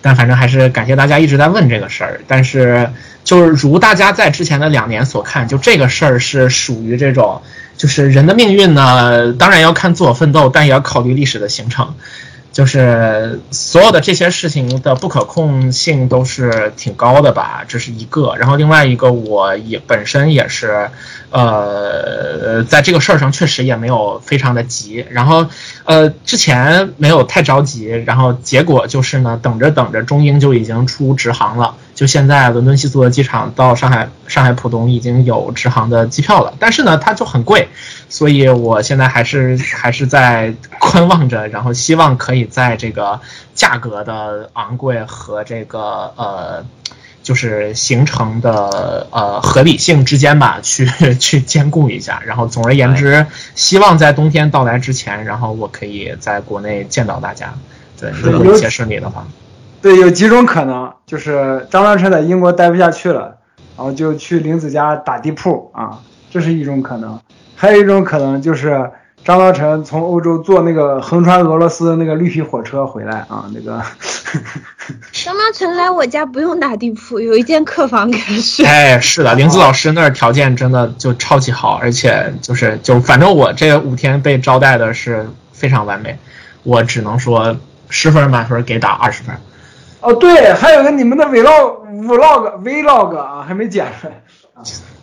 但反正还是感谢大家一直在问这个事儿，但是就是如大家在之前的两年所看，就这个事儿是属于这种，就是人的命运呢，当然要看自我奋斗，但也要考虑历史的形成。就是所有的这些事情的不可控性都是挺高的吧，这是一个。然后另外一个，我也本身也是，呃，在这个事儿上确实也没有非常的急。然后，呃，之前没有太着急，然后结果就是呢，等着等着，中英就已经出直航了。就现在，伦敦希斯罗机场到上海上海浦东已经有直航的机票了，但是呢，它就很贵，所以我现在还是还是在观望着，然后希望可以在这个价格的昂贵和这个呃，就是行程的呃合理性之间吧，去 去兼顾一下。然后总而言之，希望在冬天到来之前，然后我可以在国内见到大家。对，如果一切顺利的话。对，有几种可能，就是张大成在英国待不下去了，然后就去林子家打地铺啊，这是一种可能；还有一种可能就是张乐成从欧洲坐那个横穿俄罗斯那个绿皮火车回来啊，那个。张乐成来我家不用打地铺，有一间客房给他睡。哎，是的，林子老师那儿条件真的就超级好，而且就是就反正我这五天被招待的是非常完美，我只能说十分满分给打二十分。哦，对，还有个你们的 vlog vlog vlog 啊，还没剪出来。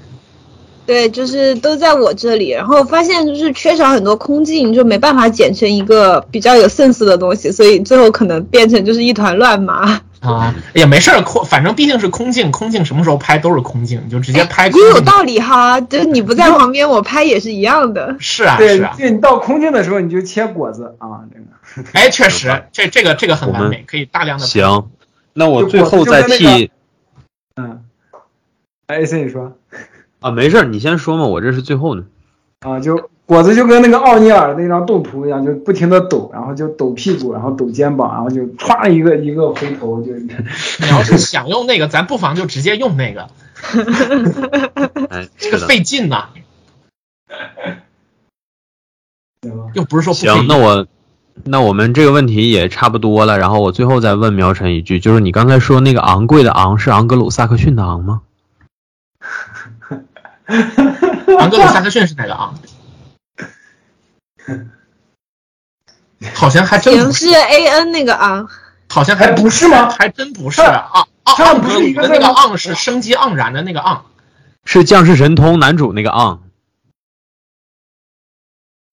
对，就是都在我这里，然后发现就是缺少很多空镜，就没办法剪成一个比较有 sense 的东西，所以最后可能变成就是一团乱麻。啊，也没事儿，空反正毕竟是空镜，空镜什么时候拍都是空镜，就直接拍。也有道理哈，就是你不在旁边，我拍也是一样的。是啊，对，是啊。对你到空镜的时候，你就切果子啊，这个。哎，确实，这这个这个很完美，可以大量的。行，那我最后再替。嗯。哎，C 你说。啊，没事儿，你先说嘛，我这是最后呢。啊，就果子就跟那个奥尼尔那张动图一样，就不停的抖，然后就抖屁股，然后抖肩膀，然后就歘一个一个回头就。你要是想用那个，咱不妨就直接用那个。哎，这个费劲呐。又不是说行，那我那我们这个问题也差不多了，然后我最后再问苗晨一句，就是你刚才说那个昂贵的昂是昂格鲁萨克逊的昂吗？昂格鲁萨克逊是哪个昂？好像还真不是 A N 那个昂，好像还不是吗？还真不是啊！昂格鲁的那个昂是生机盎然的那个昂，是降世神通男主那个昂。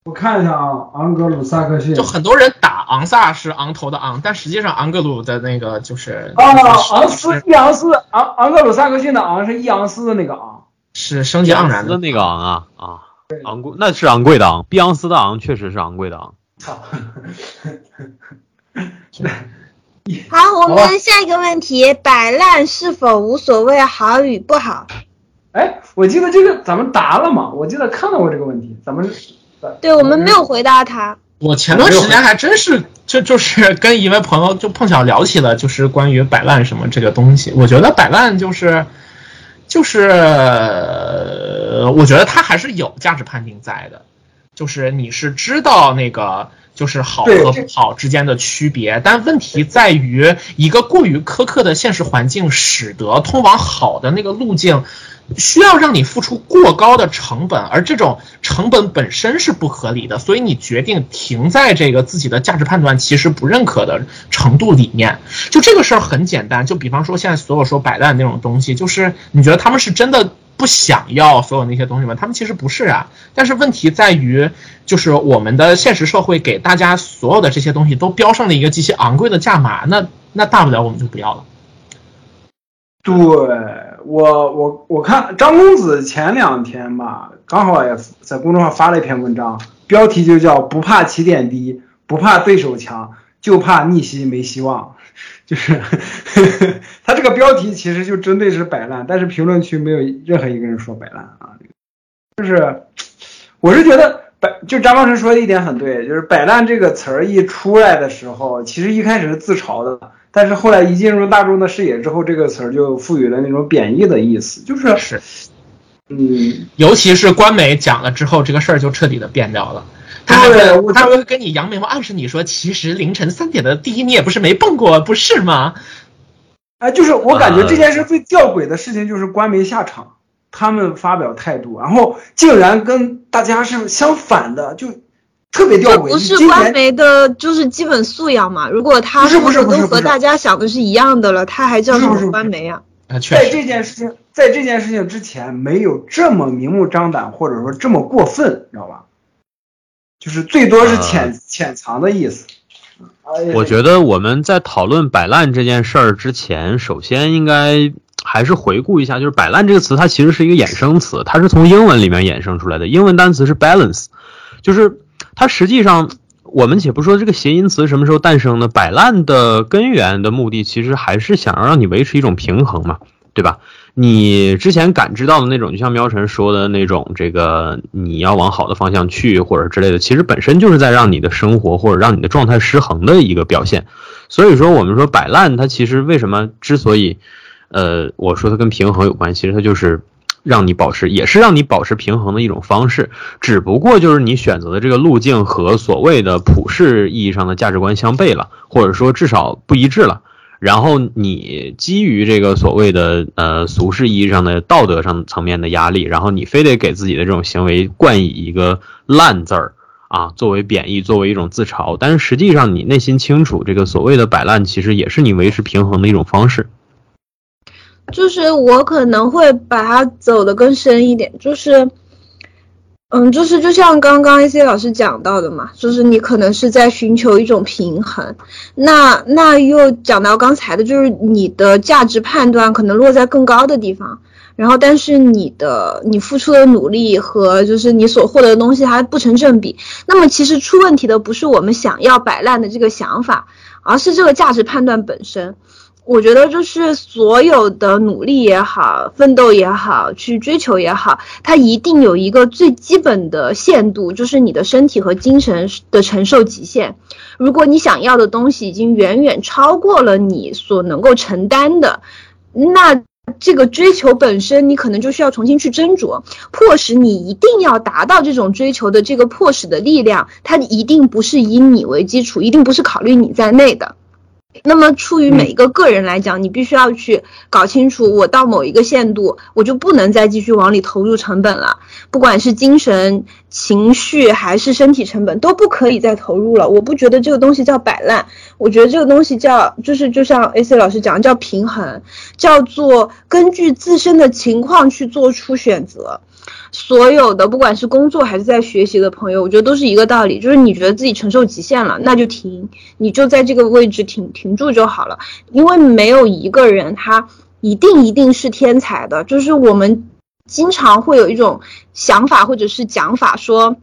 我看一下啊，昂格鲁萨克逊。就很多人打昂萨是昂头的昂，但实际上昂格鲁的那个就是啊，昂斯一昂斯昂昂格鲁萨克逊的昂是一昂斯的那个昂。是生机盎然的那个昂啊啊，昂贵那是昂贵的昂，碧昂斯的昂确实是昂贵的昂。操！好，我们下一个问题：摆烂是否无所谓好与不好？哎，我记得这个咱们答了嘛？我记得看到过这个问题，咱们对我们没有回答他。我前段时间还真是就就是跟一位朋友就碰巧聊起了，就是关于摆烂什么这个东西。我觉得摆烂就是。就是，我觉得他还是有价值判定在的，就是你是知道那个就是好和不好之间的区别，但问题在于一个过于苛刻的现实环境，使得通往好的那个路径。需要让你付出过高的成本，而这种成本本身是不合理的，所以你决定停在这个自己的价值判断其实不认可的程度里面。就这个事儿很简单，就比方说现在所有说摆烂那种东西，就是你觉得他们是真的不想要所有那些东西吗？他们其实不是啊。但是问题在于，就是我们的现实社会给大家所有的这些东西都标上了一个极其昂贵的价码，那那大不了我们就不要了。对。我我我看张公子前两天吧，刚好也在公众号发了一篇文章，标题就叫“不怕起点低，不怕对手强，就怕逆袭没希望”。就是呵 呵他这个标题其实就针对是摆烂，但是评论区没有任何一个人说摆烂啊。就是我是觉得摆，就张光成说的一点很对，就是摆烂这个词儿一出来的时候，其实一开始是自嘲的。但是后来一进入大众的视野之后，这个词儿就赋予了那种贬义的意思，就是是，嗯，尤其是官媒讲了之后，这个事儿就彻底的变掉了。他他会跟你扬眉毛，暗示你说，其实凌晨三点的第一你也不是没蹦过，不是吗？哎，就是我感觉这件事最吊诡的事情就是官媒下场，他们发表态度，然后竟然跟大家是相反的，就。特别吊诡，不是官媒的，就是基本素养嘛。如果他是不是都和大家想的是一样的了，他还叫什么官媒啊？在这件事情，在这件事情之前，没有这么明目张胆，或者说这么过分，知道吧？就是最多是潜潜藏的意思。我觉得我们在讨论摆烂这件事儿之前，首先应该还是回顾一下，就是摆烂这个词，它其实是一个衍生词，它是从英文里面衍生出来的。英文单词是 balance，就是。它实际上，我们且不说这个谐音词什么时候诞生的，摆烂的根源的目的其实还是想要让你维持一种平衡嘛，对吧？你之前感知到的那种，就像喵晨说的那种，这个你要往好的方向去或者之类的，其实本身就是在让你的生活或者让你的状态失衡的一个表现。所以说，我们说摆烂，它其实为什么之所以，呃，我说它跟平衡有关系，其实它就是。让你保持，也是让你保持平衡的一种方式，只不过就是你选择的这个路径和所谓的普世意义上的价值观相悖了，或者说至少不一致了。然后你基于这个所谓的呃俗世意义上的道德上层面的压力，然后你非得给自己的这种行为冠以一个烂字儿啊，作为贬义，作为一种自嘲。但是实际上，你内心清楚，这个所谓的摆烂，其实也是你维持平衡的一种方式。就是我可能会把它走得更深一点，就是，嗯，就是就像刚刚 A C 老师讲到的嘛，就是你可能是在寻求一种平衡，那那又讲到刚才的，就是你的价值判断可能落在更高的地方，然后但是你的你付出的努力和就是你所获得的东西还不成正比，那么其实出问题的不是我们想要摆烂的这个想法，而是这个价值判断本身。我觉得就是所有的努力也好，奋斗也好，去追求也好，它一定有一个最基本的限度，就是你的身体和精神的承受极限。如果你想要的东西已经远远超过了你所能够承担的，那这个追求本身你可能就需要重新去斟酌，迫使你一定要达到这种追求的这个迫使的力量，它一定不是以你为基础，一定不是考虑你在内的。那么，出于每一个个人来讲，你必须要去搞清楚，我到某一个限度，我就不能再继续往里投入成本了，不管是精神、情绪还是身体成本，都不可以再投入了。我不觉得这个东西叫摆烂，我觉得这个东西叫，就是就像 A C 老师讲，叫平衡，叫做根据自身的情况去做出选择。所有的，不管是工作还是在学习的朋友，我觉得都是一个道理，就是你觉得自己承受极限了，那就停，你就在这个位置停停住就好了。因为没有一个人他一定一定是天才的，就是我们经常会有一种想法或者是讲法说，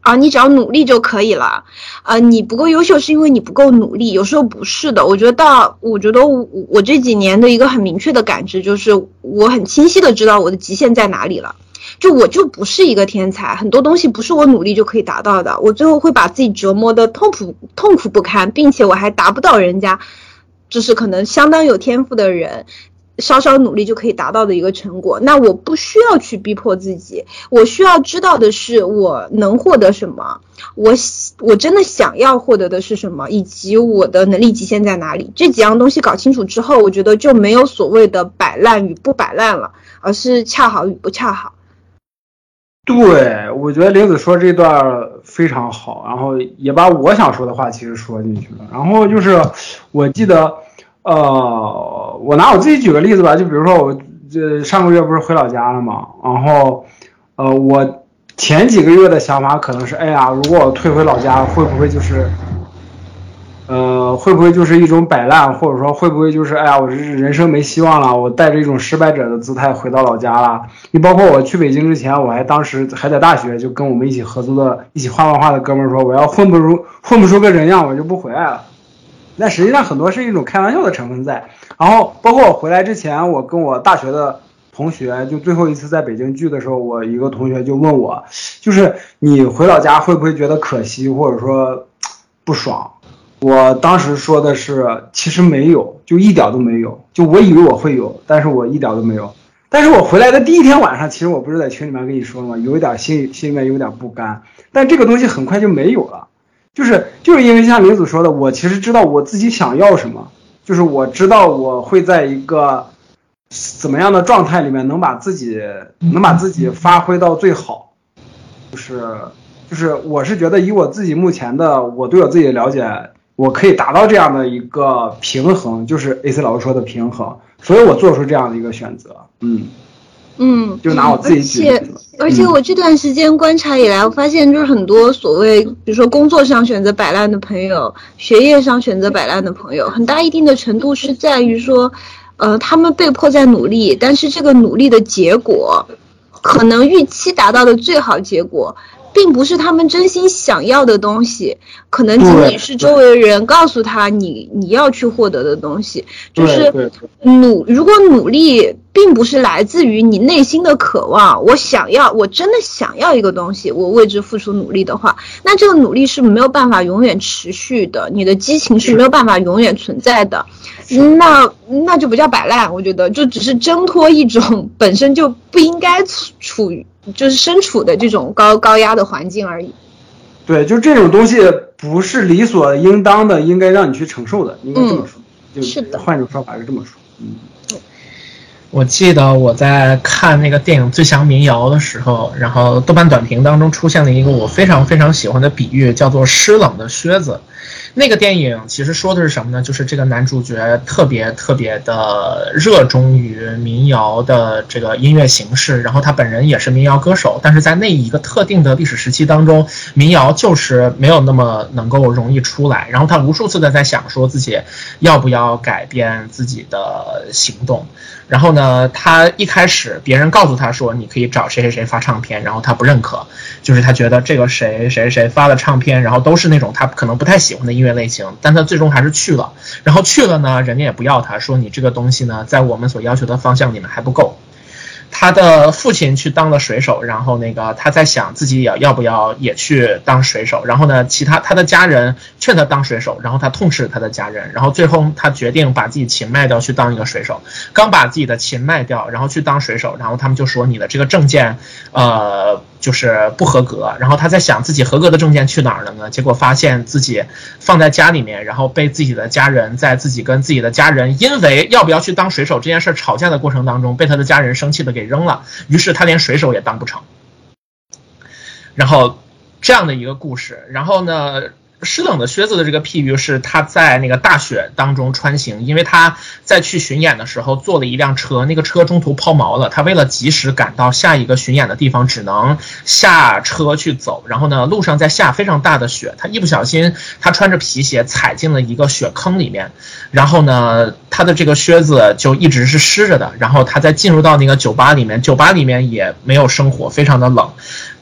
啊，你只要努力就可以了，啊，你不够优秀是因为你不够努力，有时候不是的。我觉得到，我觉得我我这几年的一个很明确的感知就是，我很清晰的知道我的极限在哪里了。就我就不是一个天才，很多东西不是我努力就可以达到的，我最后会把自己折磨的痛苦痛苦不堪，并且我还达不到人家，就是可能相当有天赋的人，稍稍努力就可以达到的一个成果。那我不需要去逼迫自己，我需要知道的是我能获得什么，我我真的想要获得的是什么，以及我的能力极限在哪里。这几样东西搞清楚之后，我觉得就没有所谓的摆烂与不摆烂了，而是恰好与不恰好。对，我觉得玲子说这段非常好，然后也把我想说的话其实说进去了。然后就是，我记得，呃，我拿我自己举个例子吧，就比如说我这上个月不是回老家了嘛，然后，呃，我前几个月的想法可能是，哎呀，如果我退回老家，会不会就是。呃，会不会就是一种摆烂，或者说会不会就是哎呀，我这人生没希望了，我带着一种失败者的姿态回到老家了？你包括我去北京之前，我还当时还在大学，就跟我们一起合租的、一起画漫画的哥们说，我要混不出混不出个人样，我就不回来了。那实际上很多是一种开玩笑的成分在。然后包括我回来之前，我跟我大学的同学就最后一次在北京聚的时候，我一个同学就问我，就是你回老家会不会觉得可惜，或者说不爽？我当时说的是，其实没有，就一点都没有。就我以为我会有，但是我一点都没有。但是我回来的第一天晚上，其实我不是在群里面跟你说了吗？有一点心心里面有点不甘。但这个东西很快就没有了，就是就是因为像林子说的，我其实知道我自己想要什么，就是我知道我会在一个怎么样的状态里面能把自己能把自己发挥到最好，就是就是我是觉得以我自己目前的我对我自己的了解。我可以达到这样的一个平衡，就是 A C 老师说的平衡，所以我做出这样的一个选择。嗯嗯，就拿我自己举例子。而且我这段时间观察以来，我发现就是很多所谓，比如说工作上选择摆烂的朋友，学业上选择摆烂的朋友，很大一定的程度是在于说，呃，他们被迫在努力，但是这个努力的结果，可能预期达到的最好结果。并不是他们真心想要的东西，可能仅仅是周围人告诉他你你要去获得的东西，就是努如果努力并不是来自于你内心的渴望，我想要我真的想要一个东西，我为之付出努力的话，那这个努力是没有办法永远持续的，你的激情是没有办法永远存在的，那那就不叫摆烂，我觉得就只是挣脱一种 本身就不应该处于。就是身处的这种高高压的环境而已。对，就这种东西不是理所应当的，应该让你去承受的，应该这么说。就是的。换一种说法是这么说。嗯。我记得我在看那个电影《最强民谣》的时候，然后豆瓣短评当中出现了一个我非常非常喜欢的比喻，叫做“湿冷的靴子”。那个电影其实说的是什么呢？就是这个男主角特别特别的热衷于民谣的这个音乐形式，然后他本人也是民谣歌手，但是在那一个特定的历史时期当中，民谣就是没有那么能够容易出来，然后他无数次的在想说自己要不要改变自己的行动。然后呢，他一开始别人告诉他说你可以找谁谁谁发唱片，然后他不认可，就是他觉得这个谁谁谁发的唱片，然后都是那种他可能不太喜欢的音乐类型，但他最终还是去了。然后去了呢，人家也不要他，说你这个东西呢，在我们所要求的方向里面还不够。他的父亲去当了水手，然后那个他在想自己也要不要也去当水手，然后呢，其他他的家人劝他当水手，然后他痛斥他的家人，然后最后他决定把自己琴卖掉去当一个水手。刚把自己的琴卖掉，然后去当水手，然后他们就说你的这个证件，呃。就是不合格，然后他在想自己合格的证件去哪儿了呢？结果发现自己放在家里面，然后被自己的家人在自己跟自己的家人因为要不要去当水手这件事吵架的过程当中，被他的家人生气的给扔了，于是他连水手也当不成。然后这样的一个故事，然后呢？湿冷的靴子的这个譬喻是他在那个大雪当中穿行，因为他在去巡演的时候坐了一辆车，那个车中途抛锚了，他为了及时赶到下一个巡演的地方，只能下车去走。然后呢，路上在下非常大的雪，他一不小心，他穿着皮鞋踩进了一个雪坑里面，然后呢，他的这个靴子就一直是湿着的。然后他在进入到那个酒吧里面，酒吧里面也没有生火，非常的冷。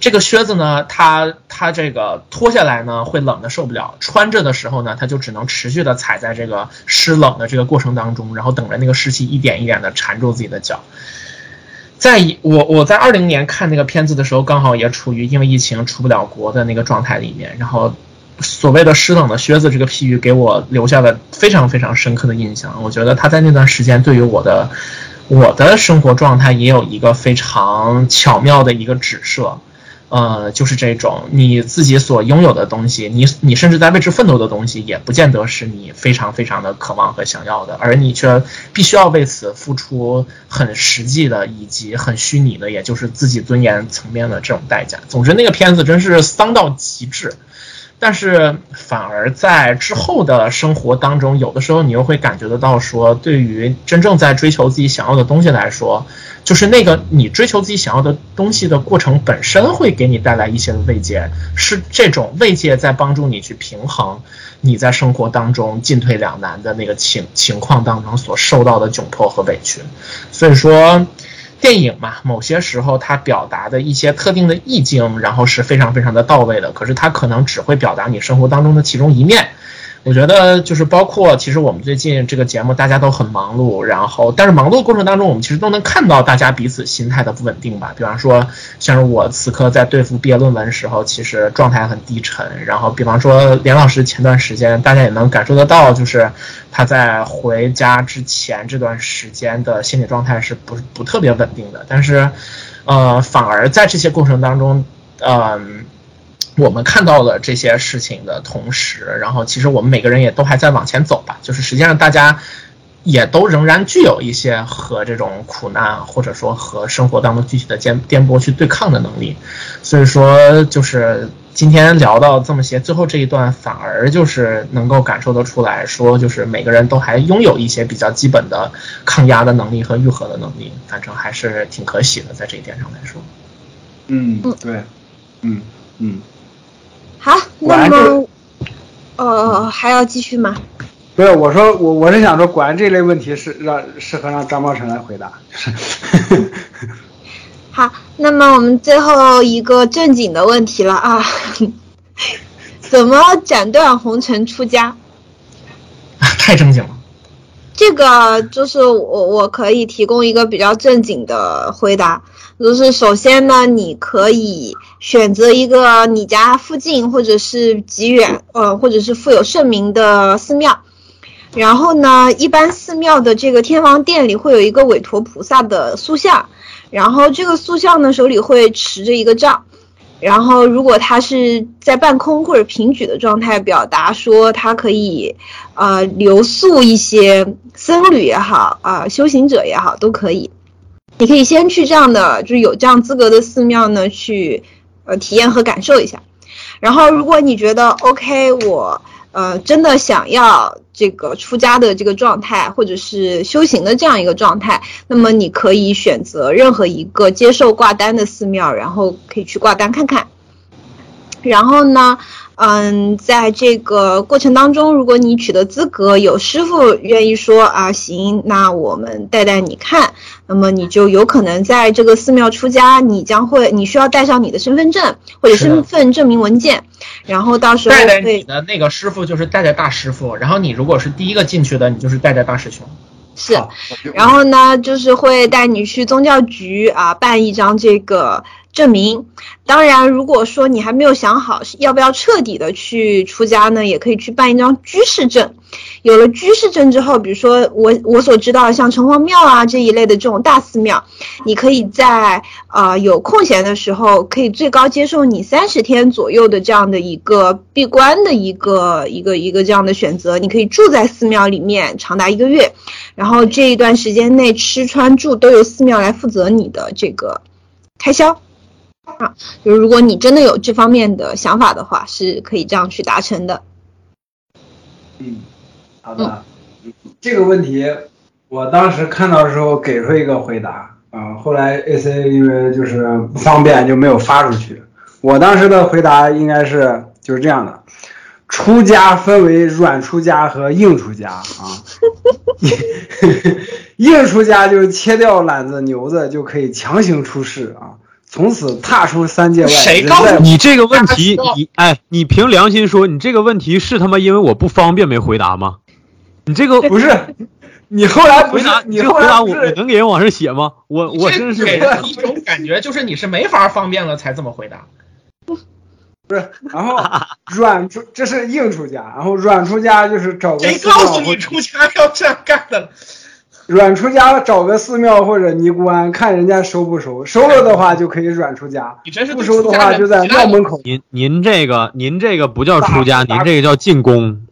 这个靴子呢，它它这个脱下来呢会冷的受不了，穿着的时候呢，它就只能持续的踩在这个湿冷的这个过程当中，然后等着那个湿气一点一点的缠住自己的脚。在我我在二零年看那个片子的时候，刚好也处于因为疫情出不了国的那个状态里面，然后所谓的湿冷的靴子这个譬喻给我留下了非常非常深刻的印象。我觉得他在那段时间对于我的我的生活状态也有一个非常巧妙的一个指涉。呃，就是这种你自己所拥有的东西，你你甚至在为之奋斗的东西，也不见得是你非常非常的渴望和想要的，而你却必须要为此付出很实际的以及很虚拟的，也就是自己尊严层面的这种代价。总之，那个片子真是丧到极致。但是反而在之后的生活当中，有的时候你又会感觉得到，说对于真正在追求自己想要的东西来说，就是那个你追求自己想要的东西的过程本身会给你带来一些的慰藉，是这种慰藉在帮助你去平衡你在生活当中进退两难的那个情情况当中所受到的窘迫和委屈，所以说。电影嘛，某些时候它表达的一些特定的意境，然后是非常非常的到位的。可是它可能只会表达你生活当中的其中一面。我觉得就是包括，其实我们最近这个节目大家都很忙碌，然后但是忙碌的过程当中，我们其实都能看到大家彼此心态的不稳定吧。比方说，像是我此刻在对付毕业论文的时候，其实状态很低沉。然后，比方说连老师前段时间，大家也能感受得到，就是他在回家之前这段时间的心理状态是不不特别稳定的。但是，呃，反而在这些过程当中，嗯。我们看到了这些事情的同时，然后其实我们每个人也都还在往前走吧。就是实际上大家也都仍然具有一些和这种苦难或者说和生活当中具体的颠颠簸去对抗的能力。所以说，就是今天聊到这么些，最后这一段反而就是能够感受得出来说，就是每个人都还拥有一些比较基本的抗压的能力和愈合的能力。反正还是挺可喜的，在这一点上来说。嗯，对，嗯嗯。好，那么，呃，还要继续吗？不是，我说我我是想说，果然这类问题是让适合让张茂成来回答。好，那么我们最后一个正经的问题了啊，怎么斩断红尘出家？太正经了。这个就是我我可以提供一个比较正经的回答。就是首先呢，你可以选择一个你家附近或者是极远，呃，或者是富有盛名的寺庙。然后呢，一般寺庙的这个天王殿里会有一个韦陀菩萨的塑像，然后这个塑像呢手里会持着一个杖，然后如果他是在半空或者平举的状态，表达说他可以，呃，留宿一些僧侣也好，啊，修行者也好，都可以。你可以先去这样的，就是有这样资格的寺庙呢，去呃体验和感受一下。然后，如果你觉得 OK，我呃真的想要这个出家的这个状态，或者是修行的这样一个状态，那么你可以选择任何一个接受挂单的寺庙，然后可以去挂单看看。然后呢？嗯，在这个过程当中，如果你取得资格，有师傅愿意说啊，行，那我们带带你看，那么你就有可能在这个寺庙出家，你将会，你需要带上你的身份证或者身份证明文件，然后到时候你的那个师傅就是带着大师傅，然后你如果是第一个进去的，你就是带着大师兄。是，然后呢，就是会带你去宗教局啊办一张这个证明。当然，如果说你还没有想好要不要彻底的去出家呢，也可以去办一张居士证。有了居士证之后，比如说我我所知道像城隍庙啊这一类的这种大寺庙，你可以在呃有空闲的时候，可以最高接受你三十天左右的这样的一个闭关的一个一个一个这样的选择。你可以住在寺庙里面长达一个月，然后这一段时间内吃穿住都由寺庙来负责你的这个开销。啊，就是如果你真的有这方面的想法的话，是可以这样去达成的。嗯，好的。这个问题我当时看到的时候给出一个回答啊，后来 AC 因为就是不方便就没有发出去。我当时的回答应该是就是这样的：出家分为软出家和硬出家啊。硬出家就是切掉懒子牛子就可以强行出世啊。从此踏出三界外。谁告诉你这个问题？你哎，你凭良心说，你这个问题是他妈因为我不方便没回答吗？你这个不是，你后来回答，你回答我，我能给人往上写吗？我我真是给人一种感觉，就是你是没法方便了才这么回答。不是，然后 软出这是硬出家，然后软出家就是找个谁告诉你出家要这样干的？软出家找个寺庙或者尼姑庵，看人家收不收，收了的话就可以软出家，不收的话就在庙门口。您您这个您这个不叫出家，您这个叫进宫。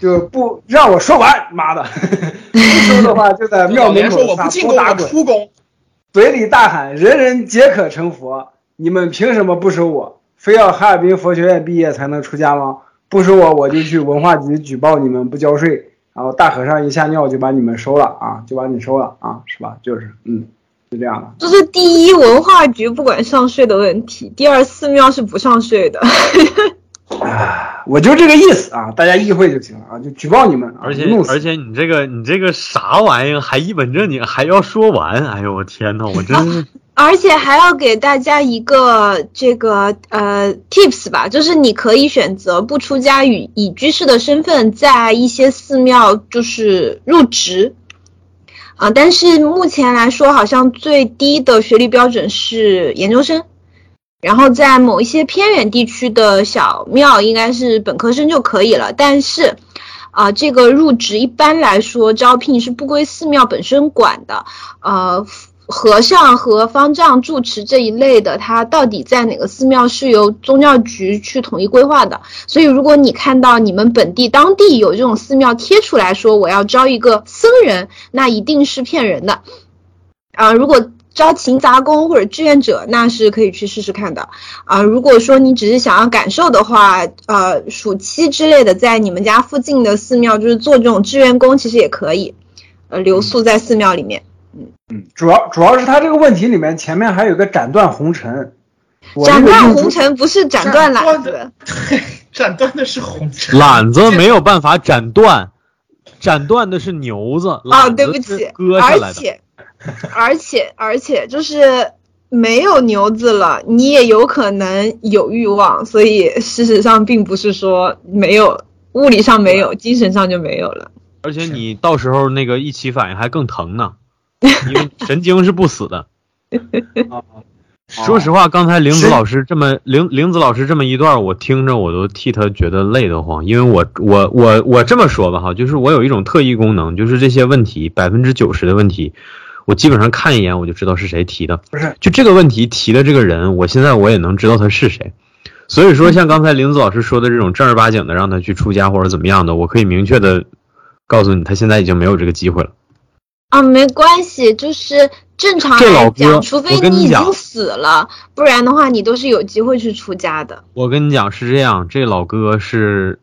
就不让我说完，妈的！不收的话就在庙门口撒泼打滚，出宫，嘴里大喊人人皆可成佛，你们凭什么不收我？非要哈尔滨佛学院毕业才能出家吗？不收我，我就去文化局举报你们不交税。然后大和尚一下尿就把你们收了啊，就把你收了啊，是吧？就是，嗯，是这样的。这是第一，文化局不管上税的问题；第二，寺庙是不上税的。哎，我就这个意思啊，大家意会就行了啊，就举报你们。而且而且你这个你这个啥玩意儿还一本正经还要说完？哎呦我天呐，我真是。而且还要给大家一个这个呃 tips 吧，就是你可以选择不出家，以以居士的身份在一些寺庙就是入职，啊，但是目前来说好像最低的学历标准是研究生，然后在某一些偏远地区的小庙应该是本科生就可以了，但是啊，这个入职一般来说招聘是不归寺庙本身管的，呃。和尚和方丈住持这一类的，他到底在哪个寺庙是由宗教局去统一规划的。所以，如果你看到你们本地当地有这种寺庙贴出来说我要招一个僧人，那一定是骗人的。啊，如果招勤杂工或者志愿者，那是可以去试试看的。啊，如果说你只是想要感受的话，呃，暑期之类的，在你们家附近的寺庙就是做这种志愿工，其实也可以，呃，留宿在寺庙里面。嗯嗯，主要主要是他这个问题里面前面还有个斩断红尘，斩断红尘不是斩断缆子，斩断的是红尘，缆子没有办法斩断，斩断的是牛子。哦，对不起，而且 而且而且就是没有牛子了，你也有可能有欲望，所以事实上并不是说没有物理上没有，精神上就没有了。而且你到时候那个一起反应还更疼呢。因为神经是不死的。说实话，刚才玲子老师这么玲玲子老师这么一段，我听着我都替他觉得累得慌。因为我我我我这么说吧哈，就是我有一种特异功能，就是这些问题百分之九十的问题，我基本上看一眼我就知道是谁提的。不是，就这个问题提的这个人，我现在我也能知道他是谁。所以说，像刚才林子老师说的这种正儿八经的让他去出家或者怎么样的，我可以明确的告诉你，他现在已经没有这个机会了。啊，没关系，就是正常来讲，除非你已经死了，不然的话你都是有机会去出家的。我跟你讲是这样，这老哥是，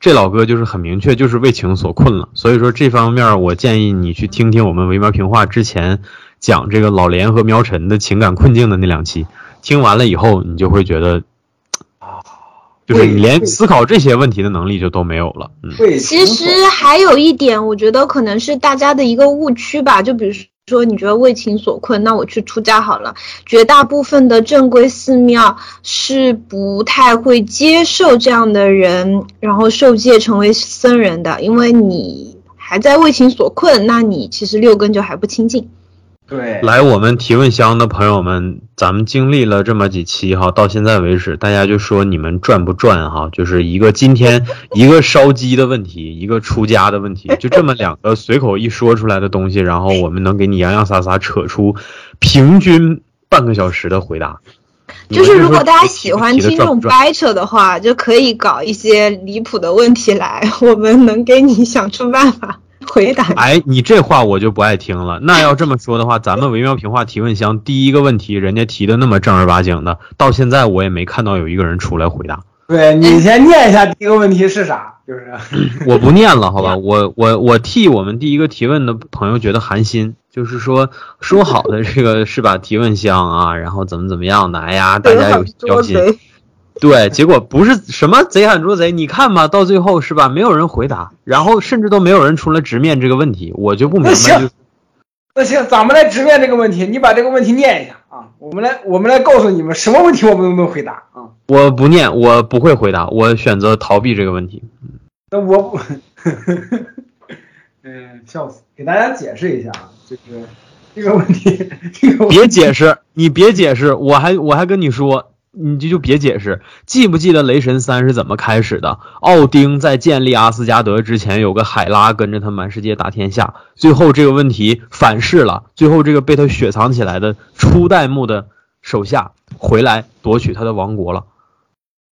这老哥就是很明确，就是为情所困了。所以说这方面，我建议你去听听我们维苗评话之前讲这个老连和苗晨的情感困境的那两期，听完了以后，你就会觉得。就是你连思考这些问题的能力就都没有了。嗯，其实还有一点，我觉得可能是大家的一个误区吧。就比如说，说你觉得为情所困，那我去出家好了。绝大部分的正规寺庙是不太会接受这样的人，然后受戒成为僧人的，因为你还在为情所困，那你其实六根就还不清净。对，来我们提问箱的朋友们，咱们经历了这么几期哈，到现在为止，大家就说你们赚不赚哈？就是一个今天 一个烧鸡的问题，一个出家的问题，就这么两个随口一说出来的东西，然后我们能给你洋洋洒洒扯出平均半个小时的回答。就是如果大家喜欢听这种掰扯的话，就可以搞一些离谱的问题来，我们能给你想出办法。回答哎，你这话我就不爱听了。那要这么说的话，咱们维妙评话提问箱第一个问题，人家提的那么正儿八经的，到现在我也没看到有一个人出来回答。对你先念一下第一个问题是啥？就是我不念了，好吧？我我我替我们第一个提问的朋友觉得寒心，就是说说好的这个是把？提问箱啊，然后怎么怎么样的？哎呀，大家有交心。对，结果不是什么贼喊捉贼，你看吧，到最后是吧？没有人回答，然后甚至都没有人出来直面这个问题，我就不明白。那行，那行，咱们来直面这个问题。你把这个问题念一下啊，我们来，我们来告诉你们什么问题我们都能回答啊。我不念，我不会回答，我选择逃避这个问题。那我不，嗯，笑死！给大家解释一下啊，就是这个问题，这个别解释，你别解释，我还我还跟你说。你这就别解释，记不记得雷神三是怎么开始的？奥丁在建立阿斯加德之前，有个海拉跟着他满世界打天下，最后这个问题反噬了，最后这个被他雪藏起来的初代目的手下回来夺取他的王国了，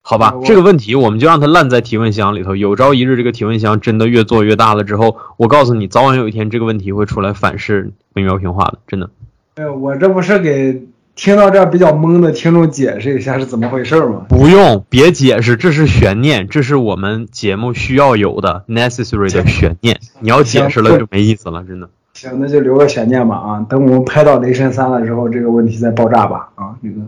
好吧？这个问题我们就让他烂在提问箱里头，有朝一日这个提问箱真的越做越大了之后，我告诉你，早晚有一天这个问题会出来反噬微妙平话的，真的。哎，我这不是给。听到这比较懵的听众，解释一下是怎么回事吗？不用，别解释，这是悬念，这是我们节目需要有的 necessary 的悬念。你要解释了就没意思了，真的。行，那就留个悬念吧啊！等我们拍到雷神三了之后，这个问题再爆炸吧啊！那个，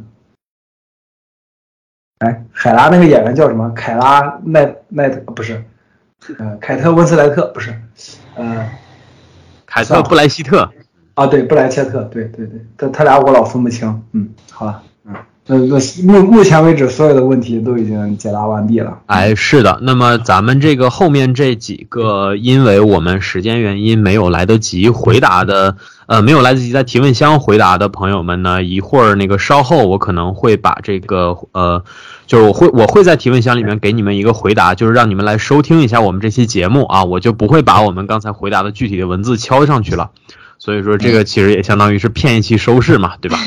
哎，海拉那个演员叫什么？凯拉奈奈特不是，呃，凯特温斯莱特不是，呃，凯特布莱希特。啊，对，布莱切特，对对对，他他俩我老分不清。嗯，好了，嗯，那那目目前为止所有的问题都已经解答完毕了。哎，是的，那么咱们这个后面这几个，因为我们时间原因没有来得及回答的，呃，没有来得及在提问箱回答的朋友们呢，一会儿那个稍后我可能会把这个，呃，就是我会我会在提问箱里面给你们一个回答，就是让你们来收听一下我们这期节目啊，我就不会把我们刚才回答的具体的文字敲上去了。所以说，这个其实也相当于是骗一期收视嘛，对吧？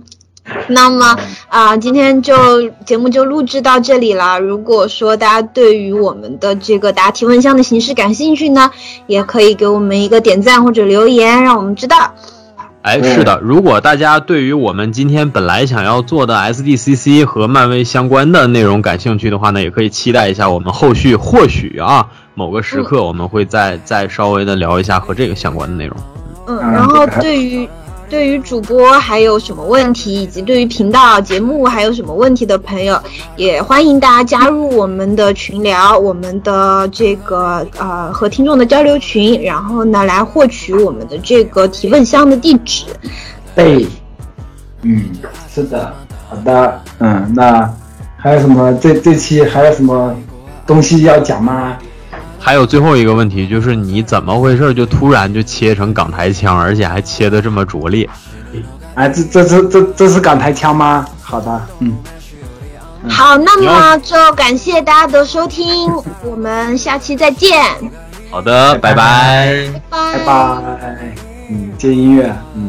那么啊，今天就节目就录制到这里了。如果说大家对于我们的这个答提问箱的形式感兴趣呢，也可以给我们一个点赞或者留言，让我们知道。哎，是的，如果大家对于我们今天本来想要做的 SDCC 和漫威相关的内容感兴趣的话呢，也可以期待一下我们后续或许啊某个时刻我们会再再稍微的聊一下和这个相关的内容。嗯，然后对于对于主播还有什么问题，以及对于频道节目还有什么问题的朋友，也欢迎大家加入我们的群聊，我们的这个呃和听众的交流群，然后呢来获取我们的这个提问箱的地址。对，嗯，是的，好的，嗯，那还有什么？这这期还有什么东西要讲吗？还有最后一个问题，就是你怎么回事就突然就切成港台腔，而且还切的这么拙劣？哎，这这这这这是港台腔吗？好的，嗯。好，那么就感谢大家的收听，我们下期再见。好的，拜拜。拜拜。嗯，接音乐，嗯。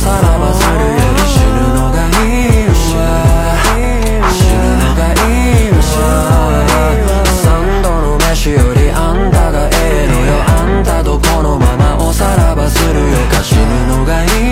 さらば去るより死ぬのがいいわ。死ぬのがいいわ。三度の飯よりあんたがええのよ。あんたとこのままおさらばするよ。か死ぬのがいい。